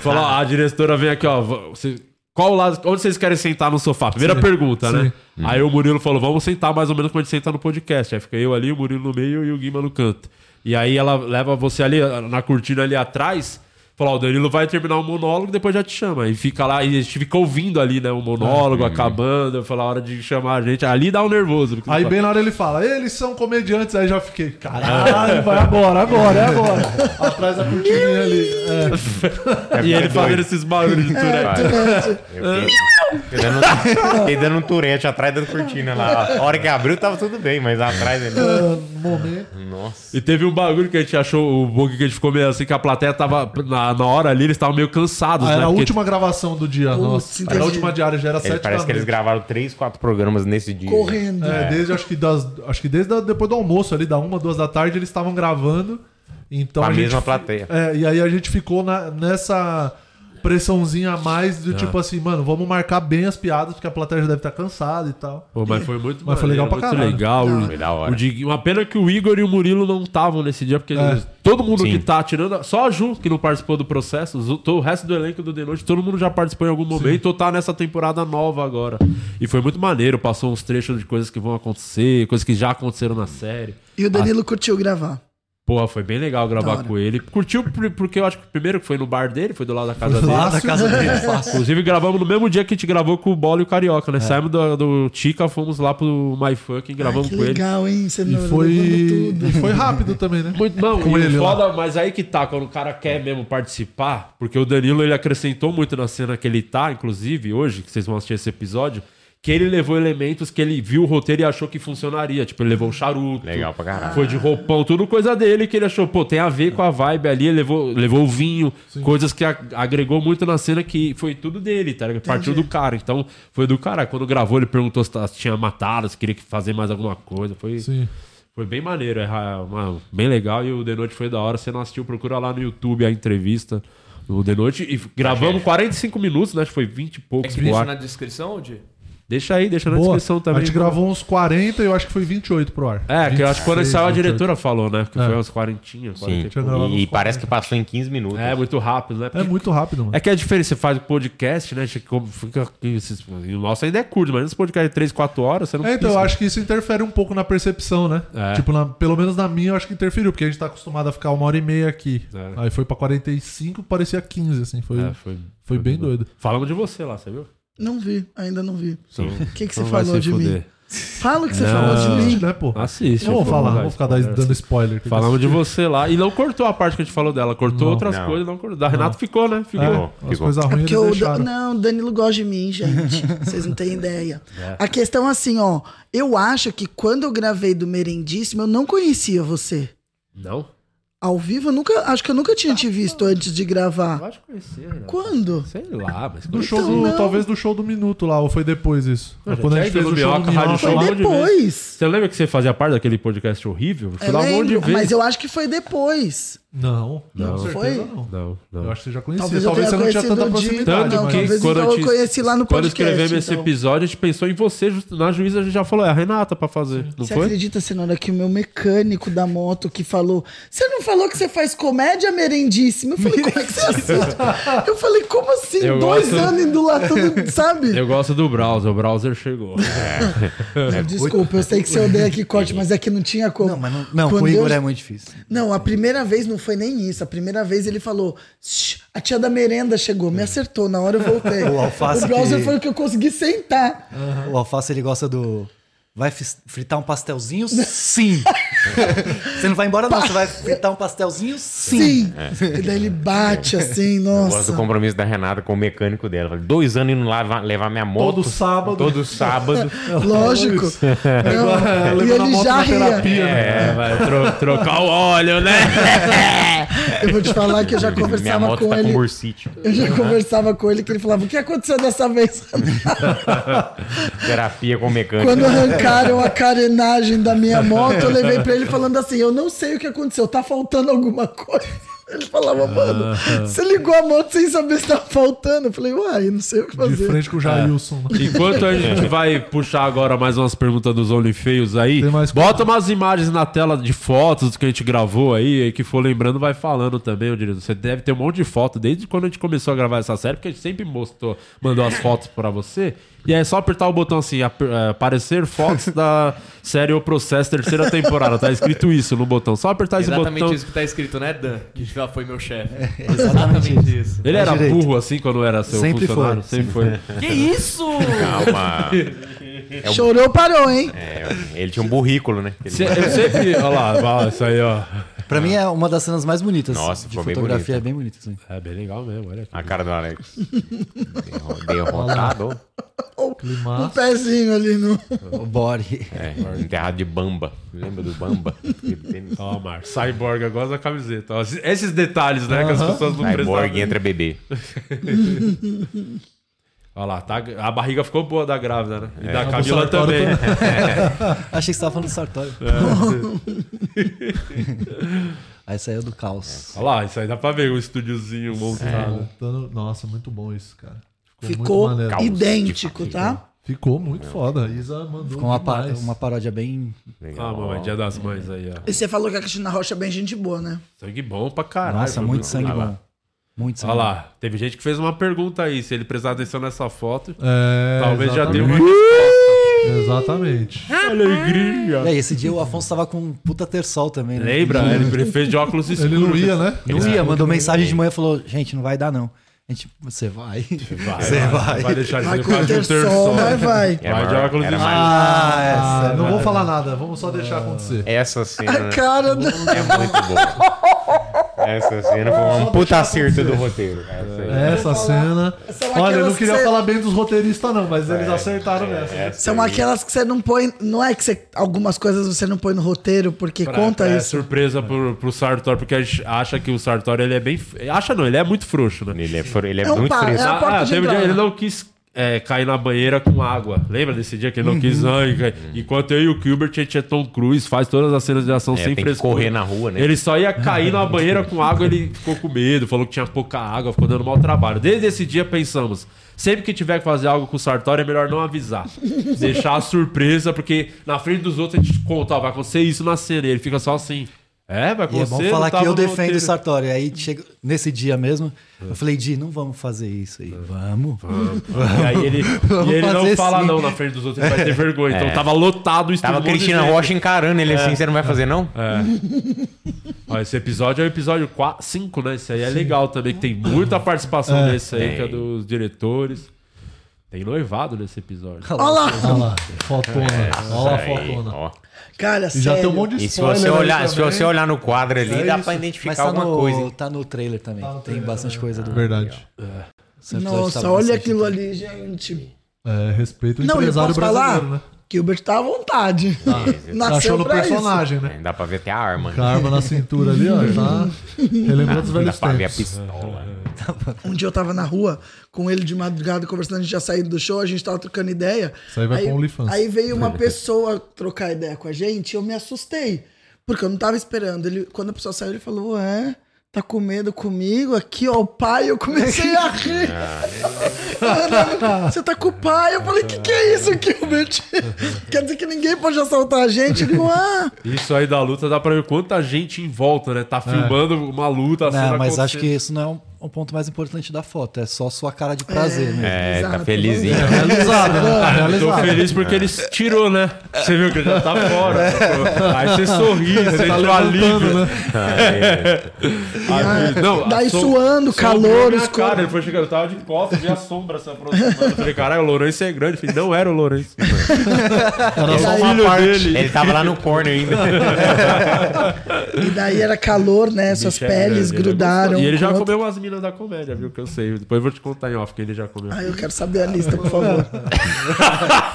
falam, ó, a diretora vem aqui, ó. Você, qual lado, onde vocês querem sentar no sofá? Primeira Sim, pergunta, sim. né? Hum. Aí o Murilo falou: vamos sentar mais ou menos como a gente senta no podcast. Aí fica eu ali, o Murilo no meio e o Guima no canto. E aí ela leva você ali na cortina ali atrás. Falou, o Danilo vai terminar o monólogo, depois já te chama. E fica lá, e a gente fica ouvindo ali, né? O monólogo Ah, acabando. Falar a hora de chamar a gente. Ali dá um nervoso. Aí bem na hora ele fala, eles são comediantes, aí já fiquei, caralho, vai agora, agora, é agora. [LAUGHS] Atrás da cortininha ali. É. E ele fazendo esses barulhos de Tourette. Eu fiquei, fiquei dando, um turete atrás da cortina lá. A hora que abriu tava tudo bem, mas atrás ele. momento. Nossa. E teve um bagulho que a gente achou, o bug que a gente ficou meio assim, que a plateia tava, na, na hora ali, eles estavam meio cansados, Ah, né? era a Porque- última gravação do dia, Putz, nossa. Era a última diária, já era Ele- sete parece da que eles noite. gravaram três, quatro programas nesse dia. Correndo. É, desde acho que das, acho que desde a- depois do almoço ali, da uma, duas da tarde, eles estavam gravando. Então a gente mesma fi- plateia. É, e aí a gente ficou na- nessa pressãozinha a mais do Ah. tipo assim, mano, vamos marcar bem as piadas, porque a plateia já deve estar cansada e tal. Pô, mas foi muito Mas foi legal pra caralho. muito legal. Foi da hora. Dig- Uma pena que o Igor e o Murilo não estavam nesse dia, porque É. eles- todo mundo Sim. que tá tirando. Só a Ju, que não participou do processo, o, o resto do elenco do The Noite, todo mundo já participou em algum momento ou tá nessa temporada nova agora. E foi muito maneiro, passou uns trechos de coisas que vão acontecer, coisas que já aconteceram na série. E o Danilo curtiu gravar. Pô, foi bem legal gravar com ele. Curtiu por- porque eu acho que primeiro que foi no bar dele, foi do lado da casa do dele. lado da casa dele, [LAUGHS] fácil. Inclusive gravamos no mesmo dia que a gente gravou com o Bola e o Carioca, né? É. Saímos do, do Tica, fomos lá pro My Fucking, gravamos que com ele. legal, hein? Você E não foi, levando tudo. e foi rápido também, né? Muito, não, Com e ele o lá. foda, mas aí que tá, quando o cara quer mesmo participar, porque o Danilo ele acrescentou muito na cena que ele tá, inclusive, hoje, que vocês vão assistir esse episódio, que ele levou elementos que ele viu o roteiro e achou que funcionaria. Tipo, ele levou o charuto. Legal pra caralho. Foi de roupão, tudo coisa dele que ele achou, pô, tem a ver com a vibe ali, ele levou, levou o vinho, coisas que a- agregou muito na cena que foi tudo dele, tá? ligado? Partiu do cara. Então, foi do cara. Quando gravou, ele perguntou se tá- se tinha matado, se queria fazer mais alguma coisa. Foi. Sim. Foi bem maneiro, é uma- bem legal e o The Noite foi da hora. Se não assistiu, procura lá no YouTube a entrevista do The Noite. E gravamos 45 minutos, né? Acho que foi 20 e É poucos. que pro deixa ar. na descrição, Di? Deixa aí, deixa na Boa. descrição também. A gente gravou uns 40 e eu acho que foi 28 pro ar. É, que eu acho que quando 26, saiu a 28. diretora falou, né? Que É. foi uns 40, 40 Sim. e. E, e parece que passou em 15 minutos. É, muito rápido, né? É Porque- muito rápido, mano. É que a diferença, você faz o podcast, né? Fica, e o nosso ainda é curto, mas esse podcast de 3, 4 horas, você não É, então, eu acho que isso interfere um pouco na percepção, né? É. Tipo, na- pelo menos na minha, eu acho que interferiu, porque a gente tá acostumado a ficar uma hora e meia aqui. É. Aí foi pra 45, parecia 15, assim. Foi, É, foi, foi bem doido. Falamos de você lá, você viu? Não vi, ainda não vi. O que, que você vai falou de mim? fuder. Fala o que você Não. falou de mim. Né, pô? Assiste. Não vou falar, não vou ficar dando- spoiler. dando spoiler. Falamos de você lá. E não cortou a parte que a gente falou dela. Cortou Não. outras Não. coisas, não cortou. Da Renato ficou, né? Ficou. É, as coisas É ruins o deixaram. não, o Danilo gosta de mim, gente. [LAUGHS] Vocês não têm ideia. É. A questão é assim, ó. Eu acho que quando eu gravei do Merendíssimo, eu não conhecia você. Não? Ao vivo, eu nunca. Acho que eu nunca tinha te visto antes de gravar. Acho que conhecer, Renato. Quando? Sei lá, mas... Do show Então, do, não. talvez do show do Minuto lá, ou foi depois isso? Eu já Quando a gente fez o show do Rádio Minhoca Show Foi lá um monte de depois. Você lembra que você fazia parte daquele podcast horrível? Fui Eu lá um monte de lembro, vezes. mas eu acho que foi depois. Não, Não. com certeza Foi? não. Não, não. Eu acho que você já conhecia. Talvez Talvez, eu tenha você não tinha tanta proximidade. Tanto Não, que talvez quando então eu, eu conheci lá no Quando podcast, escrevemos esse então. episódio, a gente pensou em você. Na juíza a gente já falou, é a Renata pra fazer. Não Você foi? acredita, Senhora, que o meu mecânico da moto que falou: Você não falou que você faz comédia merendíssima. Eu falei, como é que você assiste? Eu falei, como assim? Eu Dois gosto- anos indo lá tudo, sabe? Eu gosto do browser, o browser chegou. É. Desculpa, eu sei que você odeia que corte, [LAUGHS] mas é que não tinha como. Não, mas não, Não, com o Igor é muito difícil. Não, a primeira vez não foi nem isso. A primeira vez ele falou: "Shh, a tia da merenda chegou, me acertou, na hora eu voltei. O alface o browser que- foi o que eu consegui sentar. O Alface, ele gosta do... Vai fritar um pastelzinho? Sim. [LAUGHS] você não vai embora não, você vai fritar um pastelzinho? Sim. Sim. E daí ele bate assim, Eu gosto nossa. do compromisso da Renata com o mecânico dela. Falei, Dois anos indo lá va- levar minha moto. Todo sábado. Todo sábado. [LAUGHS] Lógico. É é, e levando a ele moto já ria. terapia, né? É, vai tro- trocar o óleo, né? [LAUGHS] Eu vou te falar que eu já Minha conversava moto com tá com ele. bursite. Eu já conversava com ele que ele falava: o que aconteceu dessa vez? [LAUGHS] Terapia com mecânico. Quando arrancaram a carenagem da minha moto, eu levei pra ele falando assim: Eu não sei o que aconteceu, tá faltando alguma coisa. Ele falava, mano, você ligou a moto sem saber se tava faltando. Eu falei, uai, não sei o que fazer. De frente com o Jailson. Enquanto a gente vai puxar agora mais umas perguntas dos OnlyFeios aí, bota umas imagens na tela de fotos que a gente gravou aí, aí que for lembrando, vai falando também, ô diretor. Você deve ter um monte de foto desde quando a gente começou a gravar essa série, porque a gente sempre mostrou, mandou as fotos pra você. E é só apertar o botão assim, ap- é, aparecer fotos da série O Processo terceira temporada. Tá escrito isso no botão. Só apertar esse Exatamente botão. isso que tá escrito, né, Dan? Que já foi meu chefe. É, exatamente isso. Ele era burro assim quando era seu Sempre funcionário? foi. Sempre foi. Que isso? Calma. [LAUGHS] É o- Chorou, parou, hein? É, ele tinha um burrículo, né? Ele- Se- eu sempre. Olha lá, isso aí, ó. Pra mim é uma das cenas mais bonitas. Nossa, de ficou bem fotografia bonito. é bem bonita, assim. É bem legal mesmo, olha aqui. A cara do Alex. [LAUGHS] Derro- Derrotado. Um pezinho ali no. O [LAUGHS] body. É, enterrado de bamba. Lembra do bamba? Ó, Mar, Cyborg agora da camiseta. Ó, esses detalhes, né, que as pessoas não Cyborg prestavam. entra bebê. [LAUGHS] Olha lá, tá, a barriga ficou boa da grávida, né? E É. da Camila também. [LAUGHS] Achei que você tava falando do Sartório. É. Aí saiu do caos. Olha lá, isso aí dá pra ver o estúdiozinho montado. Montando- Nossa, muito bom isso, cara. Ficou muito maneiro. idêntico, tá? Ficou muito foda. A Isa mandou Ficou uma, pa- demais. uma paródia bem. Ah, mamãe, dia das mães aí, ó. E você falou que a Cristina Rocha é bem gente boa, né? Sangue bom pra caralho. Nossa, muito sangue bom. Muito Olha lá, teve gente que fez uma pergunta aí, se ele prestar atenção nessa foto. É, talvez já deu uma exatamente. resposta. Exatamente. Alegria. E aí, esse dia o Afonso tava com um puta terçol também, né? Lembra? Ele fez de óculos escuros. Não Ele ia, falou mandou que não mensagem ia. de manhã e falou: gente, não vai dar não. A gente, você vai. Vai, Você vai. vai. Vai deixar de Vai ser com um terçol, terçol. mas vai. Vai de óculos escuros. mais- Ah, Ah, essa. não vou falar nada, vamos só deixar acontecer. Essa cena A cara é muito boa. Essa cena foi um puta acerto do roteiro. Essa. Essa cena. São Olha, eu não queria que você- falar bem dos roteiristas, não, mas eles É, acertaram é, nessa. essa São aquelas que você não põe. Não é que você. Algumas coisas você não põe no roteiro, porque Pra- conta pra- é isso. surpresa pro, pro Sartori, porque a gente acha que o Sartori ele é bem. Acha não, ele é muito frouxo, né? Ele é, ele é, É um muito fresco. é Ah, entrada. ele não quis é, cair na banheira com água. Lembra desse dia que ele não quis? Ai, cai- Enquanto eu e o Gilbert, a gente é Tom Cruise, faz todas as cenas de ação É, sem frescura. correr na rua, né? Ele só ia cair na banheira com água, ele ficou com medo, falou que tinha pouca água, ficou dando mau trabalho. Desde esse dia pensamos, sempre que tiver que fazer algo com o Sartori, é melhor não avisar. [LAUGHS] Deixar a surpresa, porque na frente dos outros a gente conta, ó, vai acontecer isso na cena, e ele fica só assim. É, vai E é acontecer. bom falar que eu defendo roteiro." o Sartori. Aí chega nesse dia mesmo, eu falei, Di, não vamos fazer isso aí. Vamos. E aí ele, [LAUGHS] Vamos e ele não fala sim. não na frente dos outros, ele vai ter vergonha. Então É. tava lotado o estúdio. Tava Cristina. Rocha encarando ele assim, É. você não vai fazer não? É. Ó, esse episódio é o episódio 5, né? Esse aí é legal também, que tem muita participação É. nesse aí, que é dos diretores. Tem noivado nesse episódio. Olha lá. Olha lá, fotona. É, Olha lá isso fotona. ó. Cara, E já sério. tem um monte de E se você olhar, se você olhar no quadro ali, É dá isso. pra Mas identificar tá alguma no, coisa. tá no trailer também. Tá no Tem trailer bastante também. coisa do. Verdade. Episódio Nossa, tá olha aquilo ali, gente. É, respeito o Não, empresário posso brasileiro, falar? né? Gilbert tá à vontade. Você [LAUGHS] Nasceu achou no personagem, né? É, dá pra ver até a arma. Com a arma na cintura ali, ó. Tá [LAUGHS] relembrando os Dá velhos pra ver a tempos. pistola. Um dia eu tava na rua com ele de madrugada conversando, a gente já saiu do show, a gente tava trocando ideia. Isso aí vai pro OnlyFans. Aí veio uma [LAUGHS] pessoa trocar ideia com a gente e eu me assustei. Porque eu não tava esperando. Ele, quando a pessoa saiu, ele falou: Ué, tá com medo comigo? Aqui, ó, o pai, eu comecei a rir. [LAUGHS] você tá com o pai. Eu falei, que que é isso, Gilbert? [LAUGHS] Quer dizer que ninguém pode assaltar a gente? Ele ah... Isso aí da luta dá pra ver quanta gente em volta, né? Tá filmando uma luta. Não, mas acho que isso não é um, um ponto mais importante da foto. É só sua cara de prazer mesmo. É, tá felizinho. É, realizado, né? [LAUGHS] Tá realizado. tô feliz porque ele tirou, né? Você viu que ele já tá fora. É. Aí você sorri, sente tá alívio. né? Aí, Ah, daí som- suando, sombreou calor, escuro. cara, Ele foi chegando, eu tava de costas, vi a sombra se aproximando. Eu falei, caralho, o Lourenço é grande. Eu falei, não era o Lourenço. Era só uma filho parte. dele. Ele tava lá no corner ainda. [LAUGHS] E daí era calor, né? Suas é peles é grudaram. E ele já comeu umas minas da comédia, viu? Que eu sei. Depois eu vou te contar em off que ele já comeu. Ah, eu quero saber a lista, por favor.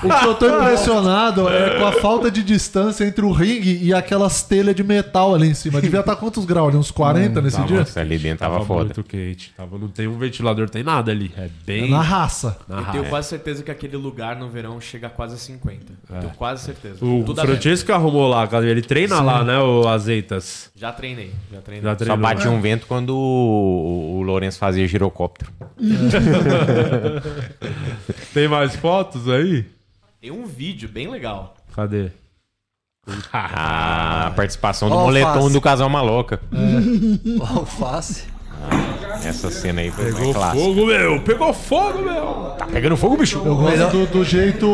O que eu tô impressionado é com a falta de distância entre o ringue e aquelas telhas de metal ali em cima. Devia estar quantos graus ali? Uns 40 nesse Tava- dia? Nossa, ali dentro tava, foda. muito quente. Tava, não tem um ventilador, tem nada ali. É bem. É na raça. Na Eu raça. tenho quase certeza que aquele lugar no verão chega a quase 50. É. Tenho quase certeza. O Tudo aberto. Francesco arrumou lá, cara. ele treina Sim. lá, né, o Azeitas? Já treinei, já treinei. Já Só treinou. batia um vento quando o, o Lourenço fazia girocóptero. [LAUGHS] Tem mais fotos aí? Tem um vídeo bem legal. Cadê? A participação do Ó, moletom alface. do casal maloca. É. Alface. Essa cena aí foi Pegou fogo, meu! Pegou fogo, meu! Tá pegando fogo, bicho? Eu gosto do, do jeito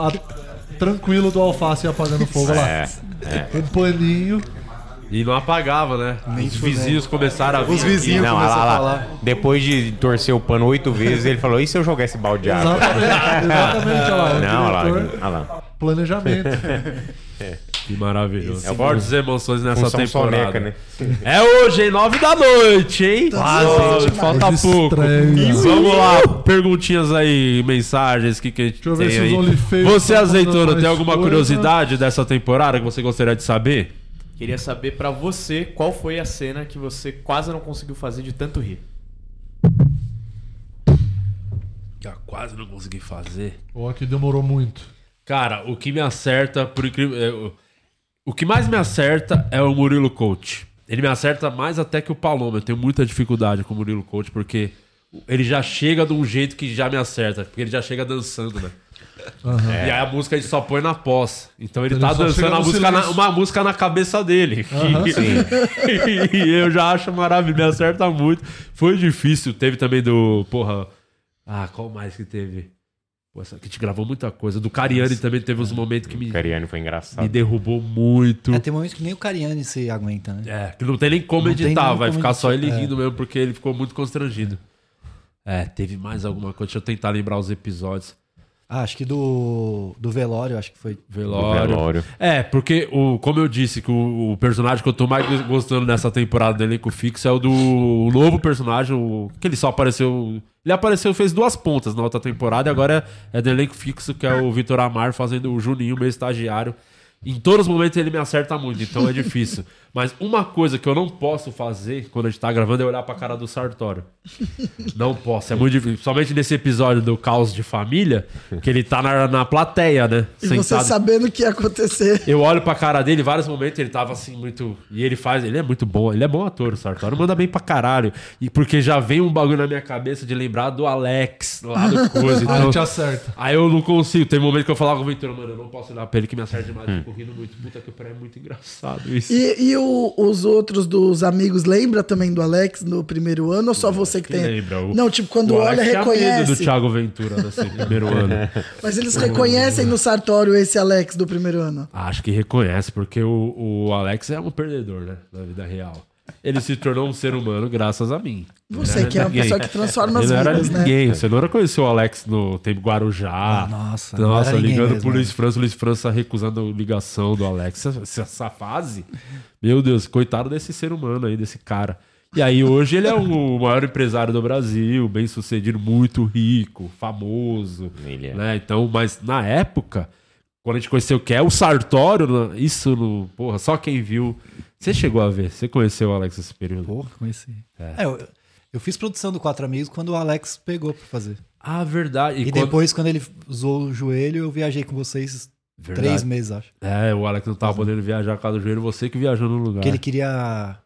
a- tranquilo do alface apagando fogo lá. É, Um paninho. E não apagava, né? Os vizinhos começaram a vir. aqui. Não, olha lá, lá. Depois de torcer o pano oito vezes, ele falou: e se eu jogar esse balde de água? Exatamente, [LAUGHS] exatamente, olha lá, Não, olha lá, lá. Planejamento. [LAUGHS] Que maravilhoso. É o Fortes emoções nessa função temporada. soneca, né? É hoje, hein? Nove da noite, hein? Quase, falta pouco. estranham. Vamos lá, perguntinhas aí, mensagens, o que, que a gente eu ver tem se os aí. Você, tá azeitona, tem alguma coisa. curiosidade dessa temporada que você gostaria de saber? Queria saber pra você qual foi a cena que você quase não conseguiu fazer de tanto rir. Que eu quase não consegui fazer. Ou aqui demorou muito. Cara, o que me acerta, por incrível. É, o- que mais me acerta é o Murilo Coach. Ele me acerta mais até que o Paloma. Eu tenho muita dificuldade com o Murilo Coach, porque ele já chega de um jeito que já me acerta. Porque ele já chega dançando, né? Aham. E aí a música a gente só põe na pós. Então ele Então tá ele dançando música na- uma música na cabeça dele. Aham. [LAUGHS] E, e eu já acho maravilhoso, me acerta muito. Foi difícil. Teve também do. Porra. Ah, qual mais que teve? Pô, essa que te gravou muita coisa. Do Cariani também teve uns momentos que me, Cariani foi engraçado. me derrubou muito. É, tem momentos que nem o Cariani se aguenta, né? É, que não tem nem como Não editar, nem vai como ficar só ele editar, é. rindo mesmo, porque ele ficou muito constrangido. É, teve mais alguma coisa. Deixa eu tentar lembrar os episódios. Ah, acho que do, do velório, acho que foi. Velório. Do velório. É, porque, o, como eu disse, que o, o personagem que eu tô mais gostando nessa temporada do elenco fixo é o do o novo personagem, o, que ele só apareceu. Ele apareceu, fez duas pontas na outra temporada e agora é, é do elenco fixo, que é o Vitor Amar fazendo o Juninho, meu estagiário. Em todos os momentos ele me acerta muito, então é difícil. [LAUGHS] Mas uma coisa que eu não posso fazer quando a gente tá gravando é olhar pra cara do Sartório. Não posso, é muito difícil. Principalmente nesse episódio do Caos de Família, que ele tá na, na plateia, né? E você sabendo o que ia acontecer. Eu olho pra cara dele, em vários momentos ele tava assim, muito. E ele faz, ele é muito bom, ele é bom ator, o Sartório manda bem pra caralho. E porque já vem um bagulho na minha cabeça de lembrar do Alex lá do [LAUGHS] coisa. Aí Então, te acerta. Aí eu não consigo. Tem um momento que eu falava com o Ventura, mano, eu não posso olhar pra ele que me acerta demais, Hum. Rindo muito. Puta que pariu, é muito engraçado isso. E, e o- os outros dos amigos, lembra também do Alex no primeiro ano ou só você que tem? lembra? O- Não, tipo, quando o olha, Alex medo reconhece. do Thiago Ventura nesse [LAUGHS] primeiro ano. Mas eles reconhecem no Sartório esse Alex do primeiro ano. Acho que reconhece, porque o, o Alex é um perdedor, né? Na vida real. Ele se tornou um ser humano graças a mim. Você que é uma ninguém. pessoa que transforma as Ele era vidas, né? ninguém. Você não era conheceu o Alex no tempo Guarujá. Ah, nossa, não Nossa, ligando mesmo, pro né? Luiz França, o Luiz França recusando a ligação do Alex. Essa, essa fase, meu Deus, coitado desse ser humano aí, desse cara. E aí hoje ele é o maior empresário do Brasil, bem sucedido, muito rico, famoso. É. Né? Então, mas na época, quando a gente conheceu o que é o Sartório, né? isso no. Porra, só quem viu. Você chegou a ver? Você conheceu o Alex nesse período? Porra, conheci. É. É, eu, eu fiz produção do Quatro Amigos quando o Alex pegou pra fazer. Ah, verdade. E, quando- depois, quando ele usou o joelho, eu viajei com vocês Verdade. três meses, acho. É, o Alex não tava podendo viajar por causa do joelho, você que viajou no lugar. Porque ele queria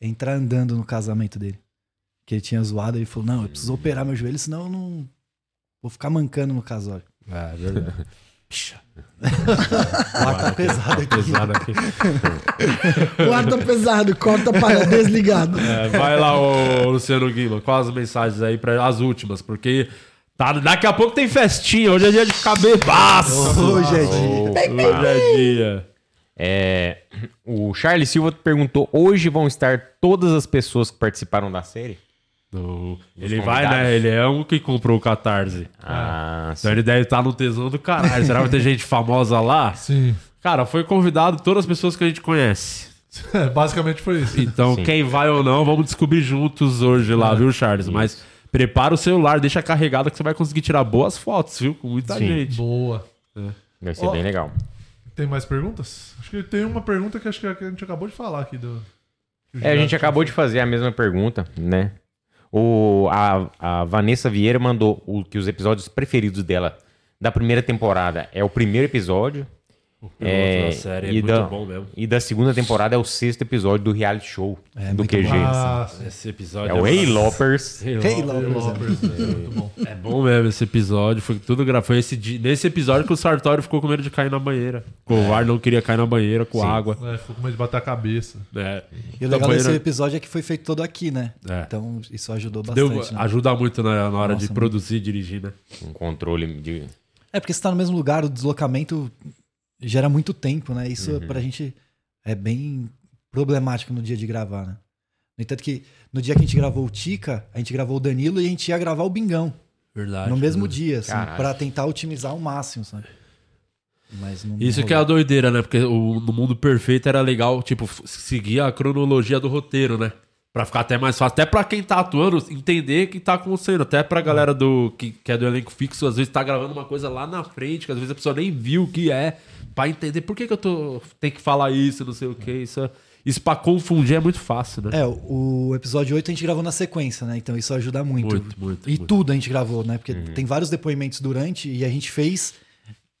entrar andando no casamento dele. Que ele tinha zoado, ele falou: Não, eu preciso operar meu joelho, senão eu não, Vou ficar mancando no casório. É, verdade. [LAUGHS] Pixa. O ar tá pesado aqui. pesado aqui. O ar tá pesado, corta para desligado. É, vai lá, ô Luciano Guima, quais as mensagens aí para as últimas, porque tá, daqui a pouco tem festinha, hoje é dia de ficar bebaço. Hoje é dia. Hoje é dia. É, o Charles Silva perguntou: hoje vão estar todas as pessoas que participaram da série? No- Os Ele vai, né? Ele é um que comprou o Catarse. Ah, Então ele deve estar no tesão do caralho. Será que vai ter gente famosa lá? Sim. Cara, foi convidado todas as pessoas que a gente conhece. É, basicamente foi isso. Então, Sim. quem vai ou não, vamos descobrir juntos hoje lá, É. viu, Charles? Mas prepara o celular, deixa carregado que você vai conseguir tirar boas fotos, viu? Com muita Sim. gente. Boa. Vai ser Ó, bem legal. Tem mais perguntas? Acho que tem uma pergunta que acho que a gente acabou de falar aqui. Do, É, a gente acabou de fazer a mesma pergunta, né? O, a, a Vanessa Vieira mandou o, que os episódios preferidos dela da primeira temporada é o primeiro episódio. Piloto da série é e muito da, bom mesmo. E da segunda temporada é o sexto episódio do reality show É, do QG. Ah, esse episódio é o é Hey massa. Lopers. [LAUGHS] Hey Hey Lopers, Lopers, é é. muito bom. É bom mesmo esse episódio. Foi tudo gra... Foi esse nesse episódio que o Sartório ficou com medo de cair na banheira. O VAR não queria cair na banheira com Sim. água. É, ficou com medo de bater a cabeça. É. E o legal banheira- desse episódio é que foi feito todo aqui, né? É. Então isso ajudou Deu- bastante. né? Ajuda muito na, na hora Nossa, de produzir e dirigir, né? Um controle de. É porque você tá no mesmo lugar, o deslocamento gera muito tempo, né? Isso Uhum. pra gente é bem problemático no dia de gravar, né? No entanto que no dia que a gente gravou o Tica, a gente gravou o Danilo e a gente ia gravar o Bingão. Verdade. No mesmo verdade. dia, assim, Caralho. pra tentar otimizar ao máximo, sabe? Isso que é a doideira, né? Porque o, no mundo perfeito era legal, tipo, seguir a cronologia do roteiro, né? Pra ficar até mais fácil. Até pra quem tá atuando, entender o que tá acontecendo. Até pra galera do que, que é do elenco fixo, às vezes tá gravando uma coisa lá na frente, que às vezes a pessoa nem viu o que é, pra entender por que, que eu tô. Tem que falar isso, não sei o que. Isso, é- isso pra confundir é muito fácil, né? É, o episódio 8 a gente gravou na sequência, né? Então isso ajuda muito. Muito, muito, E muito. tudo a gente gravou, né? Porque Uhum. tem vários depoimentos durante e a gente fez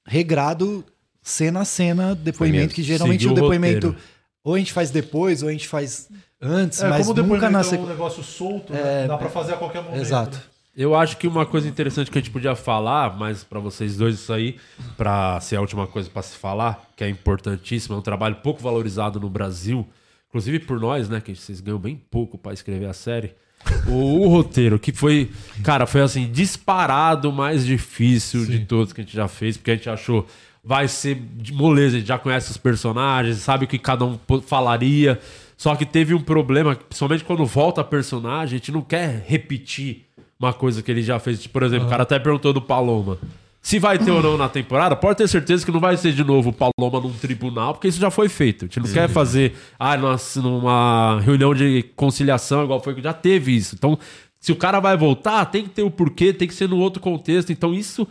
regrado cena a cena depoimento, que geralmente Seguiu o depoimento. Ou a gente faz depois ou a gente faz antes, É, mas como o nunca na é um negócio solto, né? Dá pra fazer a qualquer momento. Exato. né? Eu acho que uma coisa interessante que a gente podia falar, mas pra vocês dois isso aí, pra ser a última coisa pra se falar, que é importantíssimo, é um trabalho pouco valorizado no Brasil, inclusive por nós, né, que vocês ganham bem pouco pra escrever a série. O, o roteiro, que foi, cara, foi assim, disparado o mais difícil de todos que a gente já fez, porque a gente achou, vai ser de moleza, a gente já conhece os personagens, sabe o que cada um falaria. Só que teve um problema, principalmente quando volta a personagem, a gente não quer repetir uma coisa que ele já fez. Tipo, Por exemplo, o cara até perguntou do Paloma. Se vai ter ou não na temporada, pode ter certeza que não vai ser de novo o Paloma num tribunal, porque isso já foi feito. A gente não Sim. quer fazer ah, numa reunião de conciliação, igual foi que já teve isso. Então, se o cara vai voltar, tem que ter o porquê, tem que ser no outro contexto. Então, isso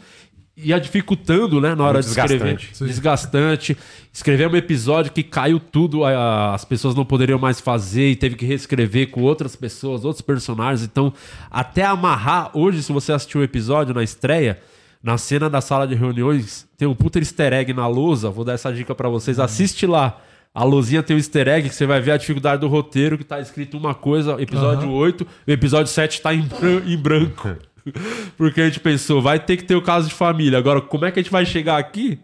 ia dificultando, né, na hora de escrever. desgastante. Desgastante. Escrever um episódio que caiu tudo, a- as pessoas não poderiam mais fazer e teve que reescrever com outras pessoas, outros personagens. Então, até amarrar, hoje, se você assistiu o episódio na estreia, na cena da sala de reuniões, tem um puta easter egg na lousa. Vou dar essa dica pra vocês. Assiste lá. A luzinha tem um easter egg que você vai ver a dificuldade do roteiro, que tá escrito uma coisa, episódio Aham. 8, o episódio 7 tá em, bran- em branco. [LAUGHS] Porque a gente pensou, vai ter que ter o caso de família. Agora, como é que a gente vai chegar aqui?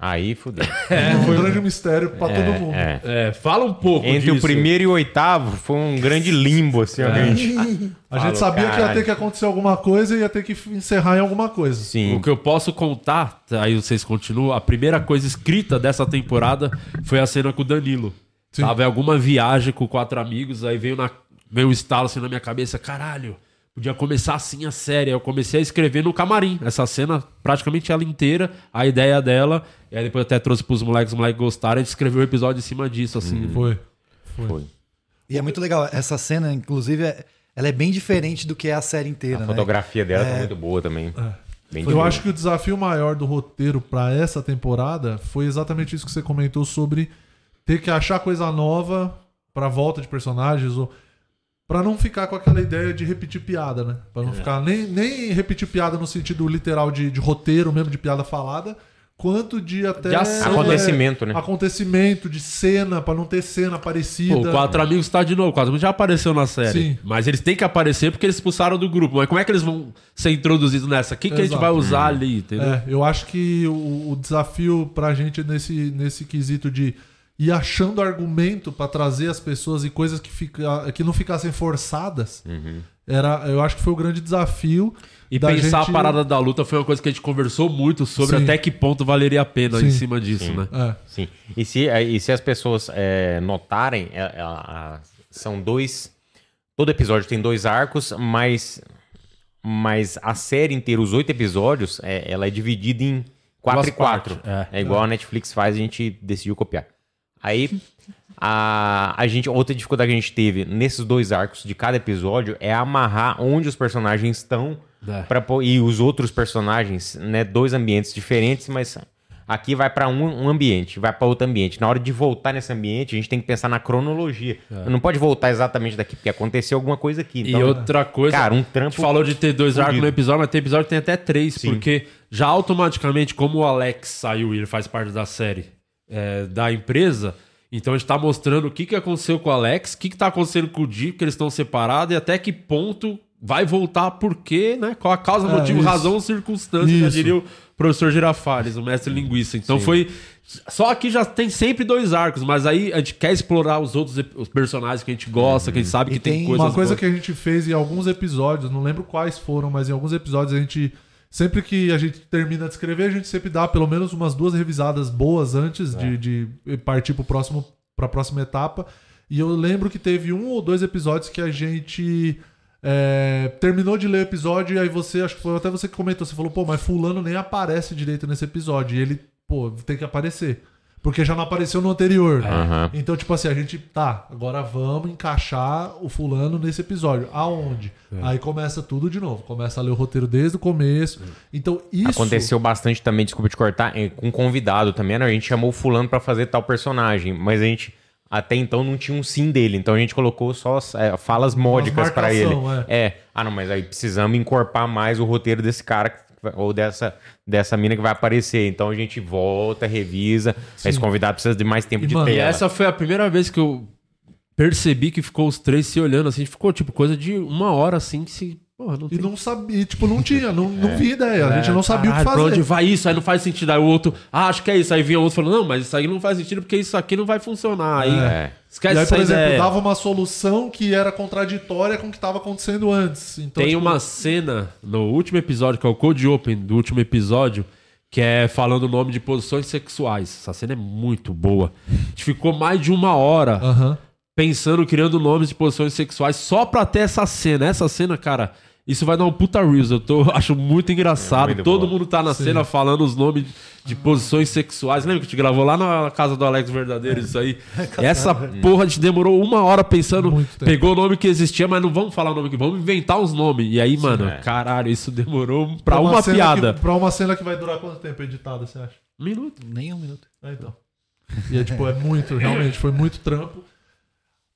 Aí fudeu. [LAUGHS] É, um foi grande mistério pra todo mundo. É. É, fala um pouco Entre o disso. primeiro e o oitavo foi um grande limbo, assim. É. [LAUGHS] a gente, A gente sabia que ia ter que acontecer alguma coisa e ia ter que encerrar em alguma coisa. Sim. O que eu posso contar, aí vocês continuam, a primeira coisa escrita dessa temporada foi a cena com o Danilo. Tava em alguma viagem com quatro amigos, aí veio, na, veio um estalo assim na minha cabeça, caralho, podia começar assim a série. Eu comecei a escrever no camarim, essa cena, praticamente ela inteira, a ideia dela, e aí depois eu até trouxe pros moleques, os moleques gostaram, a gente escreveu o episódio em cima disso, assim. Foi. Foi. E é muito legal. Essa cena, inclusive, é- ela é bem diferente do que é a série inteira. A né? fotografia dela tá É, muito boa também. Bem Eu acho que o desafio maior do roteiro pra essa temporada foi exatamente isso que você comentou sobre ter que achar coisa nova pra volta de personagens ou para não ficar com aquela ideia de repetir piada, né? Para não É. ficar nem, nem repetir piada no sentido literal de, de roteiro mesmo de piada falada, quanto de até. De ação, Acontecimento, né? Acontecimento, de cena, pra não ter cena parecida. Pô, o Quatro Amigos tá de novo. O Quatro Amigos já apareceu na série. Sim. Mas eles têm que aparecer porque eles expulsaram do grupo. Mas como é que eles vão ser introduzidos nessa? O que, que a gente vai usar ali, entendeu? É, eu acho que o, o desafio pra gente nesse, nesse quesito de ir achando argumento pra trazer as pessoas e coisas que, fica, que não ficassem forçadas, era, eu acho que foi o grande desafio. E da pensar gente- a parada da luta foi uma coisa que a gente conversou muito sobre Sim. até que ponto valeria a pena em cima disso, Sim. né? É. Sim. E se, e se as pessoas é, notarem, é, é, são dois. Todo episódio tem dois arcos, mas, mas a série inteira, os oito episódios, é, ela é dividida em quatro e quatro. é. É, igual a Netflix faz, a gente decidiu copiar. Aí, a, a gente, outra dificuldade que a gente teve nesses dois arcos de cada episódio é amarrar onde os personagens estão É. pra, pô- e os outros personagens, né? Dois ambientes diferentes, mas aqui vai pra um, um ambiente, vai pra outro ambiente. Na hora de voltar nesse ambiente, a gente tem que pensar na cronologia. Não pode voltar exatamente daqui, porque aconteceu alguma coisa aqui. E Então, outra coisa, cara, um a trampo. gente falou de ter dois arcos fudido. no episódio, mas tem episódio que tem até três, Sim. porque já automaticamente, como o Alex saiu e ele faz parte da série é, da empresa, então a gente tá mostrando o que, que aconteceu com o Alex, o que, que tá acontecendo com o Di, que eles estão separados, e até que ponto vai voltar, por quê, né? Qual a causa, É, motivo, isso. razão, circunstância, já Isso. diria o professor Girafales, o mestre linguista. Então Sim. foi. Só aqui já tem sempre dois arcos, mas aí a gente quer explorar os outros os personagens que a gente gosta, que a gente sabe que tem, coisas Uma coisa boas. que a gente fez em alguns episódios, não lembro quais foram, mas em alguns episódios a gente. Sempre que a gente termina de escrever, a gente sempre dá pelo menos umas duas revisadas boas antes É. de, de partir pro próximo, pra próxima etapa. E eu lembro que teve um ou dois episódios que a gente é, terminou de ler o episódio e aí você, acho que foi até você que comentou, você falou, pô, mas fulano nem aparece direito nesse episódio. E ele, pô, tem que aparecer. Porque já não apareceu no anterior. Aham. Então, tipo assim, a gente, tá, agora vamos encaixar o fulano nesse episódio. Aonde? É. Aí começa tudo de novo. Começa a ler o roteiro desde o começo. Então, isso. Aconteceu bastante também, desculpa te cortar, é, com convidado também, né? A gente chamou o fulano pra fazer tal personagem, mas a gente até então não tinha um sim dele, então a gente colocou só é, falas módicas pra ele. marcação, É. ah não, mas aí precisamos encorpar mais o roteiro desse cara que ou dessa, dessa mina que vai aparecer. Então a gente volta, revisa. Esse convidado precisa de mais tempo de E tela. essa foi a primeira vez que eu percebi que ficou os três se olhando assim. Ficou tipo coisa de uma hora assim que se. Porra, não E não sabia, tipo, não tinha, não, não [LAUGHS] vi ideia. A gente É, não sabia o que caralho, fazer. Pra onde vai isso? Aí não faz sentido. Aí o outro, ah, acho que é isso. Aí vinha outro falando, não, mas isso aí não faz sentido porque isso aqui não vai funcionar. Aí É. esquece e aí, por exemplo, ideia. dava uma solução que era contraditória com o que estava acontecendo antes. Então, Tem tipo, uma cena no último episódio, que é o Code Open do último episódio, que é falando o nome de posições sexuais. Essa cena é muito boa. A gente ficou mais de uma hora pensando, criando nomes de posições sexuais só pra ter essa cena. Essa cena, cara, isso vai dar um puta reels. Eu tô, [LAUGHS] acho muito engraçado. É muito Todo boa. mundo tá na Sim. cena falando os nomes de posições sexuais. Lembra que a gente gravou lá na casa do Alex Verdadeiro isso aí? [LAUGHS] Essa porra a gente demorou uma hora pensando. Pegou o nome que existia, mas não vamos falar o nome que vamos inventar uns nomes. E aí, mano, é. caralho, isso demorou pra uma uma, cena piada. Que, pra uma cena que vai durar quanto tempo editada, você acha? Um minuto. Nem um minuto. É, então. E é tipo, é muito, realmente, foi muito trampo.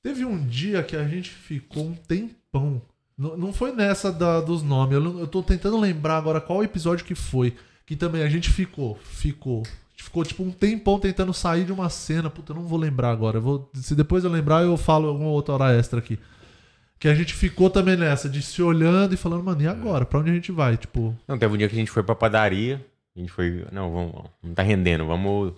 Teve um dia que a gente ficou um tempão. Não, não foi nessa da- dos nomes. Eu, eu tô tentando lembrar agora qual episódio que foi. Que também a gente ficou. Ficou. Ficou tipo um tempão tentando sair de uma cena. Puta, eu não vou lembrar agora. Vou, se depois eu lembrar, eu falo alguma outra hora extra aqui. Que a gente ficou também nessa, de se olhando e falando, mano, e agora? Pra onde a gente vai? Tipo. Não, teve um dia que a gente foi pra padaria. A gente foi. Não, vamos, não tá rendendo. Vamos,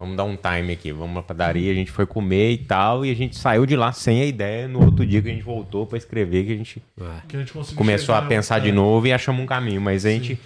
vamos dar um time aqui. Vamos pra padaria. A gente foi comer e tal. E a gente saiu de lá sem a ideia. No outro dia que a gente voltou pra escrever, que a gente, Que a gente conseguiu começou chegar a pensar em- de novo e achamos um caminho. Mas a gente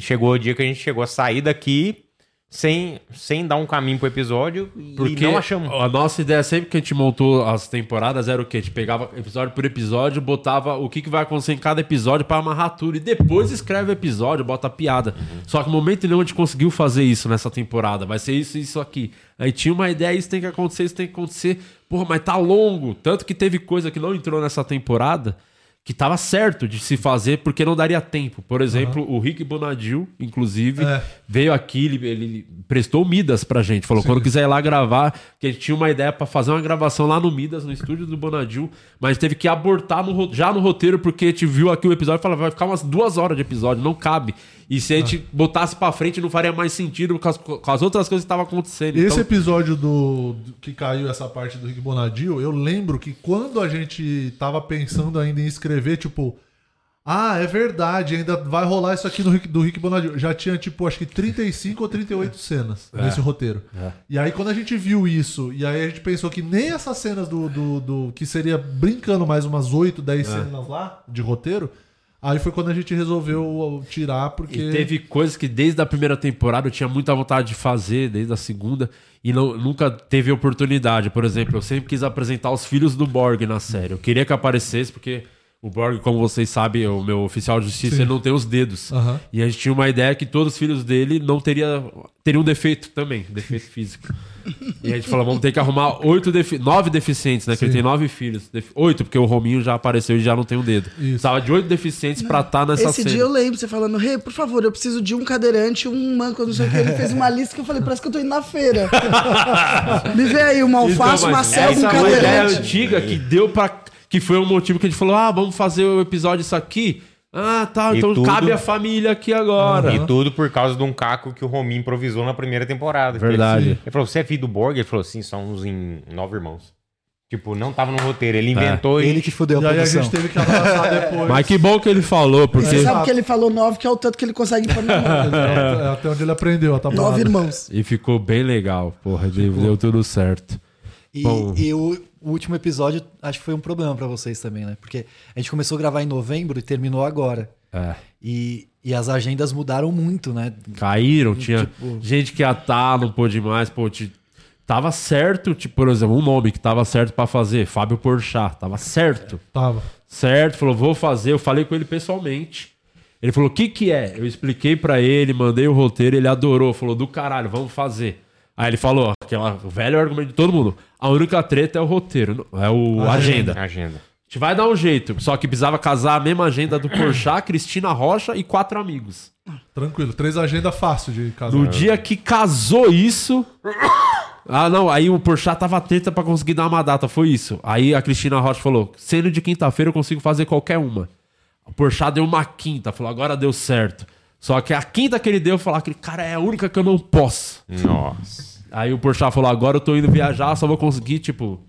chegou o dia que a gente chegou a sair daqui sem, sem dar um caminho pro episódio e Porque não achamos. a nossa ideia sempre que a gente montou as temporadas era o quê? A gente pegava episódio por episódio, botava o que, que vai acontecer em cada episódio pra amarrar tudo. E depois escreve o episódio, bota a piada. Só que no momento nenhum a gente conseguiu fazer isso nessa temporada. Vai ser isso e isso aqui. Aí tinha uma ideia, isso tem que acontecer, isso tem que acontecer. Porra, mas tá longo. Tanto que teve coisa que não entrou nessa temporada que tava certo de se fazer porque não daria tempo. Por exemplo, o Rick Bonadil, inclusive, É. veio aqui, ele, ele prestou Midas pra gente. Falou, Sim. quando quiser ir lá gravar, que a gente tinha uma ideia pra fazer uma gravação lá no Midas, no estúdio do Bonadil, mas teve que abortar no já no roteiro, porque a gente viu aqui o episódio e falou, vai ficar umas duas horas de episódio, não cabe. E se a gente Ah. botasse pra frente, não faria mais sentido com as, com as outras coisas que estavam acontecendo. Esse Então, episódio do, do- que caiu essa parte do Rick Bonadil, eu lembro que quando a gente tava pensando ainda em escrever, tipo, ah, é verdade, ainda vai rolar isso aqui no Rick, do Rick Bonadil. Já tinha, tipo, acho que 35 ou 38 cenas É. nesse roteiro. É. E aí, quando a gente viu isso, e aí a gente pensou que nem essas cenas do. do, do- que seria brincando mais umas 8, 10 É. cenas lá de roteiro. Aí foi quando a gente resolveu tirar, porque. E teve coisas que desde a primeira temporada eu tinha muita vontade de fazer, desde a segunda, e não, nunca teve oportunidade. Por exemplo, eu sempre quis apresentar os filhos do Borg na série. Eu queria que aparecesse, porque o Borg, como vocês sabem, o meu oficial de justiça, Sim. ele não tem os dedos. Aham. E a gente tinha uma ideia que todos os filhos dele não teria, teriam defeito também, defeito físico. [LAUGHS] E a gente falou, vamos ter que arrumar oito defi nove deficientes, né? Que ele Sim. tem nove filhos. Oito, porque o Rominho já apareceu e já não tem um dedo. Precisava de oito deficientes pra estar nessa Esse cena. dia eu lembro você falando, Rei, por favor, eu preciso de um cadeirante, um manco, não sei o que. Ele fez uma lista que eu falei, parece que eu tô indo na feira. [LAUGHS] Me vê aí uma alface, Então, uma selva, um essa é uma ideia cadeirante. antiga que deu pra. Que foi um motivo que a gente falou: ah, vamos fazer o episódio isso aqui. Ah, tá. E então tudo- cabe a família aqui agora. E tudo por causa de um caco que o Rominho improvisou na primeira temporada. Verdade. Ele, ele falou: você é filho do Borg? Ele falou: sim, somos em nove irmãos. Tipo, não tava no roteiro. Ele inventou Ele que fudeu a E aí a produção. gente teve que abraçar [LAUGHS] depois. Mas que bom que ele falou, porque. Você sabe que ele falou nove, que é o tanto que ele consegue pôr na mão. [LAUGHS] É até onde ele aprendeu tabuada. Nove irmãos. E ficou bem legal, porra. Deu tudo certo. E, e o, o último episódio acho que foi um problema pra vocês também, né? Porque a gente começou a gravar em novembro e terminou agora. É. E, e as agendas mudaram muito, né? Caíram, tinha Tipo- gente que ia tá, não pôde mais, pô, te- tava certo, tipo, por exemplo, um nome que tava certo pra fazer, Fábio Porchat, tava certo. Tava. Certo, falou, vou fazer, eu falei com ele pessoalmente. Ele falou, o que que é? Eu expliquei pra ele, mandei o roteiro, ele adorou, falou, do caralho, vamos fazer. Aí ele falou, aquela o velho argumento de todo mundo, a única treta é o roteiro, é o agenda. Agenda. A gente vai dar um jeito, só que precisava casar a mesma agenda do Porchat, [CLEARS THROAT] Cristina Rocha e quatro amigos. Tranquilo, três agendas fácil de casar. No dia que casou isso. [COUGHS] Ah, não. Aí o Porchat tava treta pra conseguir dar uma data. Foi isso. Aí a Cristina Rocha falou: sendo de quinta-feira eu consigo fazer qualquer uma. O Porchat deu uma quinta. Falou: agora deu certo. Só que a quinta que ele deu, eu falei: aquele cara é a única que eu não posso. Nossa. Aí o Porchat falou: agora eu tô indo viajar, só vou conseguir, tipo.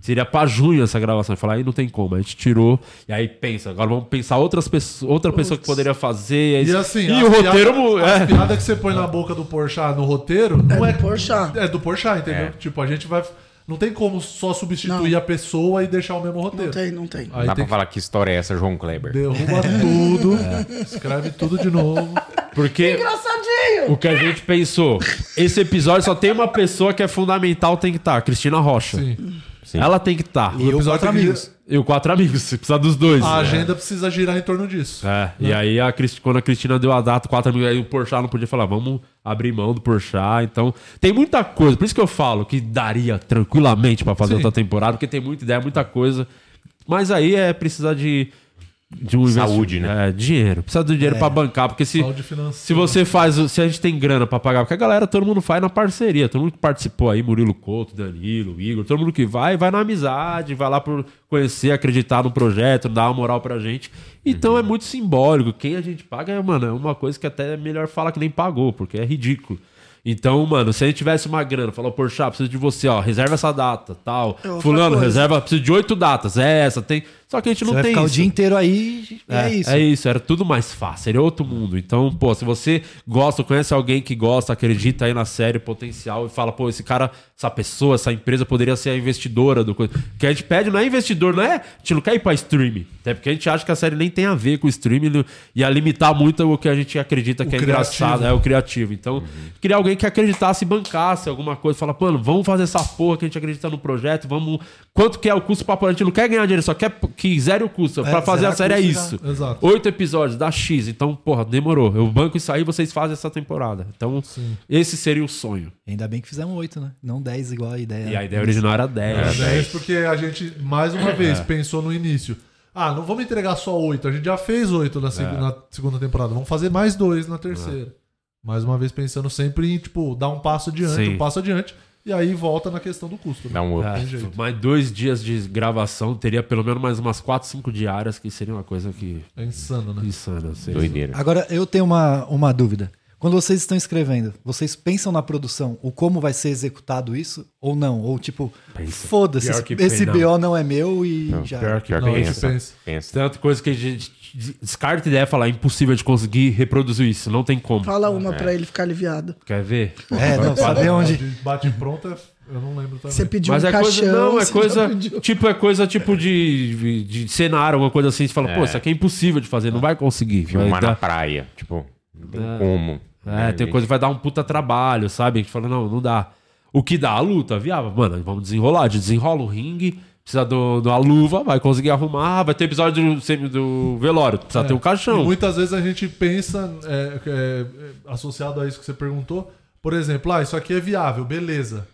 Seria pra junho essa gravação. Eu falei, aí não tem como. A gente tirou. E aí pensa, agora vamos pensar outras pessoas, outra pessoa que poderia fazer. E assim, e as o roteiro. piada- é. As piadas que você põe na boca do Porchat no roteiro não é, do Porchat. É do Porchat, entendeu? É. Tipo, a gente vai. Não tem como só substituir a pessoa e deixar o mesmo roteiro. Não tem, não tem. Aí Dá tem pra falar que história é essa, João Kleber? Derruba [LAUGHS] tudo, escreve tudo de novo. Porque Engraçadinho! o que a gente pensou, esse episódio só tem uma pessoa que é fundamental, tem que estar, a Cristina Rocha. Sim. Ela tem que estar. E o Quatro Amigos. E o Quatro Amigos, você precisa dos dois. A É. agenda precisa girar em torno disso. É, e aí a Cristi- quando a Cristina deu a data, quatro amigos, aí o Porchat não podia falar, vamos abrir mão do Porchat, então tem muita coisa, por isso que eu falo que daria tranquilamente pra fazer Sim. outra temporada, porque tem muita ideia, muita coisa, mas aí é precisar de de um Saúde, investi- É, dinheiro. Precisa do dinheiro É. pra bancar, porque se se você faz, se a gente tem grana pra pagar, porque a galera, todo mundo faz na parceria, todo mundo que participou aí, Murilo Couto, Danilo, Igor, todo mundo que vai, vai na amizade, vai lá por conhecer, acreditar no projeto, dar uma moral pra gente. Então é muito simbólico. Quem a gente paga é, mano, é uma coisa que até é melhor falar que nem pagou, porque é ridículo. Então, mano, se a gente tivesse uma grana, falou, Porchat, preciso de você, ó, reserva essa data, tal. É Fulano, coisa. reserva, preciso de oito datas, é essa, tem. Só que a gente Você não vai tem ficar isso. o dia inteiro aí e é, isso. É isso, era tudo mais fácil, seria outro mundo. Então, pô, se você gosta, conhece alguém que gosta, acredita aí na série, potencial, e fala, pô, esse cara, essa pessoa, essa empresa poderia ser a investidora do coisa. O que a gente pede não é investidor, não é? A gente não quer ir pra streaming. Até porque a gente acha que a série nem tem a ver com o streaming e a limitar muito o que a gente acredita que O é criativo. engraçado, é o criativo. Então, queria alguém que acreditasse e bancasse alguma coisa. Fala, mano, vamos fazer essa porra que a gente acredita no projeto, vamos. Quanto que é o custo pra pôr? A gente não quer ganhar dinheiro, só quer que zere o custo. É, pra fazer a série é isso. já- Exato. Oito episódios, dá X. Então, porra, demorou. Eu banco isso aí vocês fazem essa temporada. Então, esse seria o sonho. Ainda bem que fizemos oito, né? Não 10 igual a ideia. E a ideia original era 10. É 10 porque a gente, mais uma vez, É. pensou no início. Ah, não vamos entregar só oito. A gente já fez oito na, seg- É. na segunda temporada. Vamos fazer mais dois na terceira. Mais uma vez pensando sempre em, tipo, dar um passo adiante, Sim. um passo adiante. E aí volta na questão do custo. né? um É, mais dois dias de gravação, teria pelo menos mais umas 4, 5 diárias, que seria uma coisa que. É insano, né? Insano, seria. Agora, eu tenho uma, uma dúvida. Quando vocês estão escrevendo, vocês pensam na produção o como vai ser executado isso ou não? Ou tipo, foda-se, Pior que esse não. BO não é meu e Não, já. pior que Não, pensa. isso- pensa. Tanta coisa que a gente descarta ideia e fala, é impossível de conseguir reproduzir isso, não tem como. Fala uma É. pra ele ficar aliviado. Quer ver? É, não, saber onde. Bate pronto, é- eu não lembro também. Você pediu Mas um é coisa, caixão, não, é coisa, pediu. tipo, é coisa tipo de, de, de cenário, alguma coisa assim, você fala, pô, É. isso aqui é impossível de fazer, não vai conseguir. Vai Filmar na dar- praia. Tipo, não tem É. como. É, né, tem coisa que vai dar um puta trabalho, sabe? A gente fala, não, não dá. O que dá? A luta, viável. Mano, vamos desenrolar. A gente desenrola o ringue, precisa de uma luva, vai conseguir arrumar. Vai ter episódio do, do velório, precisa ter um E caixão. muitas vezes a gente pensa, é, é, é, associado a isso que você perguntou, por exemplo, ah, isso aqui é viável, beleza.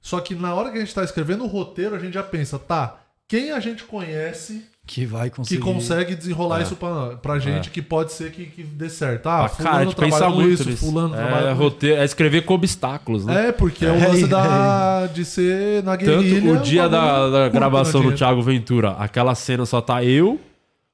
Só que na hora que a gente tá escrevendo o roteiro, a gente já pensa, tá, quem a gente conhece que vai que conseguir. consegue desenrolar É. isso pra, pra gente, É. que pode ser que, que dê certo. Ah, Ah, cara, a gente pensa trabalha com muito isso, nisso. fulano é, trabalha com roteiro, é escrever com obstáculos, né? É, porque é o lance da, [LAUGHS] de ser na Tanto guerrilha. o dia da, da curto, gravação né, do Thiago Ventura, aquela cena só tá eu,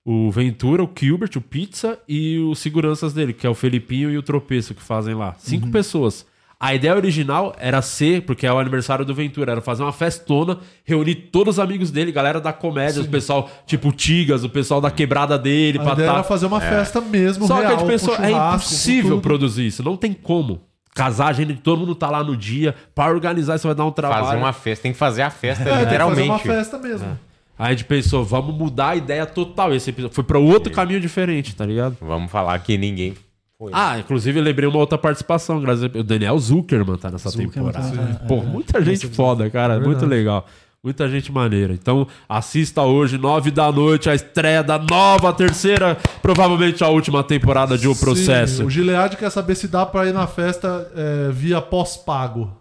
o Ventura, o Gilbert, o Pizza e os seguranças dele, que é o Felipinho e o Tropeço que fazem lá. Cinco Uhum. pessoas. A ideia original era ser, porque é o aniversário do Ventura, era fazer uma festona, reunir todos os amigos dele, galera da comédia, o pessoal tipo o Tigas, o pessoal da quebrada dele. A pra ideia tá- era fazer uma festa mesmo, Só que a real, gente pensou, é impossível produzir isso, não tem como. Casar a gente, todo mundo tá lá no dia, pra organizar isso vai dar um trabalho. Fazer uma festa, tem que fazer a festa, [LAUGHS] É, tem que literalmente. fazer uma festa mesmo. É. Aí a gente pensou, vamos mudar a ideia total. Esse episódio foi pra outro caminho diferente, tá ligado? Vamos falar que ninguém foi. Ah, inclusive eu lembrei uma outra participação, graças a. O Daniel Zuckerman tá nessa Zuckerman temporada. tá- Pô, é, muita é. gente foda, cara. É muito legal. Muita gente maneira. Então, assista hoje, nove da noite, a estreia da nova, terceira, provavelmente a última temporada de O Processo. Sim, o Gilead quer saber se dá pra ir na festa é, via pós-pago.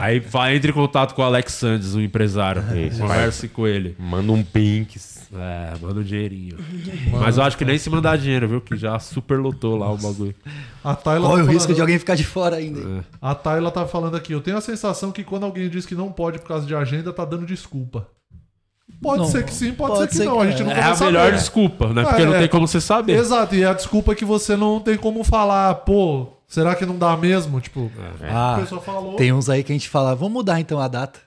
Aí vai, entre em contato com o Alex Sandes, o empresário. Isso, Converse com ele. Manda um pinks. É, manda um dinheirinho. Mas eu acho que nem se mandar dinheiro, viu? Que já superlotou lá o bagulho. A Tayla Olha tá o risco falando- de alguém ficar de fora ainda. É. A Tayla tá falando aqui, eu tenho a sensação que quando alguém diz que não pode por causa de agenda, tá dando desculpa. Pode Não, ser que sim, pode, pode ser que ser não. que A gente é. não É a melhor desculpa, né? Porque não tem como você saber. Exato, e a desculpa é que você não tem como falar, pô, será que não dá mesmo? Tipo, Ah, a pessoa falou. tem uns aí que a gente fala, vamos mudar então a data.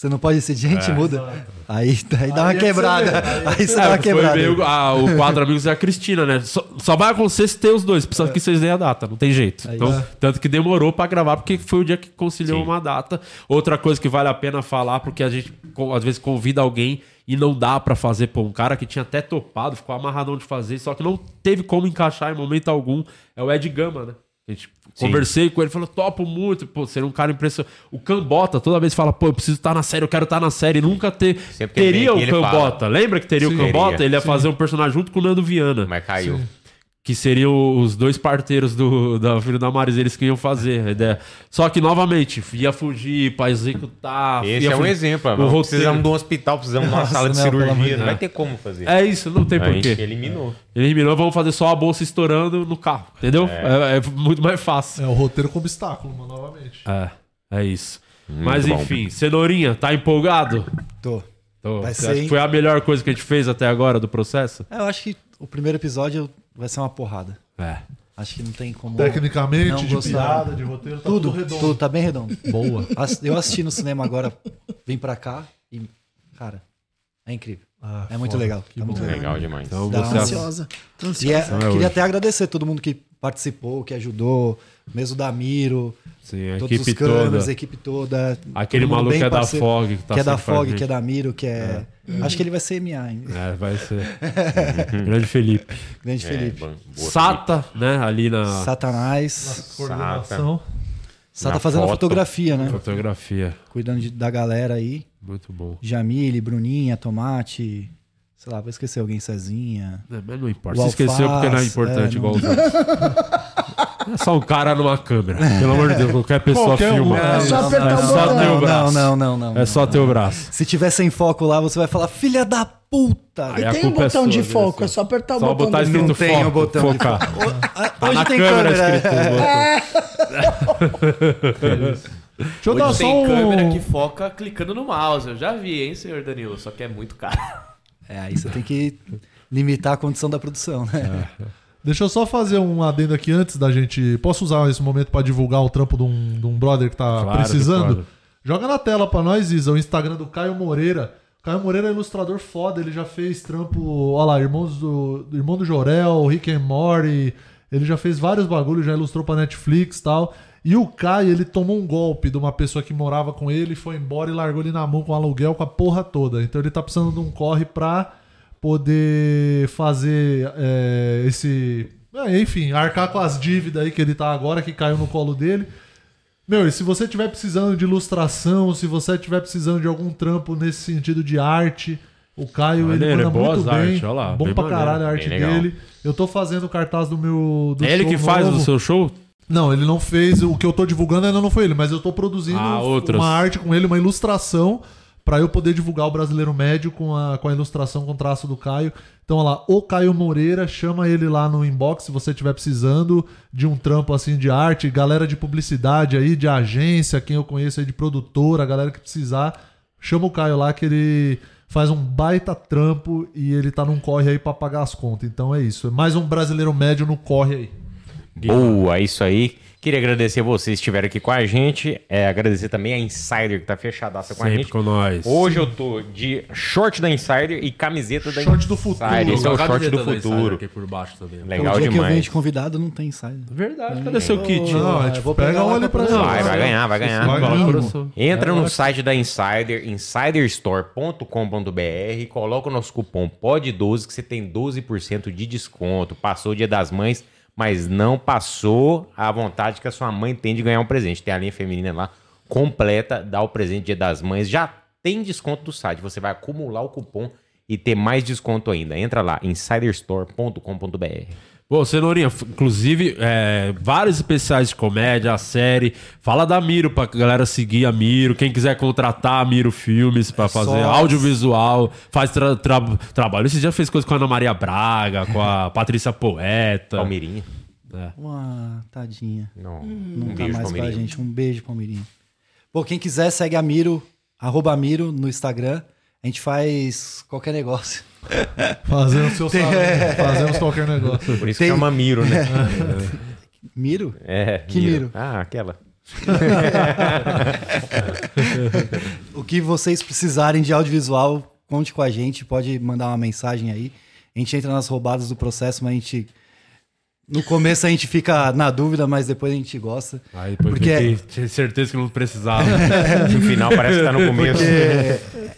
Você não pode ser gente, É. muda. Aí, aí dá uma Aí é que você quebrada. aí- Aí você É, dá uma quebrada. meio- ah, o quadro Amigos e a Cristina, né? Só, só vai acontecer se ter os dois. Precisa que vocês deem a data, não tem jeito. Aí Então, é. Tanto que demorou pra gravar, porque foi o dia que conciliou uma data. Outra coisa que vale a pena falar, porque a gente às vezes convida alguém e não dá pra fazer. Pô, um cara que tinha até topado, ficou amarradão de fazer, só que não teve como encaixar em momento algum. É o Ed Gama, né? A gente Sim. conversei com ele, falou, topo muito, pô, ser um cara impressionante. O Cambota, toda vez fala, pô, eu preciso estar na série, eu quero estar na série. Nunca ter. Sempre teria o Cambota. fala. Lembra que teria Sim. o Cambota? Ele ia Sim. fazer um personagem junto com o Nando Viana. Mas caiu. Que seriam os dois parteiros do, da filho da Maris, eles que iam fazer a ideia. Só que, novamente, ia fugir pra executar. Esse é um fugir- exemplo. O mano. roteiro- Precisamos de um hospital, precisamos de uma Nossa, sala de não, cirurgia. Não vai ter como fazer. É isso, não tem porquê. eliminou. Eliminou, vamos fazer só a bolsa estourando no carro, entendeu? É. É, é muito mais fácil. É o roteiro com obstáculo, mano, novamente. É, é isso. Muito Mas bom. enfim, Cenourinha, tá empolgado? Tô. Tô. Vai Você ser, acha que foi a melhor coisa que a gente fez até agora do processo? É, Eu acho que o primeiro episódio vai ser uma porrada. É. Acho que não tem como. Tecnicamente, não de gostar. piada, de roteiro, tá tudo, tudo redondo. Tudo, tá bem redondo. Boa. Eu assisti no cinema agora, vim pra cá e, cara, é incrível. Ah, é muito foda. legal. Que tá muito bom. Legal demais. Então Dá você uma- Ansiosa. Tô E ansiosa. é, Então é queria hoje. até agradecer todo mundo que participou, que ajudou, mesmo o Damiro, Sim, a todos equipe os câmeras, toda. a equipe toda. Aquele maluco que é da FOG, que tá que é da FOG, que é da Miro, que é. Acho que ele vai ser MA ainda. É, vai ser. [LAUGHS] Grande Felipe. Grande É, Felipe. boa, Sata, né? Ali na Satanás. Coordenação. Sata Na fazendo a foto. fotografia, né? fotografia. Cuidando de- da galera aí. Muito bom. Jamile, Bruninha, Tomate. Sei lá, vou esquecer alguém, Cezinha. É, mas não importa. O Se esqueceu porque não é importante é, igual não- os outros. [LAUGHS] É só um cara numa câmera. Pelo amor de Deus, qualquer pessoa Qualquer um. filma. É só apertar é o só teu Não, braço. não, não, não, É só teu braço. Se tiver sem foco lá, você vai falar, filha da puta. Aí E tem um é botão sua, de viu, foco, assim. é só apertar o Só botão botar do escrito Não tem foco, o botão de focar. foco. [LAUGHS] Tá Hoje na tem câmera câmera. escrito botão. [LAUGHS] Deixa eu dar Hoje só tem um... câmera que foca clicando no mouse. Eu já vi, hein, senhor Danilo? Só que é muito caro. É, aí você tem que limitar a condição da produção, né? Deixa eu só fazer um adendo aqui antes da gente. Posso usar esse momento pra divulgar o trampo de um, de um brother que tá Claro precisando? Joga na tela pra nós, Isa, o Instagram do Caio Moreira. Caio Moreira é ilustrador foda, ele já fez trampo, ó lá, Irmãos do, Irmão do Jorel, Rick and Morty, ele já fez vários bagulhos, já ilustrou pra Netflix e tal. E o Caio, ele tomou um golpe de uma pessoa que morava com ele, foi embora e largou ele na mão com aluguel com a porra toda. Então ele tá precisando de um corre pra poder fazer é, esse. é, enfim, arcar com as dívidas aí que ele tá agora, que caiu no colo dele. Meu, e se você tiver precisando de ilustração, se você tiver precisando de algum trampo nesse sentido de arte, o Caio ele Maneiro, manda boas muito bem. olha lá, bom bem pra maneiro, caralho a arte dele. Eu tô fazendo o cartaz do meu. Do É ele show que faz novo. o seu show? Não, ele não fez. O que eu tô divulgando ainda não foi ele, mas eu tô produzindo Ah, uma arte com ele, uma ilustração, pra eu poder divulgar o brasileiro médio com a, com a ilustração com traço do Caio. Então, olha lá, o Caio Moreira, chama ele lá no inbox se você estiver precisando de um trampo assim de arte, galera de publicidade aí, de agência, quem eu conheço aí de produtora, galera que precisar, chama o Caio lá que ele faz um baita trampo e ele tá num corre aí pra pagar as contas. Então é isso. É mais um brasileiro médio no corre aí. Boa, é isso aí. Queria agradecer vocês que estiveram aqui com a gente. É, agradecer também a Insider que tá fechadaça com a Sempre gente. com nós. Hoje eu tô de short da Insider e camiseta da Short do Insider. futuro. Esse é o short do da Insider futuro. aqui por baixo também. Legal o dia que eu venho demais. de convidado não tem saída. Verdade, cadê seu kit? Não, a gente pega ali pra ele. Vai, vai ganhar, vai ganhar. Vai ganhar. Entra no site da Insider, insiderstore.com.br, coloca o nosso cupom POD12 que você tem 12% de desconto. Passou o Dia das Mães, mas não passou a vontade que a sua mãe tem de ganhar um presente. Tem a linha feminina lá completa, dá o presente Dia das Mães, já tem desconto do site. Você vai acumular o cupom e ter mais desconto ainda. Entra lá, insiderstore.com.br. Pô, Cenourinha, inclusive, é, vários especiais de comédia, a série. Fala da Miro pra galera seguir a Miro. Quem quiser contratar a Miro Filmes pra fazer só- audiovisual, faz tra- tra- trabalho. Esse já fez coisa com a Ana Maria Braga, com a [LAUGHS] Patrícia Poeta. Palmeirinha. É. Uma tadinha. Não, Não um tá beijo, mais Palmeirinha. gente. Um beijo, Palmeirinha. Pô, quem quiser, segue a Miro, arroba Miro no Instagram. A gente faz qualquer negócio. Fazemos seu Tem- salário, fazemos qualquer negócio. Por isso que chama Miro, né? [LAUGHS] Miro? É, Que Miro? Ah, aquela. [LAUGHS] o que vocês precisarem de audiovisual, conte com a gente, pode mandar uma mensagem aí. A gente entra nas roubadas do processo, mas a gente. No começo a gente fica na dúvida, mas depois a gente gosta. Aí depois Porque- fiquei, tinha certeza que não precisava. [LAUGHS] No final parece que tá no começo. Porque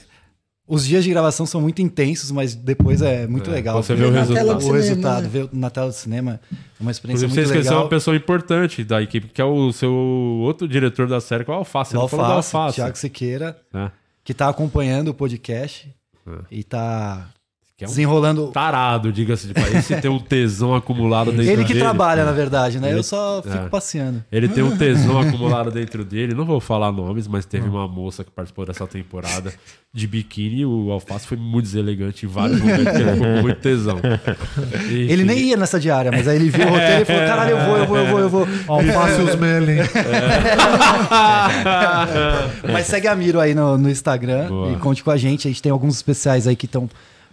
os dias de gravação são muito intensos, mas depois é muito É, legal. você vê o ver resultado. O resultado, né? ver na tela do cinema é uma experiência Inclusive, você muito esqueceu legal. uma pessoa importante da equipe, que é o seu outro diretor da série, que é o Alface. Você do Alface, Alface. Thiago Siqueira, É. que tá acompanhando o podcast É. e tá Que é um desenrolando. Tarado, diga-se de. Esse tem um tesão acumulado dentro Ele que dele. trabalha, na verdade, né? Ele- Eu só fico é. passeando. Ele tem um tesão acumulado dentro dele. Não vou falar nomes, mas teve uma moça que participou dessa temporada de biquíni. e O Alface foi muito deselegante em vários momentos. que Ele ficou com muito tesão. [LAUGHS] Ele Enfim. nem ia nessa diária, mas aí ele viu o roteiro e falou: caralho, eu vou, eu vou, eu vou, eu vou. Alface e os Melin. [LAUGHS] Mas segue a Miro aí no, no Instagram Boa. e conte com a gente. A gente tem alguns especiais aí que estão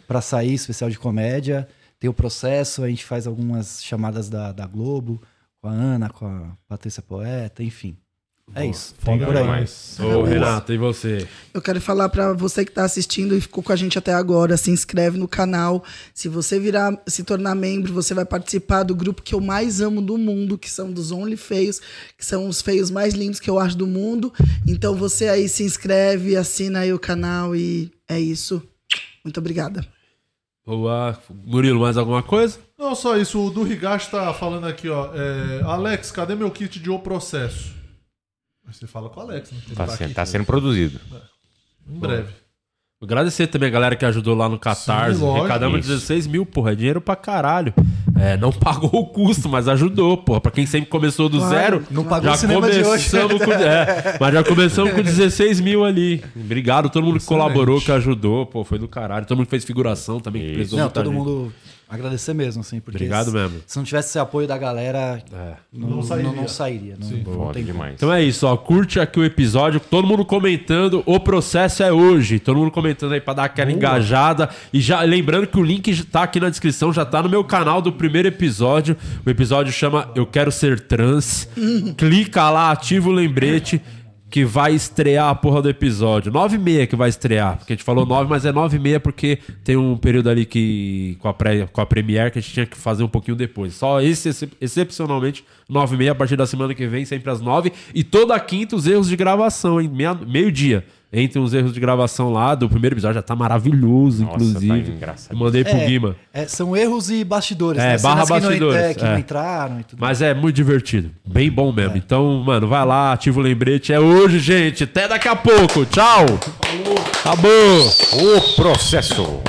pra sair, especial de comédia. Tem o processo, a gente faz algumas chamadas da, da Globo, com a Ana, com a Patrícia Poeta, enfim. É isso. Tem por aí. Ô, Renato, e você? Eu quero falar pra você que tá assistindo e ficou com a gente até agora, se inscreve no canal. Se você virar, se tornar membro, você vai participar do grupo que eu mais amo do mundo, que são dos Only Feios, que são os feios mais lindos que eu acho do mundo. Então você aí se inscreve, assina aí o canal e é isso. Muito obrigada. Boa. Murilo, mais alguma coisa? Não, só isso. O do Higashi tá falando aqui, ó. é, Alex, cadê meu kit de O Processo? Você fala com o Alex, né? Ele Tá, tá sendo, aqui. tá sendo produzido. Em breve. Agradecer também a galera que ajudou lá no Catarse. Sim, lógico. Arrecadamos Isso. 16 mil, porra. É dinheiro pra caralho. É, não [LAUGHS] pagou o custo, mas ajudou, porra. Pra quem sempre começou do Claro, zero. não pagou já o cinema de hoje. começamos Com, é, mas já começamos com [LAUGHS] 16 mil ali. Obrigado, todo mundo que Excelente. colaborou, que ajudou, pô, foi do caralho. Todo mundo que fez figuração também, que precisou Não, todo gente. mundo agradecer mesmo, assim, porque Obrigado se, mesmo. se não tivesse esse apoio da galera, não, Não não sairia. sairia. Não, sairia não, não tem como. Então é isso, ó. Curte aqui o episódio, todo mundo comentando. O processo é hoje. Todo mundo comentando aí pra dar aquela Boa. engajada. E já lembrando que o link tá aqui na descrição, já tá no meu canal do primeiro episódio. O episódio chama Eu Quero Ser Trans. [LAUGHS] Clica lá, ativa o lembrete. Que vai estrear a porra do episódio. 9 e meia que vai estrear. Porque a gente falou 9, mas é 9 e meia porque tem um período ali que. Com a, pré, com a Premiere que a gente tinha que fazer um pouquinho depois. Só esse, excep- excepcionalmente, 9 e meia a partir da semana que vem, sempre às 9. E toda quinta os erros de gravação, hein? Meio-dia. Entre os erros de gravação lá do primeiro episódio, já tá maravilhoso, Nossa, inclusive. tá engraçado. Mandei pro É, Guima. é, são erros e bastidores, É, né? barra Cenas que não en- bastidores. é, que não é. entraram e tudo. Mas é muito divertido. Bem bom mesmo. Então, mano, vai lá, ativa o lembrete. É hoje, gente. Até daqui a pouco. Tchau. Acabou. O processo.